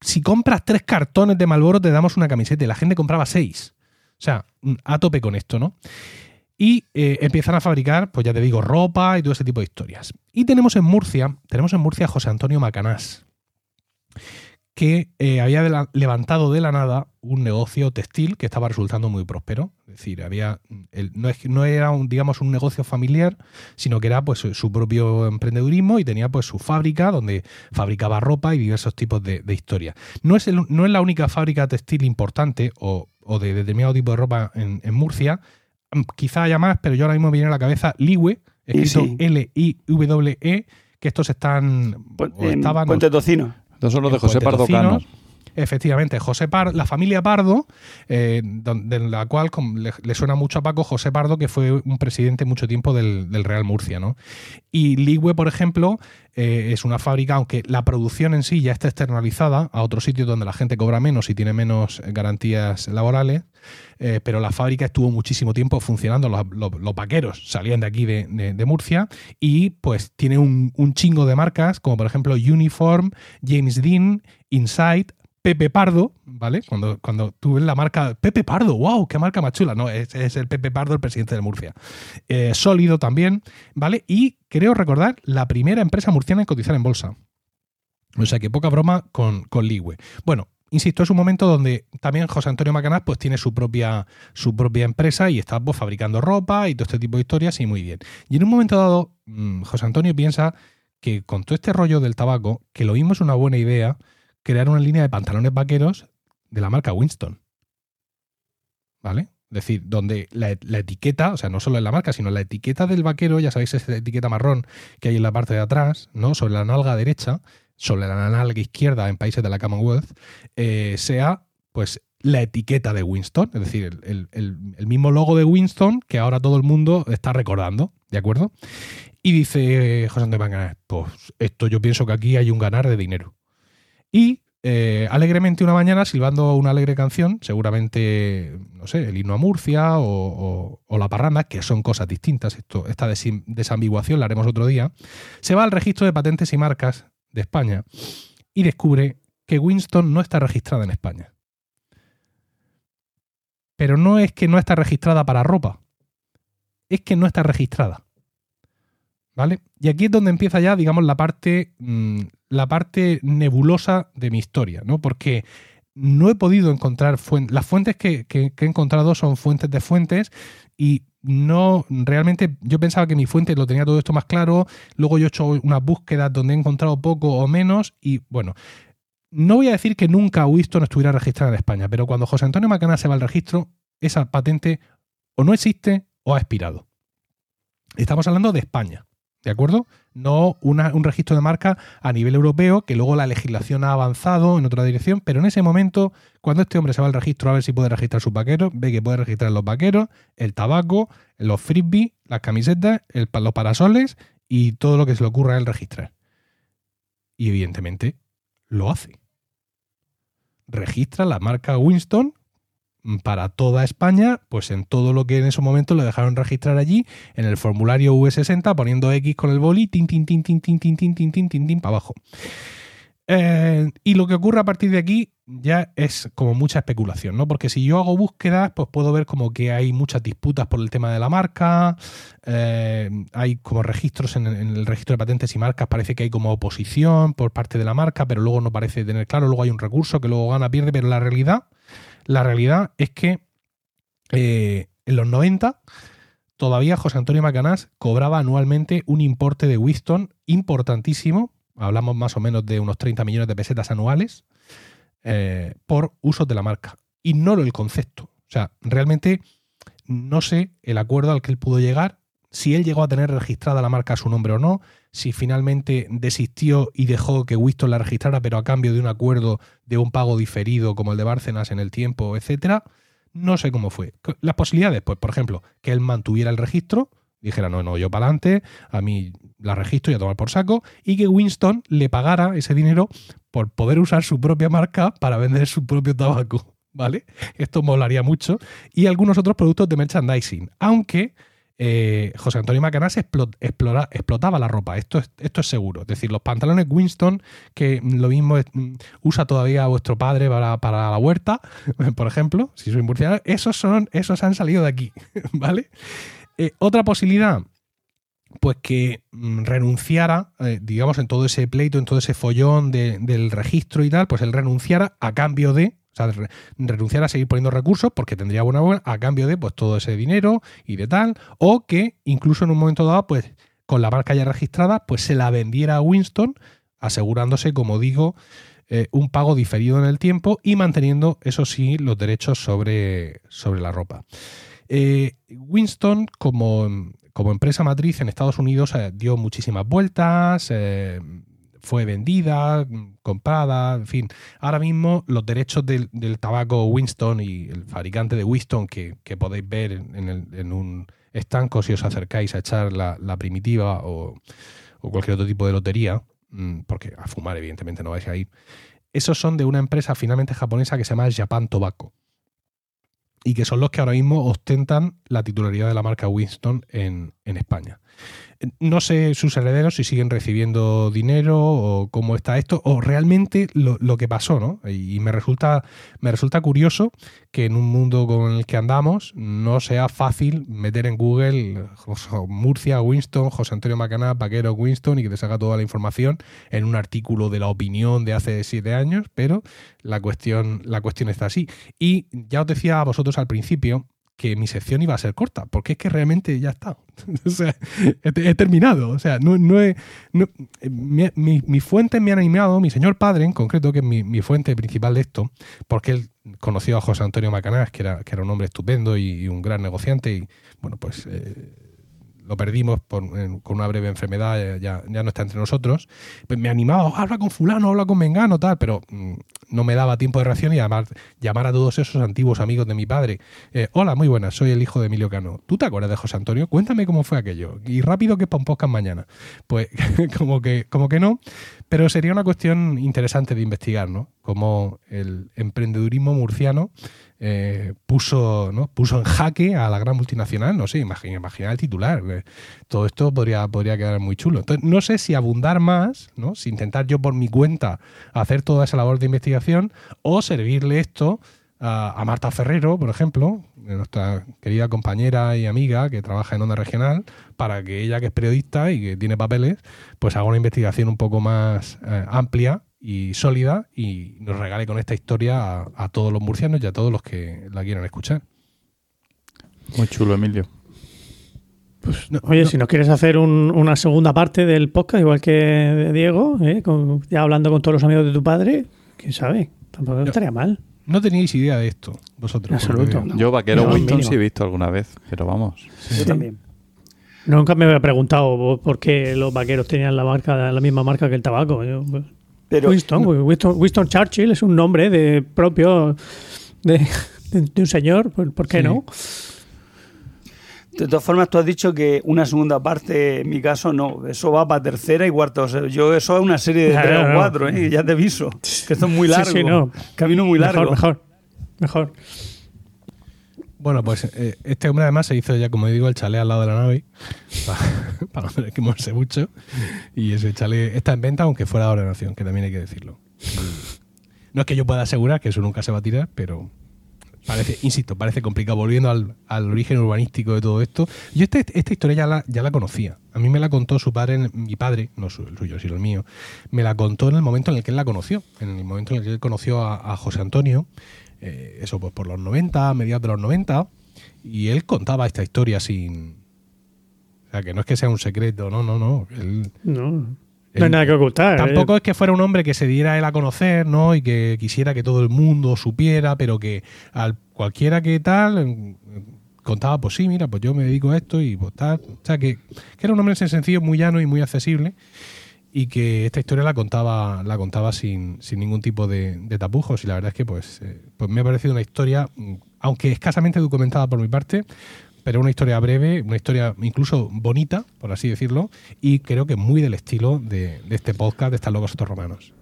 si compras tres cartones de Malboro te damos una camiseta y la gente compraba seis. O sea, mm, a tope con esto, ¿no? Y eh, empiezan a fabricar, pues ya te digo, ropa y todo ese tipo de historias. Y tenemos en Murcia, tenemos en Murcia a José Antonio Macanás, que eh, había levantado de la nada un negocio textil que estaba resultando muy próspero. Es decir, había el- no, es, no era un, digamos, un negocio familiar, sino que era pues su propio emprendedurismo y tenía pues su fábrica donde fabricaba ropa y diversos tipos de, de historias. No es, el- no es la única fábrica textil importante o, o de determinado tipo de ropa en, en Murcia. Mm, Quizá haya más, pero yo ahora mismo me viene a la cabeza Liwe, escrito sí. L-I-W-E, que estos están Pu- o estaban Puente Tocino. Estos son los de José Pardo. Cano. Efectivamente, José Par- la familia Pardo, eh, de la cual le, suena mucho a Paco José Pardo, que fue un presidente mucho tiempo del, Real Murcia, ¿no? Y Ligüe, por ejemplo, eh, es una fábrica, aunque la producción en sí ya está externalizada a otros sitios donde la gente cobra menos y tiene menos eh, garantías laborales, eh, pero la fábrica estuvo muchísimo tiempo funcionando, los, los- los vaqueros salían de aquí de, Murcia y pues tiene un, un chingo de marcas, como por ejemplo Uniform, James Dean, Inside, Pepe Pardo, ¿vale? Cuando, cuando tú ves la marca Pepe Pardo, wow, qué marca más chula. No, es, el Pepe Pardo, el presidente de Murcia. Eh, sólido también, ¿vale? Y creo recordar la primera empresa murciana en cotizar en bolsa. O sea que poca broma con, con Ligüe. Bueno, insisto, es un momento donde también José Antonio Macanás pues tiene su propia, su propia empresa y está pues, fabricando ropa y todo este tipo de historias y muy bien. Y en un momento dado, mm, José Antonio piensa que con todo este rollo del tabaco, que lo mismo es una buena idea crear una línea de pantalones vaqueros de la marca Winston. ¿Vale? Es decir, donde la, etiqueta, o sea, no solo en la marca, sino la etiqueta del vaquero, ya sabéis, esa etiqueta marrón que hay en la parte de atrás, ¿no? Sobre la nalga derecha, sobre la nalga izquierda en países de la Commonwealth, eh, sea pues la etiqueta de Winston, es decir, el, mismo logo de Winston que ahora todo el mundo está recordando, ¿de acuerdo? Y dice José Antonio pues esto yo pienso que aquí hay un ganar de dinero. Y eh, alegremente una mañana, silbando una alegre canción, seguramente, no sé, el himno a Murcia o, o- o la parranda, que son cosas distintas, esto, esta desambiguación la haremos otro día, se va al registro de patentes y marcas de España y descubre que Winston no está registrada en España. Pero no es que no está registrada para ropa, es que no está registrada. ¿Vale? Y aquí es donde empieza ya, digamos, la parte, mm, la parte nebulosa de mi historia, ¿no? Porque no he podido encontrar fuentes. Las fuentes que, he encontrado son fuentes de fuentes y no realmente yo pensaba que mi fuente lo tenía todo esto más claro. Luego yo he hecho unas búsquedas donde he encontrado poco o menos y bueno. No voy a decir que nunca Winston estuviera registrada en España, pero cuando José Antonio Macana se va al registro, esa patente o no existe o ha expirado. Estamos hablando de España, ¿de acuerdo? No un registro de marca a nivel europeo, que luego la legislación ha avanzado en otra dirección, pero en ese momento, cuando este hombre se va al registro a ver si puede registrar sus vaqueros, ve que puede registrar los vaqueros, el tabaco, los frisbees, las camisetas, los parasoles y todo lo que se le ocurra a él registrar. Y evidentemente lo hace. Registra la marca Winston para toda España, pues en todo lo que en ese momento le dejaron registrar allí, en el formulario V60, poniendo X con el boli, tin, tin, tin, tin, tin, tin, tin, tin, tin, tin, tin, para abajo. Eh, y lo que ocurre a partir de aquí ya es como mucha especulación, ¿no? Porque si yo hago búsquedas, pues puedo ver como que hay muchas disputas por el tema de la marca, eh, hay como registros en el registro de patentes y marcas, parece que hay como oposición por parte de la marca, pero luego no parece tener claro, luego hay un recurso que luego gana, pierde, pero la realidad, la realidad es que eh, en los 90 todavía José Antonio Macanás cobraba anualmente un importe de Winston importantísimo, hablamos más o menos de unos 30 millones de pesetas anuales, eh, por usos de la marca. Ignoro el concepto. O sea, realmente no sé el acuerdo al que él pudo llegar, si él llegó a tener registrada la marca a su nombre o no, si finalmente desistió y dejó que Winston la registrara, pero a cambio de un acuerdo de un pago diferido como el de Bárcenas en el tiempo, etcétera. No sé cómo fue. Las posibilidades, pues, por ejemplo, que él mantuviera el registro, dijera, no, no, yo para adelante, a mí la registro y a tomar por saco, y que Winston le pagara ese dinero por poder usar su propia marca para vender su propio tabaco, ¿vale? Esto molaría mucho. Y algunos otros productos de merchandising, aunque eh, José Antonio Macanás explotaba la ropa, esto es, seguro. Es decir, los pantalones Winston, que lo mismo mm, usa todavía vuestro padre para, la huerta, por ejemplo, si soy murciano, esos, son, esos han salido de aquí, ¿vale? Eh, otra posibilidad, pues que mm, renunciara, eh, digamos, en todo ese pleito, en todo ese follón de- del registro y tal, pues él renunciara a cambio de, sea, re- renunciara a seguir poniendo recursos porque tendría buena buena, a cambio de pues todo ese dinero y de tal, o que incluso en un momento dado, pues con la marca ya registrada, pues se la vendiera a Winston, asegurándose, como digo, eh, un pago diferido en el tiempo y manteniendo, eso sí, los derechos sobre, sobre la ropa. Eh, Winston, como, como empresa matriz en Estados Unidos, eh, dio muchísimas vueltas, fue vendida, comprada, en fin. Ahora mismo los derechos del, tabaco Winston y el fabricante de Winston, que, que podéis ver en, en el- en un estanco si os acercáis a echar la, la primitiva o, o cualquier otro tipo de lotería, mm, porque a fumar evidentemente no vais a ir, esos son de una empresa finalmente japonesa que se llama Japan Tobacco y que son los que ahora mismo ostentan la titularidad de la marca Winston en, en España. No sé sus herederos si siguen recibiendo dinero o cómo está esto, o realmente lo, lo que pasó, ¿no? Y me resulta, me resulta curioso que en un mundo con el que andamos no sea fácil meter en Google Murcia, Winston, José Antonio Macaná, Vaquero, Winston y que te saca toda la información en un artículo de la opinión de hace siete años, pero la cuestión, la cuestión está así. Y ya os decía a vosotros al principio que mi sección iba a ser corta, porque es que realmente ya está. o sea, he, terminado. O sea, no, no he. no- eh, mi, mi- mis fuentes me han animado, mi señor padre en concreto, que es mi, mi fuente principal de esto, porque él conoció a José Antonio Macanás, que era, que era un hombre estupendo y, y un gran negociante, y bueno, pues eh, lo perdimos con una breve enfermedad, eh, ya, ya no está entre nosotros. Pues me animaba, habla con fulano, habla con mengano, tal, pero mm, no me daba tiempo de reacción y además llamar a todos esos antiguos amigos de mi padre. Eh, Hola, muy buenas, soy el hijo de Emilio Cano. ¿Tú te acuerdas de José Antonio? Cuéntame cómo fue aquello. Y rápido que es mañana. Pues como que, como que no, pero sería una cuestión interesante de investigar, ¿no? Cómo el emprendedurismo murciano eh, puso, ¿no? puso en jaque a la gran multinacional, no sé, imagina, el titular. eh, Todo esto podría, podría quedar muy chulo. Entonces, no sé si abundar más, ¿no? si intentar yo por mi cuenta hacer toda esa labor de investigación o servirle esto a Marta Ferrero, por ejemplo, nuestra querida compañera y amiga que trabaja en Onda Regional, para que ella, que es periodista y que tiene papeles, pues haga una investigación un poco más eh, amplia y sólida y nos regale con esta historia a, a todos los murcianos y a todos los que la quieran escuchar. Muy chulo, Emilio. No, Oye, no, si no quieres hacer un- una segunda parte del podcast, igual que de Diego, ¿eh? Con- ya hablando con todos los amigos de tu padre, quién sabe, tampoco estaría mal. No teníais idea de esto, vosotros. Absoluto. Yo, Vaquero No, Winston, mínimo. sí he visto alguna vez, pero vamos. Yo también. Nunca me había preguntado por qué los vaqueros tenían la marca, la misma marca que el tabaco. Yo, pues, Pero Winston, Winston, Winston Churchill es un nombre de propio de, de- de un señor, ¿por, por qué Sí. no? De todas formas, tú has dicho que una segunda parte, en mi caso, no. Eso va para tercera y cuarta. O sea, yo eso es una serie de tres o no. cuatro, ¿eh? Ya te aviso. Que esto es muy largo. sí, no. Camino muy largo. Mejor, mejor, mejor. Bueno, pues eh, este hombre además se hizo ya, como digo, el chalet al lado de la nave, para, para no que moverse mucho. Y ese chalet está en venta, aunque fuera de ordenación, que también hay que decirlo. No es que yo pueda asegurar que eso nunca se va a tirar, pero parece, insisto, parece complicado. Volviendo al, al origen urbanístico de todo esto, yo este- esta historia ya la, ya la conocía. A mí me la contó su padre, mi padre, no su- el suyo, sino el mío, me la contó en el momento en el que él la conoció, en el momento en el que él conoció a, José Antonio, eh, eso pues por los 90, a mediados de los 90, y él contaba esta historia sin... O sea, que no es que sea un secreto, no, no, no. No, no hay nada que ocultar. Tampoco ¿eh? es que fuera un hombre que se diera él a conocer, ¿no? Y que quisiera que todo el mundo supiera, pero que al cualquiera que tal eh, contaba, pues sí, mira, pues yo me dedico a esto y pues tal. O sea, que, que era un hombre en ese sentido muy llano y muy accesible y que esta historia la contaba la contaba sin, sin ningún tipo de, de tapujos y la verdad es que pues, eh, pues me ha parecido una historia, mm, aunque escasamente documentada por mi parte, pero una historia breve, una historia incluso bonita, por así decirlo, y creo que muy del estilo de, de este podcast de Están locos estos romanos.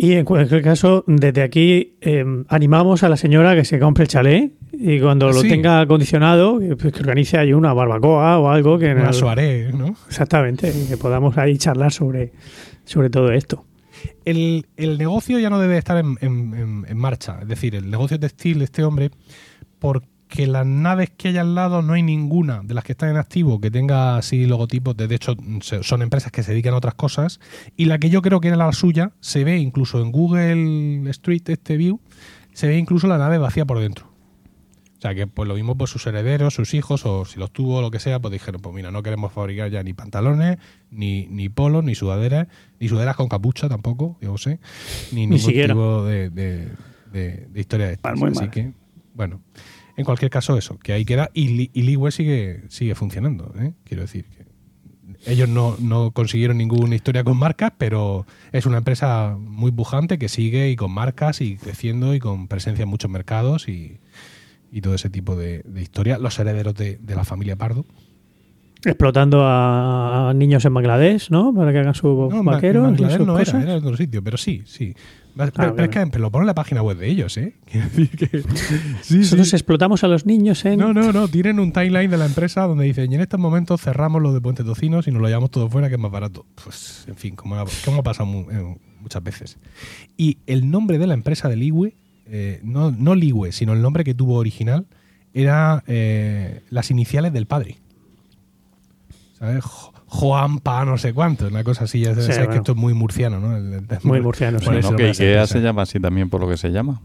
Y en cualquier caso, desde aquí eh, animamos a la señora que se compre el chalet y cuando lo tenga acondicionado, que, pues, que organice ahí una barbacoa o algo que Una soirée, ¿no? exactamente, y que podamos ahí charlar sobre, sobre todo esto. El, el negocio ya no debe estar en, en- en- en marcha. Es decir, el negocio textil de este hombre, porque las naves que hay al lado no hay ninguna de las que están en activo que tenga así logotipos. De, de hecho, son empresas que se dedican a otras cosas. Y la que yo creo que era la suya, se ve incluso en Google Street, este view, se ve incluso la nave vacía por dentro. O sea que pues lo mismo pues sus herederos, sus hijos, o si los tuvo o lo que sea, pues dijeron, pues mira, no queremos fabricar ya ni pantalones, ni, ni polos, ni sudaderas, ni sudaderas con capucha tampoco, yo sé, ni ningún siquiera. tipo de, de- de- de historia de estas. Así mal. que, bueno, en cualquier caso eso, que ahí queda, y, y sigue, sigue funcionando, ¿eh? quiero decir que ellos no, no consiguieron ninguna historia con marcas, pero es una empresa muy pujante que sigue y con marcas y creciendo y con presencia en muchos mercados y, y todo ese tipo de, de historia. Los herederos de, de la familia Pardo, explotando a, niños en Bangladesh, ¿no? Para que hagan sus No, en y Bangladesh sus no cosas. era, era en otro sitio, pero sí, sí. Pero, Ah, pero es que pero lo pone en la página web de ellos, ¿eh? Que- sí, Nosotros sí. explotamos a los niños en. No, no, no. Tienen un timeline de la empresa donde dicen, y en estos momentos cerramos lo de Puente Tocinos y nos lo llevamos todo fuera, que es más barato. Pues, en fin, como, ha- como ha pasado eh, muchas veces. Y el nombre de la empresa de Ligüe, eh, no, no Ligüe, sino el nombre que tuvo original, era eh, las iniciales del padre. ¿Sabes? Jo- Juan Pa no sé cuánto, una cosa así. Ya sabes Sí, que bueno. esto es muy murciano, ¿no? El- el- Muy murciano, sí. Por Sí, eso ¿no? no Que Ikea se llama así también por lo que se llama.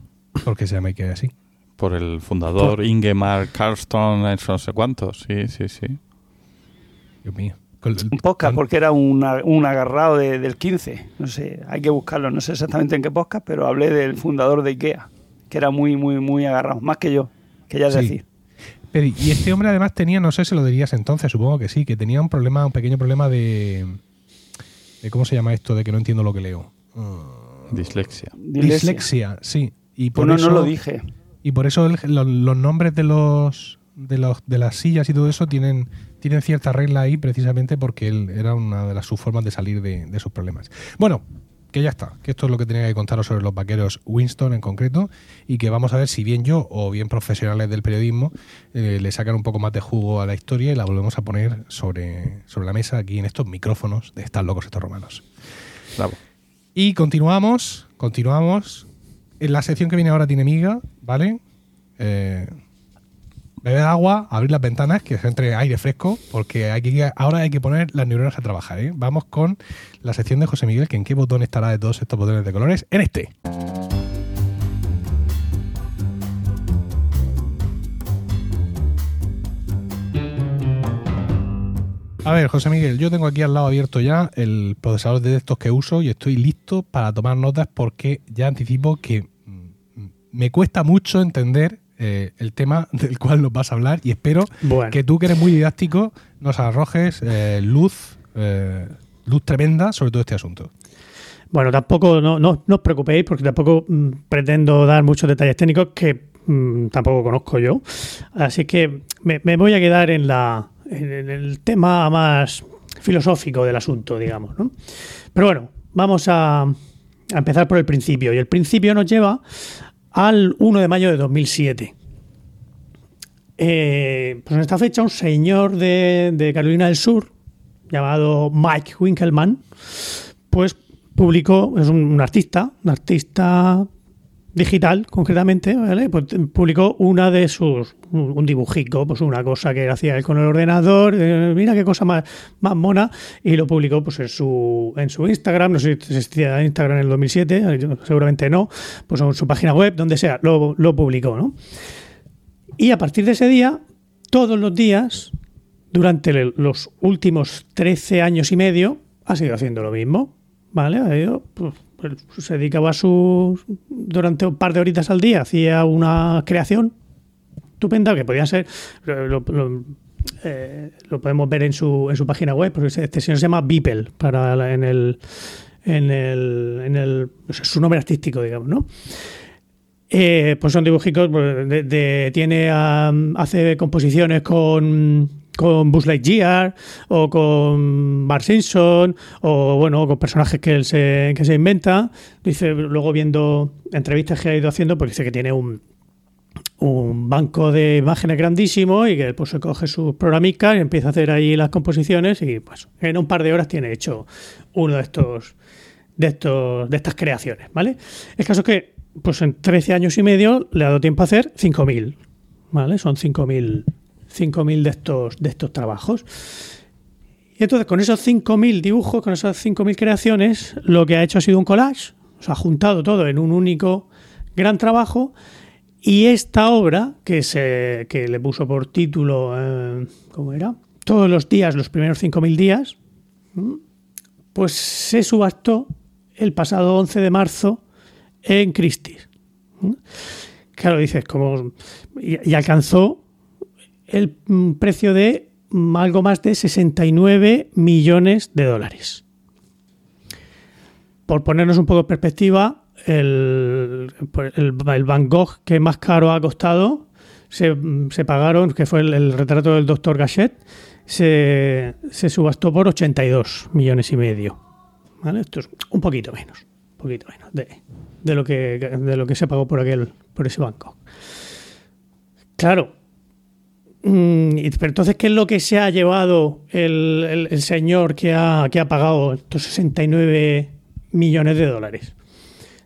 ¿Por qué se llama Ikea así? Por el fundador Ingemar Carlsson, eso no sé cuántos. Sí, sí, sí. Dios mío. Un podcast, porque era una- un agarrado de- del 15. No sé, hay que buscarlo. No sé exactamente en qué podcast, pero hablé del fundador de IKEA, que era muy, muy, muy agarrado. Más que yo, que ya es Sí. decir. Pero, y este hombre además tenía, no sé si lo dirías entonces, supongo que sí, que tenía un problema, un pequeño problema de, de ¿cómo se llama esto? De que no entiendo lo que leo. Uh, Dislexia. Dislexia. dislexia, sí. Y por Pues no, eso, no lo dije. Y por eso el- lo- los nombres de los, de los de las sillas y todo eso tienen, tienen cierta regla ahí precisamente porque él era una de las sus formas de salir de, de sus problemas. Bueno, que ya está, que esto es lo que tenía que contaros sobre los vaqueros Winston en concreto y que vamos a ver si bien yo o bien profesionales del periodismo eh, le sacan un poco más de jugo a la historia y la volvemos a poner sobre, sobre la mesa aquí en estos micrófonos de Están locos estos romanos. Bravo. Y continuamos, continuamos. En la sección que viene ahora tiene miga, ¿vale? Eh, beber agua, abrir las ventanas, que se entre aire fresco, porque hay ahora hay que poner las neuronas a trabajar, ¿eh? Vamos con la sección de José Miguel, que en qué botón estará de todos estos botones de colores. En este. A ver, José Miguel, yo tengo aquí al lado abierto ya el procesador de textos que uso y estoy listo para tomar notas porque ya anticipo que mm, me cuesta mucho entender eh, el tema del cual nos vas a hablar y espero Bueno. que tú que eres muy didáctico nos arrojes eh, luz, eh, luz tremenda sobre todo este asunto. Bueno, tampoco, no, no, no os preocupéis porque tampoco mm, pretendo dar muchos detalles técnicos que mm, tampoco conozco yo. Así que me, me voy a quedar en, la, en, en el tema más filosófico del asunto, digamos. ¿no? Pero bueno, vamos a, a empezar por el principio. Y el principio nos lleva al 1 de mayo de 2007. Eh, pues en esta fecha un señor de, Carolina del Sur, llamado Mike Winkelmann, pues publicó, es un artista, un artista digital concretamente, ¿vale? Pues publicó una de sus, un, dibujico, pues una cosa que hacía él con el ordenador, eh, mira qué cosa más, más mona, y lo publicó pues en su, en su Instagram, no sé si existía Instagram en el 2007, eh, seguramente no, pues en su página web, donde sea, lo, lo publicó, ¿no? Y a partir de ese día, todos los días, durante los últimos 13 años y medio, ha seguido haciendo lo mismo. ¿Vale? Ha ido, pues, se dedicaba a su. Durante un par de horitas al día, hacía una creación estupenda que podía ser. Eh, lo podemos ver en su, en su página web, porque este señor se llama Beeple para la- en el. En el, en el su nombre artístico, digamos, ¿no? Eh, pues son dibujicos, pues, de- de- tiene hace composiciones con, con Buzz Lightyear o con Bart Simpson o bueno, con personajes que él se, que se inventa. Dice, luego viendo entrevistas que ha ido haciendo, pues dice que tiene un, un banco de imágenes grandísimo y que pues se coge sus programicas y empieza a hacer ahí las composiciones y pues en un par de horas tiene hecho uno de estos de estos de estas creaciones, ¿vale? El caso es que pues en 13 años y medio le ha dado tiempo a hacer 5000, ¿vale? Son 5000 5000 de estos de estos trabajos. Y entonces con esos 5000 dibujos, con esas 5000 creaciones, lo que ha hecho ha sido un collage, o sea, ha juntado todo en un único gran trabajo y esta obra, que, se, que le puso por título, eh, ¿cómo era? Todos los días, los primeros 5.000 días, pues se subastó el pasado 11 de marzo en Christie's. Claro, dices, como. Y alcanzó el mm, precio de mm, algo más de 69 millones de dólares. Por ponernos un poco en perspectiva, el, el, el Van Gogh que más caro ha costado se, se pagaron, que fue el, el retrato del doctor Gachet, se, se subastó por 82 millones y medio. ¿Vale? Esto es un poquito menos, un poquito menos de, de lo que de lo que se pagó por aquel por ese banco. Claro. Mm, pero entonces, ¿qué es lo que se ha llevado el, señor que ha, que ha pagado estos 69 millones de dólares?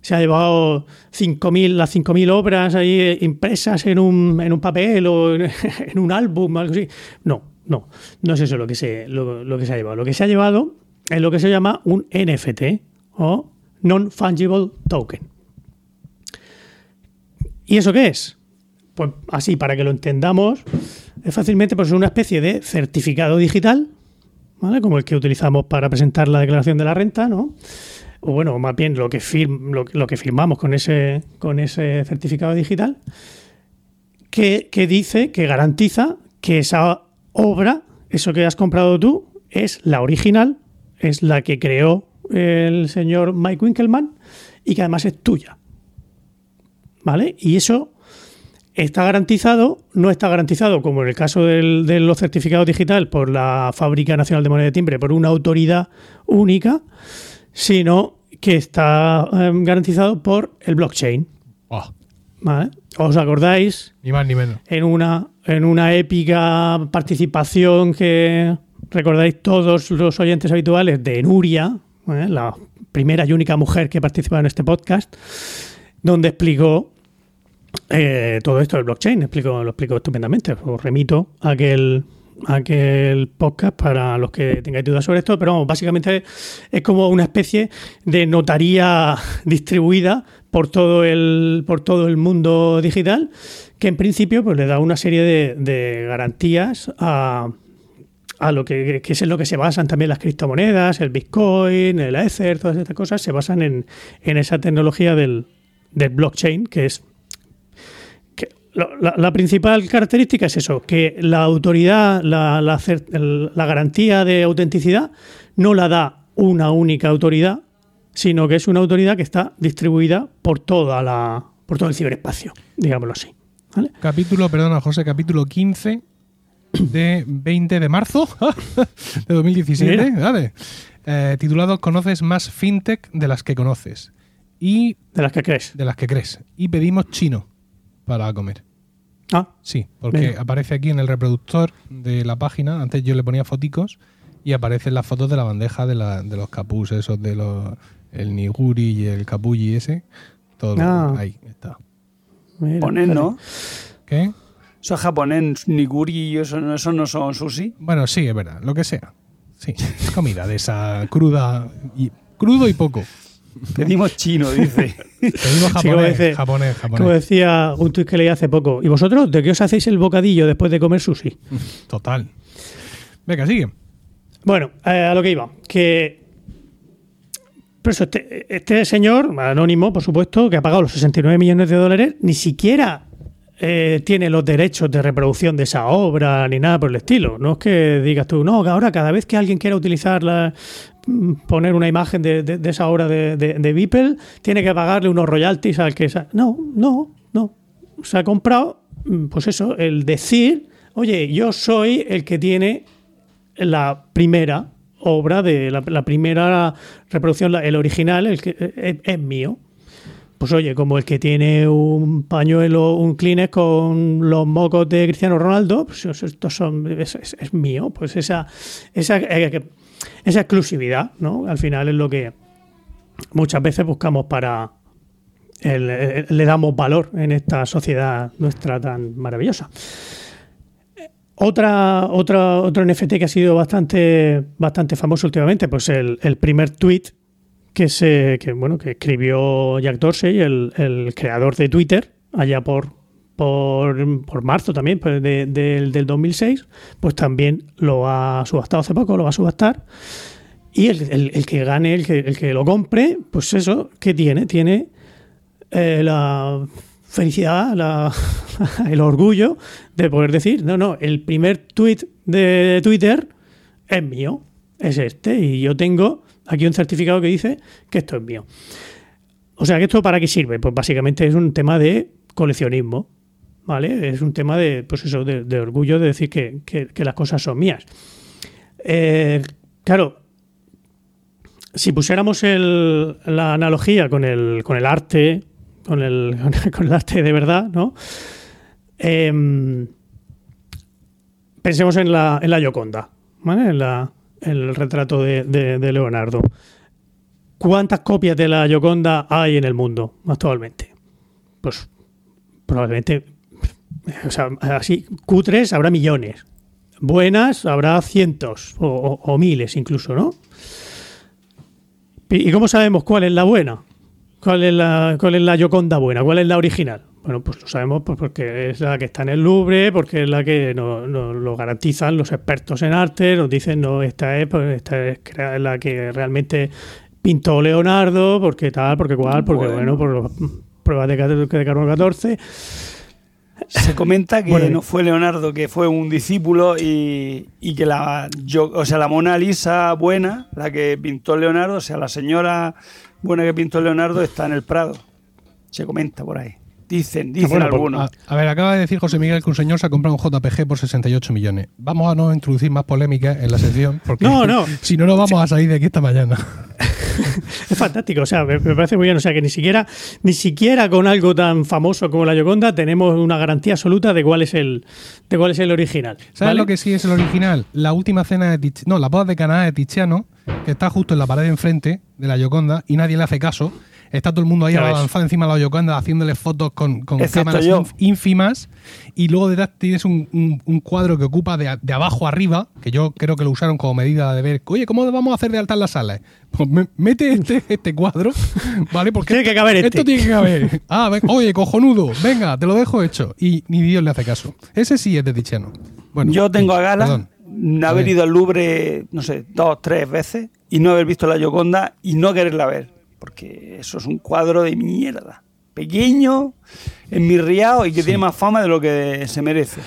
Se ha llevado 5.000, las 5.000 obras ahí eh, impresas en un, papel o en, un álbum, algo así. No, no, no es eso lo que, se, lo que se ha llevado. Lo que se ha llevado es lo que se llama un NFT o Non-Fungible Token. ¿Y eso qué es? Pues así, para que lo entendamos, es fácilmente pues, una especie de certificado digital, ¿vale? Como el que utilizamos para presentar la declaración de la renta, ¿no? O bueno, más bien lo que, firm- lo, lo que firmamos con ese, con ese certificado digital, que, que dice, que garantiza que esa obra, eso que has comprado tú, es la original, es la que creó el señor Mike Winkelmann y que además es tuya. ¿Vale? Y eso está garantizado, no está garantizado, como en el caso del- de los certificados digitales, por la Fábrica Nacional de Moneda de Timbre, por una autoridad única, sino que está eh, garantizado por el blockchain. Oh, ¿Vale? ¿Os acordáis ni más ni menos. en una, en una épica participación que recordáis todos los oyentes habituales de Nuria, ¿eh? la primera y única mujer que participa en este podcast, donde explicó eh, todo esto del blockchain, explicó, lo explicó estupendamente. Os remito a aquel, aquel podcast para los que tengáis dudas sobre esto, pero vamos, básicamente es como una especie de notaría distribuida por todo el, por todo el mundo digital, que en principio pues, le da una serie de, de garantías a, a lo que, que es en lo que se basan también las criptomonedas, el Bitcoin, el Ether, todas estas cosas, se basan en, en esa tecnología del, del blockchain, que es la, la principal característica es eso, que la autoridad, la, la garantía de autenticidad no la da una única autoridad, sino que es una autoridad que está distribuida por toda la por todo el ciberespacio, digámoslo así. ¿vale? Capítulo, perdona, José, capítulo 15 de 20 de marzo de 2017. Mira. Vale. Eh, titulado Conoces más fintech de las que conoces y De las que crees. de las que crees. Y pedimos chino para comer. Ah, Sí, porque Venga. aparece aquí en el reproductor de la página. Antes yo le ponía foticos y aparecen las fotos de la bandeja de, la- de los capús, esos de los. El niguri y el capulli ese. Todo lo- Ah. ahí está. mira, Japonés, ¿no? ¿Qué? Eso es japonés, niguri y eso, no- eso no son sushi. Bueno, sí, es verdad, lo que sea. Sí, comida de esa cruda y crudo y poco. Pedimos chino, dice. Pedimos Sí, como japonés, dice- japonés, Como japonés. decía un tuit que leí hace poco. ¿Y vosotros de qué os hacéis el bocadillo después de comer sushi? Total. Venga, sigue. Bueno, eh, a lo que iba. Que. Por eso, este, este señor, anónimo, por supuesto, que ha pagado los 69 millones de dólares, ni siquiera eh, tiene los derechos de reproducción de esa obra ni nada por el estilo. No es que digas tú, no, que ahora cada vez que alguien quiera utilizarla, mm, poner una imagen de, de- esa obra de, de, Beeple, tiene que pagarle unos royalties al que. No, no, no. Se ha comprado, mm, pues eso, el decir, oye, yo soy el que tiene la primera obra de la, primera reproducción, el original, el que es, es mío. Pues oye, como el que tiene un pañuelo, un Kleenex con los mocos de Cristiano Ronaldo, pues estos son, es, es- es mío. Pues esa, esa, eh, esa exclusividad, ¿no? Al final es lo que muchas veces buscamos para. el- le damos valor en esta sociedad nuestra tan maravillosa. Otra, otra, otro NFT que ha sido bastante, bastante famoso últimamente, pues el, el primer tweet que se, que, bueno, que escribió Jack Dorsey, el creador de Twitter, allá por, por, por marzo también, pues de- del- del 2006, pues también lo ha subastado hace poco, lo va a subastar. Y el, el- el que gane, el que, el que lo compre, pues eso, ¿qué tiene? Tiene eh, la felicidad, la- el orgullo de poder decir, no, no, el primer tweet de Twitter es mío, es este, y yo tengo aquí un certificado que dice que esto es mío. O sea, ¿que esto para qué sirve? Pues básicamente es un tema de coleccionismo, ¿vale? Es un tema de, pues eso, de, orgullo de decir que, que- las cosas son mías. Eh, claro, si pusiéramos la analogía con el, con el arte, con el, con el arte de verdad, ¿no? Em, pensemos en la, en la Gioconda, ¿vale? En, el retrato de, de- Leonardo. ¿Cuántas copias de la Gioconda hay en el mundo actualmente? Pues probablemente, o sea, así, cutres habrá millones. Buenas habrá cientos o, o- o miles incluso, ¿no? ¿Y cómo sabemos cuál es la buena? ¿Cuál es la, cuál es la Gioconda buena? ¿Cuál es la original? Bueno, pues lo sabemos pues, porque es la que está en el Louvre, porque es la que nos, nos lo garantizan los expertos en arte, nos dicen, no, esta es, pues, esta es la que realmente pintó Leonardo, porque tal, porque cual, porque bueno, Bueno. por los pruebas de, de carbono 14. Se comenta que Bueno, no fue Leonardo, que fue un discípulo y, y que la, yo, o sea, la Mona Lisa buena, la que pintó Leonardo, o sea, la señora buena que pintó Leonardo está en el Prado. Se comenta por ahí. Dicen, dicen bueno, pues, algunos. A, a ver, acaba de decir José Miguel que un señor se ha comprado un JPG por 68 millones. Vamos a no introducir más polémica en la sección, porque No, no. si no, no vamos a salir de aquí esta mañana. Es fantástico, o sea, me, me parece muy bien. O sea, que ni siquiera, ni siquiera con algo tan famoso como la Gioconda tenemos una garantía absoluta de cuál es el, de cuál es el original. ¿Sabes ¿vale? lo que sí es el original? La última cena de Tiziano, no, la boda de Caná de Tiziano, que está justo en la pared de enfrente de la Gioconda y nadie le hace caso. Está todo el mundo ahí avanzado encima de la Gioconda haciéndole fotos con, con cámaras yo. ínfimas y luego detrás tienes un, un- un cuadro que ocupa de, de abajo arriba, que yo creo que lo usaron como medida de ver, oye, ¿cómo vamos a hacer de alta en las salas? Pues me- mete este, este cuadro, ¿vale? Porque Tiene que caber esto este. tiene que caber. Ah, ven- oye, cojonudo, venga, te lo dejo hecho. Y ni Dios le hace caso. Ese sí es de Tiziano. Bueno, Yo tengo a gala perdón. haber ido al Louvre, no sé, dos, tres veces y no haber visto la Gioconda y no quererla ver. Porque eso es un cuadro de mierda. Pequeño, enmirriado y que tiene más fama de lo que se merece.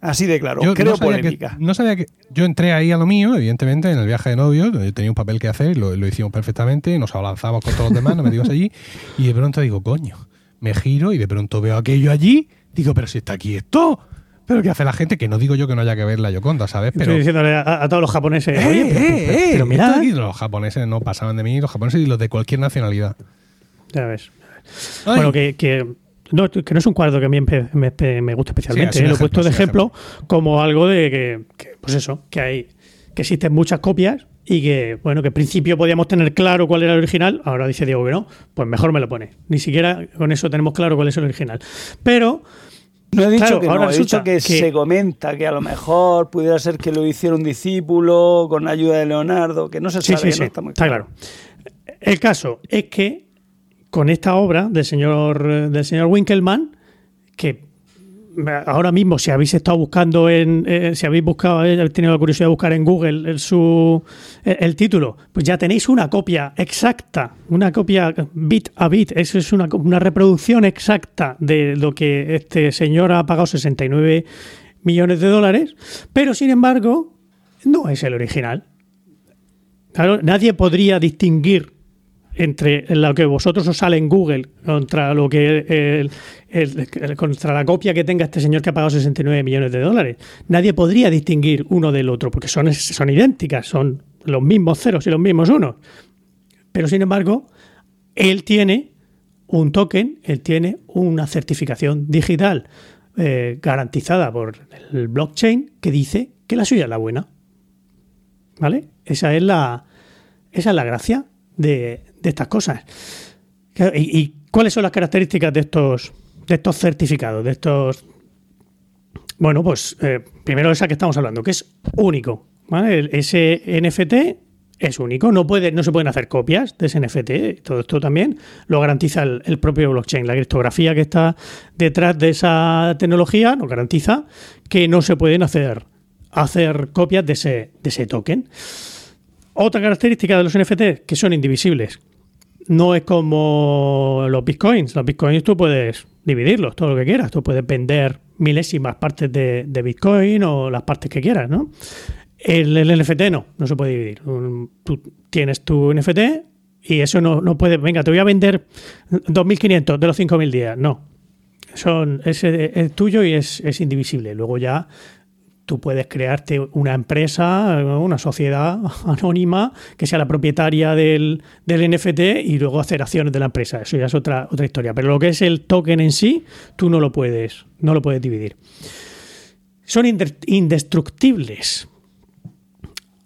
Así de claro. Yo Creo no sabía, polémica. que, no sabía que. Yo entré ahí a lo mío, evidentemente, en el viaje de novios. Tenía un papel que hacer, lo, lo hicimos perfectamente. Nos abalanzamos con todos los demás, nos metimos allí. Y de pronto digo, coño, me giro y de pronto veo aquello allí. Digo, pero si está aquí esto. Pero ¿qué hace la gente? Que no digo yo que no haya que ver la Yoconda, ¿sabes? Pero. Estoy diciéndole a, a todos los japoneses, ¡Eh, oye, pero, eh, pero- eh! pero mirad, aquí los japoneses no pasaban de mí, los japoneses y los de cualquier nacionalidad. Ya ves. Ay. Bueno, que, que, no, que no es un cuadro que a mí me, me- me gusta especialmente. Sí, ¿eh? Lo he puesto de ejemplo, ejemplo como algo de que, que, pues eso, que hay que existen muchas copias y que, bueno, que en principio podíamos tener claro cuál era el original. Ahora dice Diego que no, pues mejor me lo pone. Ni siquiera con eso tenemos claro cuál es el original. Pero No he dicho Claro, que ahora no, he dicho que, que- se comenta que a lo mejor pudiera ser que lo hiciera un discípulo con la ayuda de Leonardo, que no se Sí, sabe, sí, no sí, está muy está claro. El caso es que con esta obra del señor, del señor Winkelmann, que ahora mismo si habéis estado buscando en, eh, si habéis buscado, eh, habéis tenido la curiosidad de buscar en Google el, su, el, título, pues ya tenéis una copia exacta, una copia bit a bit, eso es una, una reproducción exacta de lo que este señor ha pagado 69 millones de dólares, pero sin embargo no es el original. Claro, nadie podría distinguir entre lo que vosotros os sale en Google contra lo que contra la copia que tenga este señor que ha pagado 69 millones de dólares. Nadie podría distinguir uno del otro porque son, son idénticas, son los mismos ceros y los mismos unos. Pero sin embargo, él tiene un token, él tiene una certificación digital eh, garantizada por el blockchain que dice que la suya es la buena. ¿Vale? Esa es la, esa es la gracia de, de estas cosas. ¿Y, cuáles son las características de estos, de estos certificados? De estos. Bueno, pues eh, primero esa que estamos hablando, que es único. ¿vale? Ese NFT es único, no, puede, no se pueden hacer copias de ese NFT. Todo esto también lo garantiza el, el propio blockchain. La criptografía que está detrás de esa tecnología nos garantiza que no se pueden hacer, hacer copias de ese, de ese token. Otra característica de los NFT que son indivisibles. No es como los bitcoins. Los bitcoins tú puedes dividirlos, todo lo que quieras. Tú puedes vender milésimas partes de, de bitcoin o las partes que quieras, ¿no? El, el NFT no, no se puede dividir. Tú tienes tu NFT y eso no, no puede. Venga, te voy a vender 2.500 de los 5.000 días. No. son, es, es tuyo y es, es indivisible. Luego ya tú puedes crearte una empresa, una sociedad anónima que sea la propietaria del, del, NFT y luego hacer acciones de la empresa. Eso ya es otra, otra historia. Pero lo que es el token en sí, tú no lo puedes, no lo puedes dividir. Son indestructibles.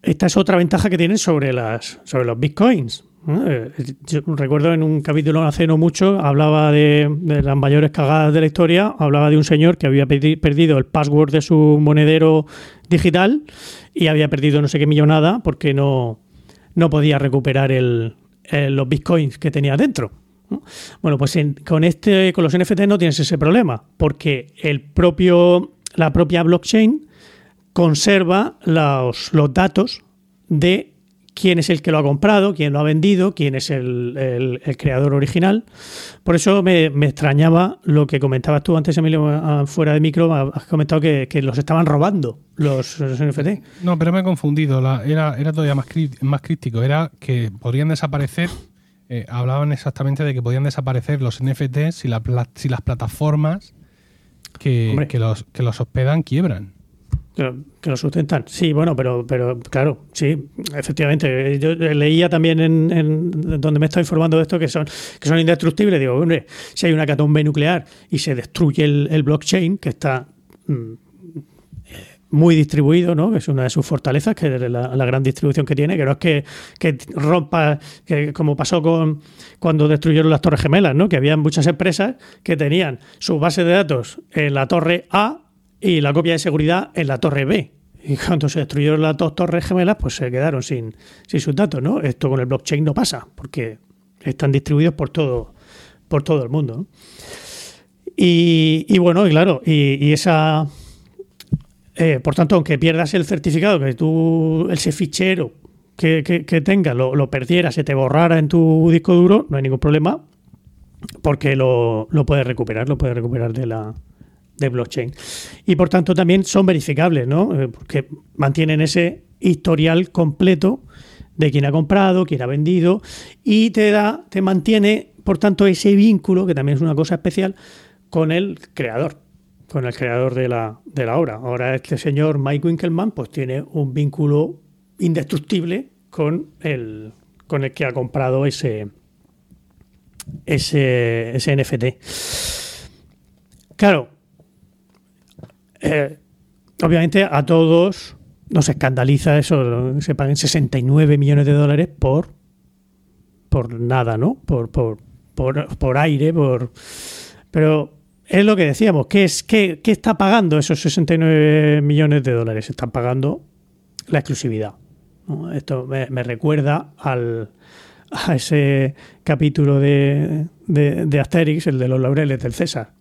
Esta es otra ventaja que tienen sobre, las, sobre los bitcoins. Eh, yo recuerdo en un capítulo hace no mucho, hablaba de, las mayores cagadas de la historia, hablaba de un señor que había perdido el password de su monedero digital y había perdido no sé qué millonada porque no, no podía recuperar el, los bitcoins que tenía dentro. Bueno, pues con este, con los NFT no tienes ese problema, porque el propio, la propia blockchain conserva los datos de quién es el que lo ha comprado, quién lo ha vendido, quién es el, creador original. Por eso me, extrañaba lo que comentabas tú antes, Emilio, fuera de micro, has comentado que, los estaban robando los, NFT. No, pero me he confundido, era, era todavía más, más crítico, era que podrían desaparecer, eh, hablaban exactamente de que podían desaparecer los NFT si, si las plataformas que, que, los, que los hospedan quiebran. Que lo sustentan. Sí, bueno, pero, pero claro, sí, efectivamente. Yo leía también en, donde me está informando de esto que son, que son indestructibles. Digo, hombre, si hay una catombe nuclear y se destruye el, blockchain, que está mm, muy distribuido, ¿no? que es una de sus fortalezas, que es la, gran distribución que tiene, que no es que, que rompa, que como pasó con cuando destruyeron las torres gemelas, ¿no? que había muchas empresas que tenían su base de datos en la torre A y la copia de seguridad en la torre B. Y cuando se destruyeron las dos torres gemelas, pues se quedaron sin, sin sus datos, ¿no? Esto con el blockchain no pasa, porque están distribuidos por todo, por todo el mundo. Y, bueno, y claro, y, esa. Eh, por tanto, aunque pierdas el certificado, que tú, ese fichero que, que, tengas, lo, lo, perdieras, se te borrara en tu disco duro, no hay ningún problema, porque lo, lo puedes recuperar, lo puedes recuperar de la, de blockchain. Y por tanto también son verificables, ¿no? Eh, porque mantienen ese historial completo de quién ha comprado, quién ha vendido y te da, te mantiene, por tanto, ese vínculo, que también es una cosa especial, con el creador, con el creador de la, de la obra. Ahora este señor Mike Winkelmann pues tiene un vínculo indestructible con el, con el que ha comprado ese, ese, ese NFT. Claro, eh, obviamente a todos nos escandaliza eso, se paguen 69 millones de dólares por, por nada, ¿no? Por, por, por, aire, por... Pero es lo que decíamos, ¿qué, es, qué, qué está pagando esos 69 millones de dólares? Están pagando la exclusividad. Esto me, recuerda al, a ese capítulo de, de, Asterix, el de los laureles del César,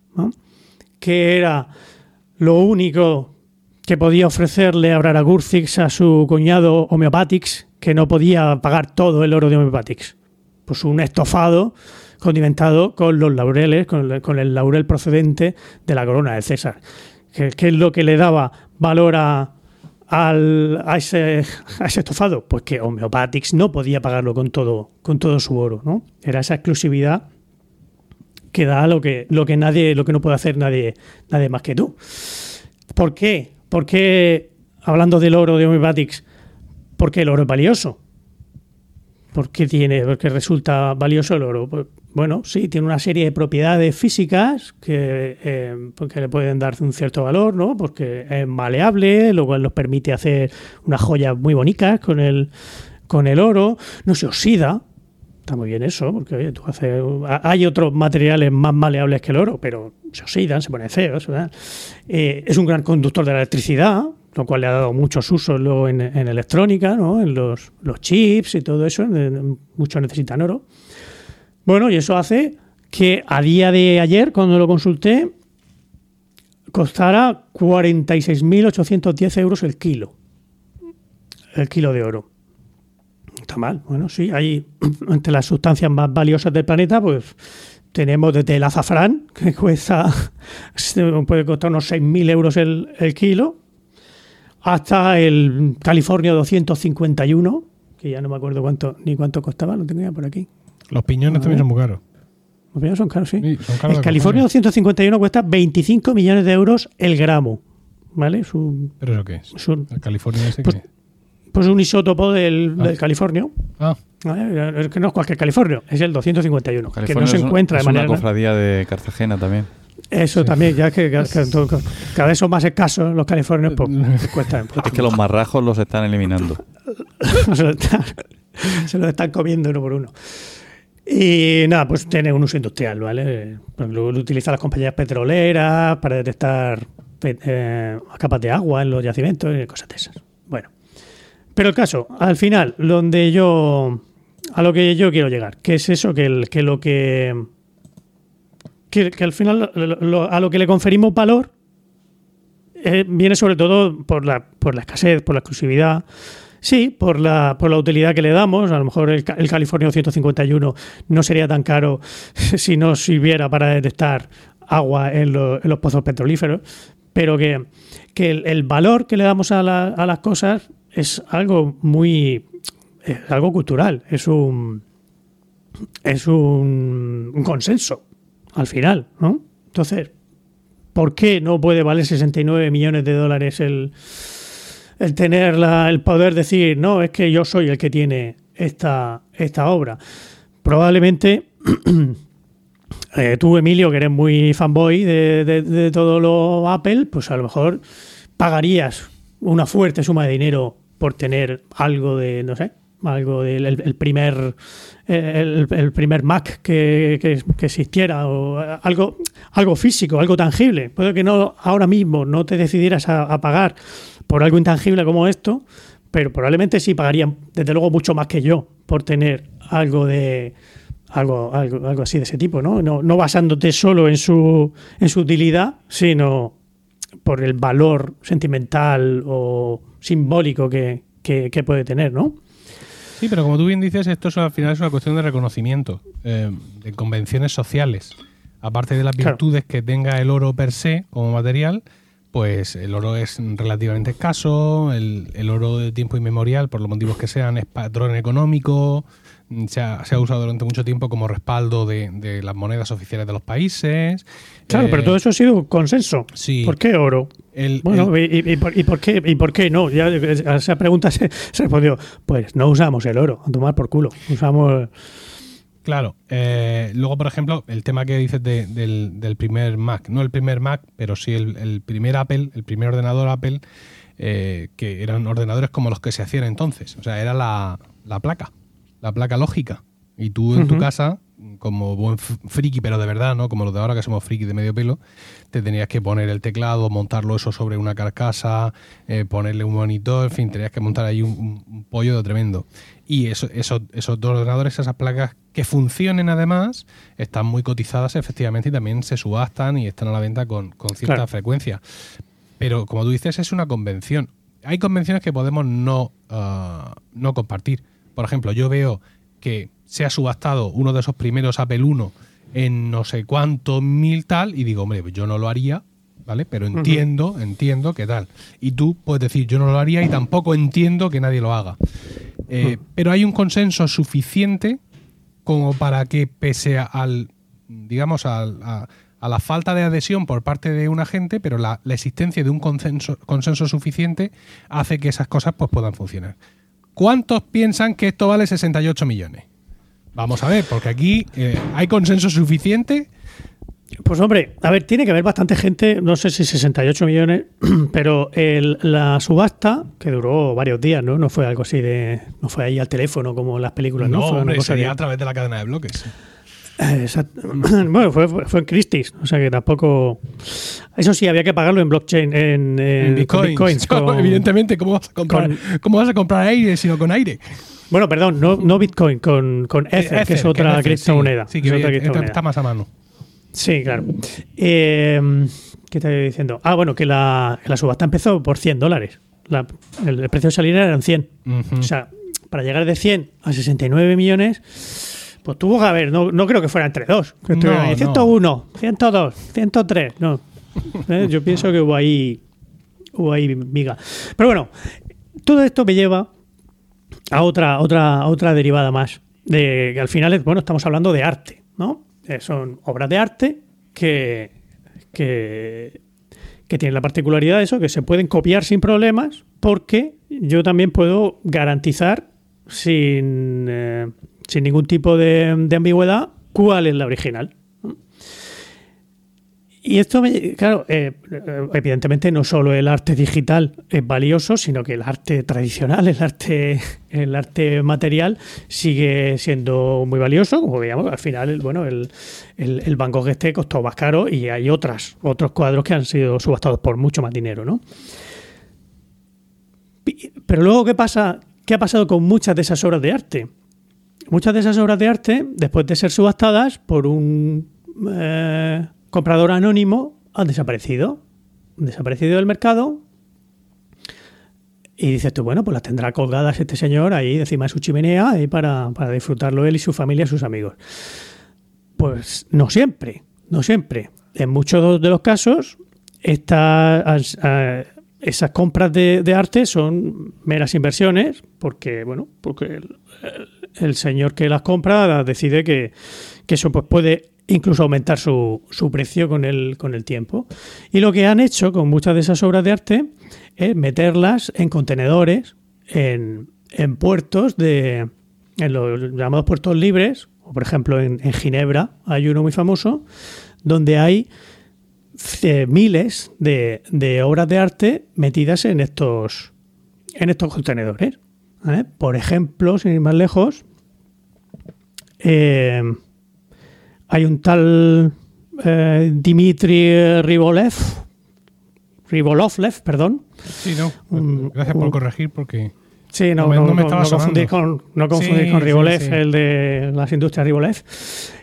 que era lo único que podía ofrecerle a Braragurcix a su cuñado Homeopatix, que no podía pagar todo el oro de Homeopatix. Pues un estofado condimentado con los laureles, con el, laurel procedente de la corona de César. ¿Qué, es lo que le daba valor a, a, ese, estofado? Pues que Homeopatix no podía pagarlo con todo, con todo su oro. ¿no? Era esa exclusividad que da lo que, lo que nadie, lo que no puede hacer nadie, nadie más que tú. ¿Por qué? Porque, hablando del oro de Homeopathics, porque el oro es valioso. ¿Por qué tiene? Porque resulta valioso el oro. Pues, bueno, sí, tiene una serie de propiedades físicas que, eh, le pueden dar un cierto valor, ¿no? Porque es maleable, lo cual nos permite hacer unas joyas muy bonitas con el, con el oro, no se oxida, Está muy bien eso, porque oye, tú haces, hay otros materiales más maleables que el oro, pero se oxidan, se ponen feos. Eh, es un gran conductor de la electricidad, lo cual le ha dado muchos usos luego en, electrónica, ¿no? en los, los, chips y todo eso. Muchos necesitan oro. Bueno, y eso hace que a día de ayer, cuando lo consulté, costara 46.810 euros el kilo. El kilo de oro está mal. Bueno, sí, hay entre las sustancias más valiosas del planeta, pues tenemos desde el azafrán, que cuesta, puede costar unos 6.000 euros el, kilo, hasta el California 251, que ya no me acuerdo cuánto ni cuánto costaba, lo tenía por aquí. Los piñones también son muy caros. Los vinos son caros, sí. Sí, son caros el California cojones. 251 cuesta 25 millones de euros el gramo. ¿Vale? Es un, ¿Pero eso qué es? ¿El California ese Pues- qué? Pues un isótopo del, Ah. del California. Ah. Es no es cualquier California, es el 251, que no se es un- encuentra es de una manera. cofradía de Cartagena también. Eso también, ya que, que- cada vez son más escasos los californios, pues cuestan. pues, Es que los marrajos los están eliminando. se, lo están, se lo están comiendo uno por uno. Y nada, pues tiene un uso industrial, ¿vale? Pues Lo, lo utilizan las compañías petroleras para detectar eh, capas de agua en los yacimientos y cosas de esas. Bueno, pero el caso, al final, donde yo. a lo que yo quiero llegar, que es eso, que, el- que lo que. que, al final a lo que le conferimos valor eh, viene sobre todo por la, por la escasez, por la exclusividad. Sí, por la, por la utilidad que le damos. A lo mejor el, el California 151 no sería tan caro si no sirviera para detectar agua en, lo- en los pozos petrolíferos. Pero que, que el, el valor que le damos a, la- a las cosas es algo muy. es algo cultural. Es un. Es un consenso al final, ¿no? Entonces, ¿por qué no puede valer 69 millones de dólares el, el tener la- el poder decir, no, es que yo soy el que tiene esta, esta obra? Probablemente eh, tú, Emilio, que eres muy fanboy de, de- de todo lo Apple, pues a lo mejor pagarías una fuerte suma de dinero por tener algo de, no sé, algo del el- primer el, primer Mac que, que- existiera o algo algo físico, algo tangible. Puede que no ahora mismo no te decidieras a, a pagar por algo intangible como esto, pero probablemente sí pagarían desde luego mucho más que yo por tener algo de algo, algo, algo así de ese tipo, ¿no? No, no basándote solo en su, en su utilidad, sino por el valor sentimental o simbólico que, que, que puede tener, ¿no? Sí, pero como tú bien dices, esto es, al final es una cuestión de reconocimiento, eh, de convenciones sociales. Aparte de las Claro. virtudes que tenga el oro per se como material, pues el oro es relativamente escaso, el, el oro de tiempo inmemorial, por los motivos que sean, es patrón económico, se ha, se ha usado durante mucho tiempo como respaldo de, de las monedas oficiales de los países. Claro, Eh, pero todo eso ha sido consenso. sí. ¿Por qué oro? el- Bueno, el- y, y- y por, y por qué, ¿y por qué no? Ya a esa pregunta se, se respondió, pues no usamos el oro, a tomar por culo. Usamos... Claro. eh, luego, por ejemplo, el tema que dices de- del, del primer Mac. No el primer Mac, pero sí el, el primer Apple, el primer ordenador Apple, eh, que eran ordenadores como los que se hacían entonces. O sea, era la, la placa, la placa lógica. Y tú en tu casa, como buen friki, pero de verdad, ¿no? Como los de ahora que somos friki de medio pelo, te tenías que poner el teclado, montarlo eso sobre una carcasa, eh, ponerle un monitor, en fin, tenías que montar ahí un, pollo de tremendo. Y eso, eso- esos dos ordenadores, esas placas que funcionen además, están muy cotizadas efectivamente y también se subastan y están a la venta con, con cierta Claro. frecuencia. Pero como tú dices, es una convención. Hay convenciones que podemos no, ah, no compartir. Por ejemplo, yo veo que se ha subastado uno de esos primeros Apple I en no sé cuánto mil tal y digo, hombre, pues yo no lo haría, ¿vale? Pero entiendo, entiendo que tal. Y tú puedes decir, yo no lo haría y tampoco entiendo que nadie lo haga. Eh, Pero hay un consenso suficiente como para que pese a- al, digamos, al- a, a la falta de adhesión por parte de una gente, pero la, la existencia de un consenso, consenso suficiente hace que esas cosas pues, puedan funcionar. ¿Cuántos piensan que esto vale 68 millones? Vamos a ver, porque aquí eh, hay consenso suficiente. Pues hombre, a ver, tiene que haber bastante gente, no sé si 68 millones, pero el- la subasta, que duró varios días, ¿no? No fue algo así de... No fue ahí al teléfono como en las películas, ¿no? No, fue una hombre, cosa sería a través de la cadena de bloques. Eh, exacto. Bueno, fue, en Christie's, o sea que tampoco... Eso sí, había que pagarlo en blockchain, en, en- bitcoins. con- Evidentemente, ¿cómo vas, a comprar, con- ¿cómo vas a comprar aire sino con aire? Bueno, perdón, no, no bitcoin, con, con Ether, que es otra Ether, criptomoneda. Sí, sí, es que otra esta criptomoneda. está más a mano. Sí, claro. Eh, ¿Qué te iba diciendo? Ah, bueno, que la, que la subasta empezó por 100 dólares. La- el, el precio de salida eran 100. Ujú. O sea, para llegar de 100 a 69 millones, pues tuvo que haber, no, no creo que fuera entre dos. Que No, ahí, no. 101, 102, 103, no. Eh, Yo pienso que hubo ahí, hubo ahí miga. Pero bueno, todo esto me lleva a otra, otra, otra derivada más. De que al final, bueno, estamos hablando de arte, ¿no? Eh, son obras de arte que, que, que tienen la particularidad de eso, que se pueden copiar sin problemas, porque yo también puedo garantizar sin, eh, sin ningún tipo de, ambigüedad cuál es la original. Y esto, claro, eh, eh, evidentemente no solo el arte digital es valioso, sino que el arte tradicional, el arte, el arte material sigue siendo muy valioso. Como veíamos, al final, el, bueno, el, el, el este costó más caro y hay otras, otros cuadros que han sido subastados por mucho más dinero, ¿no? Pero luego, ¿qué pasa? ¿Qué ha pasado con muchas de esas obras de arte? Muchas de esas obras de arte, después de ser subastadas por un eh, comprador anónimo, han desaparecido. Han desaparecido del mercado. Y dices tú, bueno, pues las tendrá colgadas este señor ahí encima de su chimenea ahí para, para disfrutarlo él y su familia y sus amigos. Pues no siempre, no siempre. En muchos de los casos, estas, esas compras de, arte son meras inversiones, porque, bueno, porque el- el señor que las compra decide que, eso pues, puede incluso aumentar su, su precio con el, con el tiempo. Y lo que han hecho con muchas de esas obras de arte es meterlas en contenedores, en, en puertos de, en los llamados puertos libres, o por ejemplo en, Ginebra hay uno muy famoso, donde hay eh, miles de, de obras de arte metidas en estos, en estos contenedores. ¿vale? Por ejemplo, sin ir más lejos, eh, hay un tal eh, Dmitry Ribolev, Ribolovlev, perdón, Sí, no. Gracias por corregir porque. Sí, no, No me- no, me confundir con, no confundir Sí, con sí, Ribolev, sí. el de las industrias Ribolev,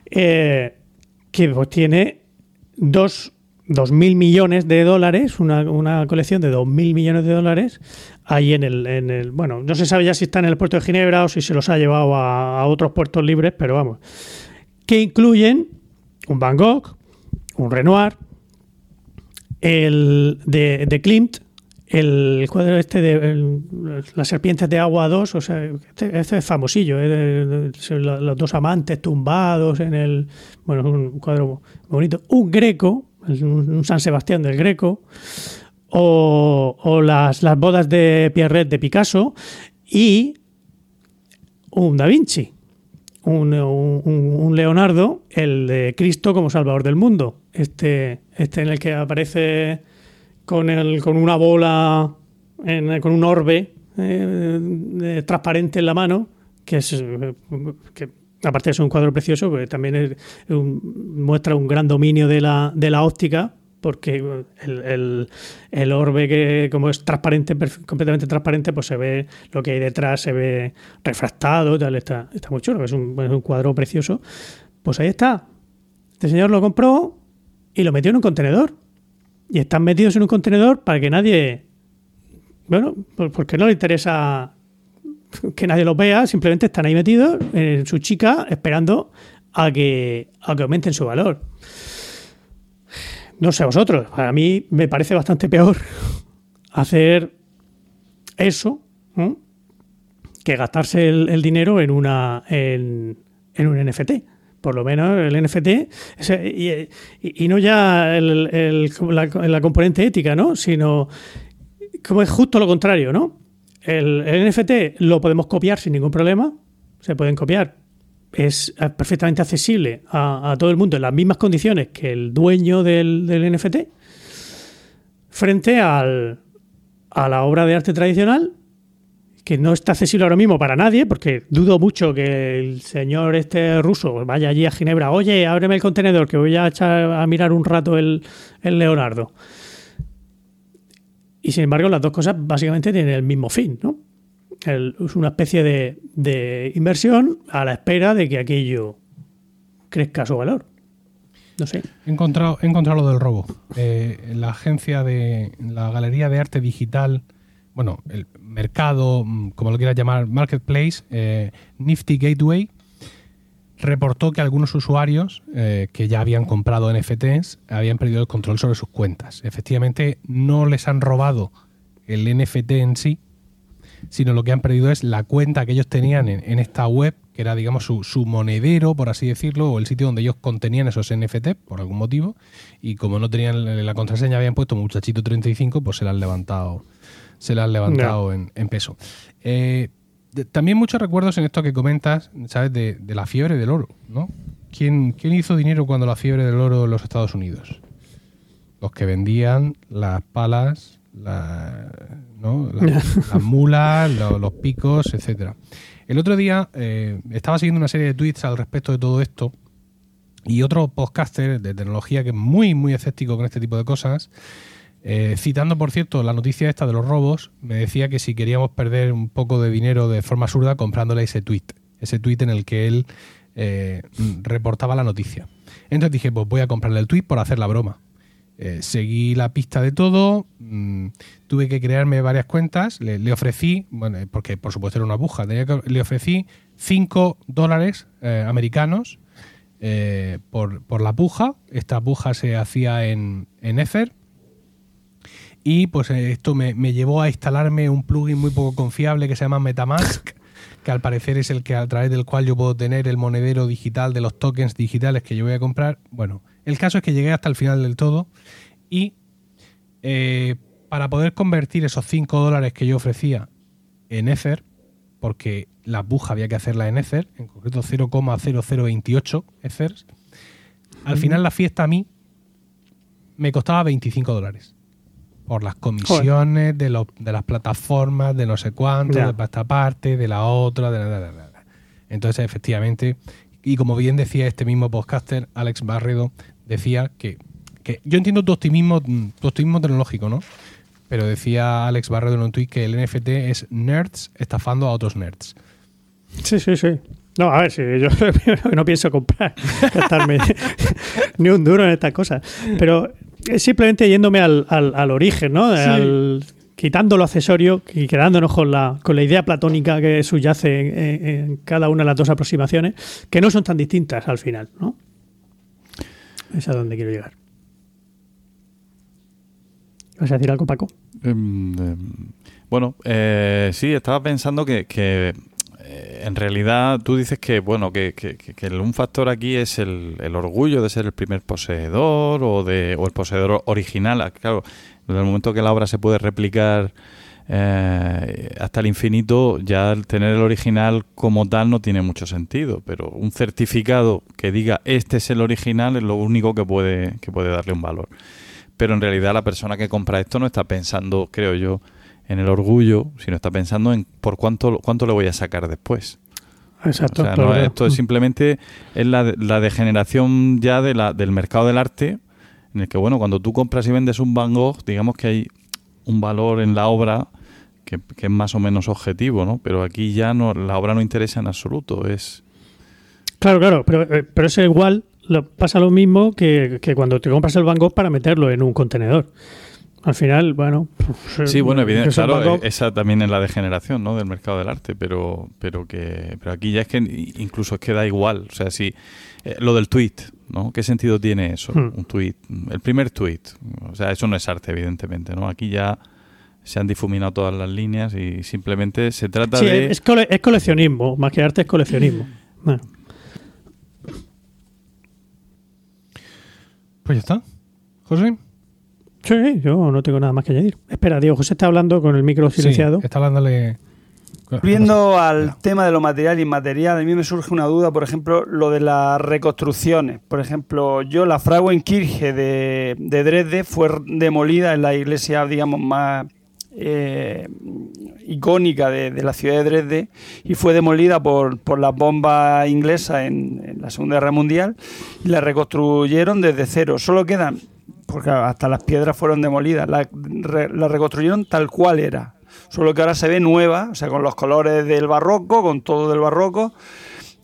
eh, que pues, tiene dos, dos mil millones de dólares, una, una colección de dos mil millones de dólares, ahí en el, en el. Bueno, no se sabe ya si está en el puerto de Ginebra o si se los ha llevado a, otros puertos libres, pero vamos. Que incluyen un Van Gogh, un Renoir, el de, de Klimt, el cuadro este de las serpientes de agua 2, o sea, este, este es famosillo, ¿eh? Los, dos amantes tumbados en el, bueno, es un cuadro bonito, un Greco, un San Sebastián del Greco, o, o las, las bodas de Pierret de Picasso y un Da Vinci, un, un- un Leonardo, el de Cristo como Salvador del mundo, este, este en el que aparece con, el, con una bola, en- con un orbe eh, transparente en la mano, que es que aparte de ser un cuadro precioso, pues también muestra un gran dominio de la, de la óptica, porque el, el- orbe que como es transparente, completamente transparente, pues se ve lo que hay detrás, se ve refractado, tal, está, está muy chulo, es un, es un cuadro precioso. Pues ahí está. Este señor lo compró y lo metió en un contenedor. Y están metidos en un contenedor para que nadie. Bueno, porque no le interesa que nadie los vea, simplemente están ahí metidos en su chica esperando a que, a que aumenten su valor. No sé a vosotros, a mí me parece bastante peor hacer eso que gastarse el, dinero en una en, en un NFT. Por lo menos el NFT, y, no ya el- la, componente ética, ¿no? sino como es justo lo contrario, ¿no? El NFT lo podemos copiar sin ningún problema, se pueden copiar, es eh, perfectamente accesible a, todo el mundo en las mismas condiciones que el dueño del, del NFT, frente al, a la obra de arte tradicional, que no está accesible ahora mismo para nadie, porque dudo mucho que el señor este ruso vaya allí a Ginebra, oye, ábreme el contenedor, que voy a echar a mirar un rato el, el Leonardo. Y sin embargo, las dos cosas básicamente tienen el mismo fin, ¿no? Es una especie de, de inversión a la espera de que aquello crezca su valor. No sé. He encontrado, encontrado lo del robo. Eh, la agencia de la galería de arte digital, bueno, el mercado, mm, como lo quieras llamar, marketplace, eh, Nifty Gateway, reportó que algunos usuarios eh, que ya habían comprado NFTs habían perdido el control sobre sus cuentas. Efectivamente, no les han robado el NFT en sí, sino lo que han perdido es la cuenta que ellos tenían en, en esta web que era, digamos, su, su, monedero, por así decirlo, o el sitio donde ellos contenían esos NFT, por algún motivo, y como no tenían la contraseña, habían puesto muchachito 35, pues se la han levantado, se la han levantado en, peso. Eh, también muchos recuerdos en esto que comentas, ¿sabes? De, la fiebre del oro, ¿no? ¿Quién, ¿Quién hizo dinero cuando la fiebre del oro en los Estados Unidos? Los que vendían las palas, la, ¿no? las mulas, los, picos, etcétera. El otro día eh, estaba siguiendo una serie de tweets al respecto de todo esto y otro podcaster de tecnología que es muy, muy escéptico con este tipo de cosas, eh, citando, por cierto, la noticia esta de los robos, me decía que si queríamos perder un poco de dinero de forma absurda comprándole ese tweet, ese tweet en el que él eh, reportaba la noticia. Entonces dije, pues voy a comprarle el tweet por hacer la broma. Eh, seguí la pista de todo, mm, tuve que crearme varias cuentas, le, ofrecí, bueno, porque por supuesto era una buja, le ofrecí 5 dólares eh, americanos eh, por, la puja, esta puja se hacía en, en Ether, y pues esto me, me, llevó a instalarme un plugin muy poco confiable que se llama Metamask, que al parecer es el que a través del cual yo puedo tener el monedero digital de los tokens digitales que yo voy a comprar. Bueno, el caso es que llegué hasta el final del todo y eh, para poder convertir esos 5 dólares que yo ofrecía en Ether, porque la buja había que hacerla en Ether, en concreto 0,0028 Ethers, al final la fiesta a mí me costaba 25 dólares. Por las comisiones de, las plataformas, de no sé cuánto, de esta parte, de la otra, de la, de Entonces, efectivamente, y como bien decía este mismo podcaster, Alex Barredo, decía que, yo entiendo tu optimismo, tu optimismo tecnológico, ¿no? Pero decía Alex Barredo en un tweet que el NFT es nerds estafando a otros nerds. Sí, sí, sí. No, a ver, si yo no pienso comprar, gastarme ni un duro en estas cosas. Pero es simplemente yéndome al, al, origen, ¿no? quitando lo accesorio y quedándonos con la, con la idea platónica que subyace en, en, cada una de las dos aproximaciones, que no son tan distintas al final, ¿no? Es a donde quiero llegar. ¿Vas a decir algo, Paco? Em, em, bueno, eh, sí, estaba pensando que, en realidad tú dices que, bueno, que, un factor aquí es el, orgullo de ser el primer poseedor o, de, o el poseedor original. Claro, en el momento que la obra se puede replicar eh, hasta el infinito, ya el tener el original como tal no tiene mucho sentido, pero un certificado que diga este es el original es lo único que puede, que puede darle un valor. Pero en realidad la persona que compra esto no está pensando, creo yo, en el orgullo, sino está pensando en por cuánto, cuánto le voy a sacar después. Exacto. esto es simplemente es la, la degeneración ya de la, del mercado del arte, en el que, bueno, cuando tú compras y vendes un Van Gogh, digamos que hay un valor en la obra que, es más o menos objetivo, ¿no? Pero aquí ya no, la obra no interesa en absoluto, es... Claro, claro, pero, eh, pero es igual, lo, pasa lo mismo que, cuando te compras el Van Gogh para meterlo en un contenedor. Al final, bueno... Pues, sí, bueno, evidentemente, claro, esa también es la degeneración ¿no? del mercado del arte, pero, pero, que, pero aquí ya es que incluso es que da igual, o sea, si... Eh, lo del tweet, ¿no? ¿Qué sentido tiene eso? Hmm. Un tweet, el primer tweet, o sea, eso no es arte, evidentemente, ¿no? Aquí ya se han difuminado todas las líneas y simplemente se trata de... Es, es coleccionismo, más que arte es coleccionismo. Pues ya está. José. Sí, yo no tengo nada más que añadir. Espera, Diego, José está hablando con el micro silenciado. está hablándole... Viendo al tema de lo material y inmaterial, a mí me surge una duda, por ejemplo, lo de las reconstrucciones. Por ejemplo, yo la Frauenkirche de, de Dresde fue demolida en la iglesia, digamos, más eh, icónica de, la ciudad de Dresde y fue demolida por, por las bombas inglesas en, la Segunda Guerra Mundial y la reconstruyeron desde cero. Solo quedan, porque hasta las piedras fueron demolidas, la, reconstruyeron tal cual era. Solo que ahora se ve nueva, o sea, con los colores del barroco, con todo del barroco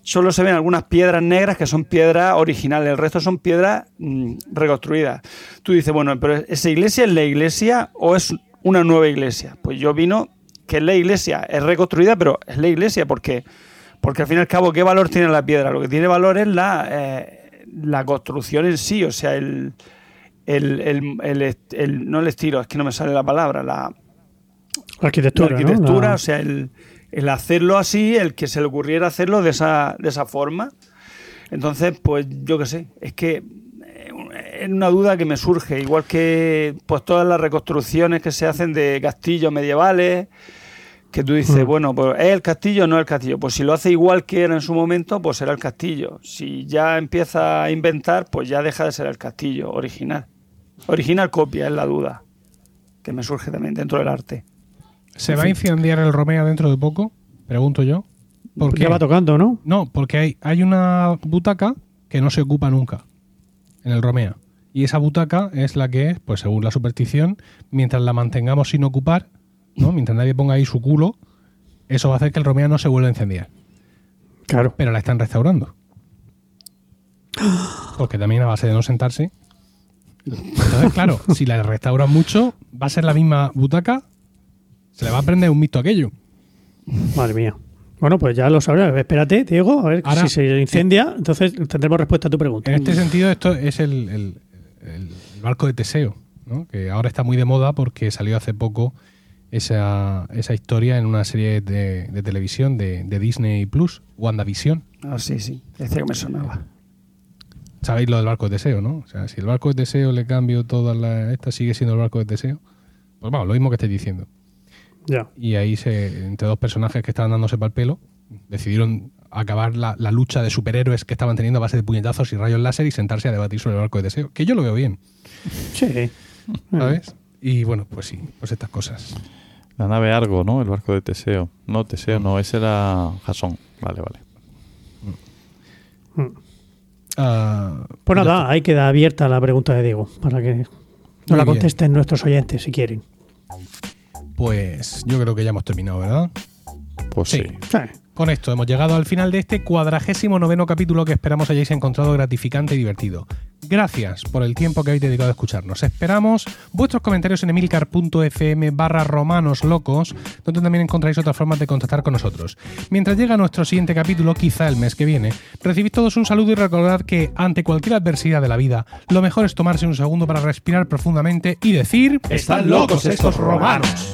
solo se ven algunas piedras negras que son piedras originales, el resto son piedras mm, reconstruidas. Tú dices, bueno, pero ¿esa iglesia es la iglesia o es una nueva iglesia. Pues yo vino que es la iglesia, es reconstruida, pero es la iglesia porque, porque al fin y al cabo, ¿qué valor tiene la piedra? Lo que tiene valor es la, eh, la construcción en sí, o sea, el, el, el, no el estilo, es que no me sale la palabra, la, arquitectura, arquitectura o sea, el, el hacerlo así, el que se le ocurriera hacerlo de esa, de esa forma. Entonces, pues yo qué sé, es que eh, es una duda que me surge, igual que pues todas las reconstrucciones que se hacen de castillos medievales, que tú dices, Mm. bueno, pues es el castillo o no es el castillo. Pues si lo hace igual que era en su momento, pues será el castillo. Si ya empieza a inventar, pues ya deja de ser el castillo original. Original copia es la duda que me surge también dentro del arte. ¿Se En va a incendiar el Romea dentro de poco? Pregunto yo. ¿Por qué? Ya va tocando, ¿no? No, porque hay, hay una butaca que no se ocupa nunca en el Romea. Y esa butaca es la que es, pues según la superstición, mientras la mantengamos sin ocupar, ¿no? mientras nadie ponga ahí su culo, eso va a hacer que el Romea no se vuelva a incendiar. Claro. Pero la están restaurando. Porque también a base de no sentarse. Entonces, claro, si la restauran mucho, va a ser la misma butaca, se le va a prender un mito aquello. Madre mía. Bueno, pues ya lo sabrás. Espérate, Diego, a ver Ahora- si se incendia. Entonces tendremos respuesta a tu pregunta. En este sentido, esto es el, el- el barco de Teseo, ¿no? que ahora está muy de moda porque salió hace poco esa, esa historia en una serie de, de televisión de, de Disney Plus, WandaVision. Ah, sí, sí, decía que me sonaba. Sabéis lo del barco de Teseo, ¿no? O sea, si el barco de Teseo le cambio toda la. Esta sigue siendo el barco de Teseo. Pues vamos, lo mismo que estáis diciendo. Ya. Y ahí, se, entre dos personajes que estaban dándose para el pelo, decidieron acabar la, la lucha de superhéroes que estaban teniendo a base de puñetazos y rayos láser y sentarse a debatir sobre el barco de Teseo. Que yo lo veo bien, Sí. ¿sabes? Y bueno, pues sí, pues estas cosas. La nave Argo, ¿no? El barco de Teseo. No, Teseo no, ese era Jasón. Vale, vale. Mm. Ah, Pues nada, ahí queda abierta la pregunta de Diego para que nos la bien. contesten nuestros oyentes si quieren. Pues yo creo que ya hemos terminado, ¿verdad? Pues Sí. sí. Con esto hemos llegado al final de este cuadragésimo noveno capítulo que esperamos hayáis encontrado gratificante y divertido. Gracias por el tiempo que habéis dedicado a escucharnos. Esperamos vuestros comentarios en emilcar.fm barra romanos locos, donde también encontráis otras formas de contactar con nosotros. Mientras llega nuestro siguiente capítulo, quizá el mes que viene, recibid todos un saludo y recordad que ante cualquier adversidad de la vida, lo mejor es tomarse un segundo para respirar profundamente y decir... ¡Están locos estos romanos!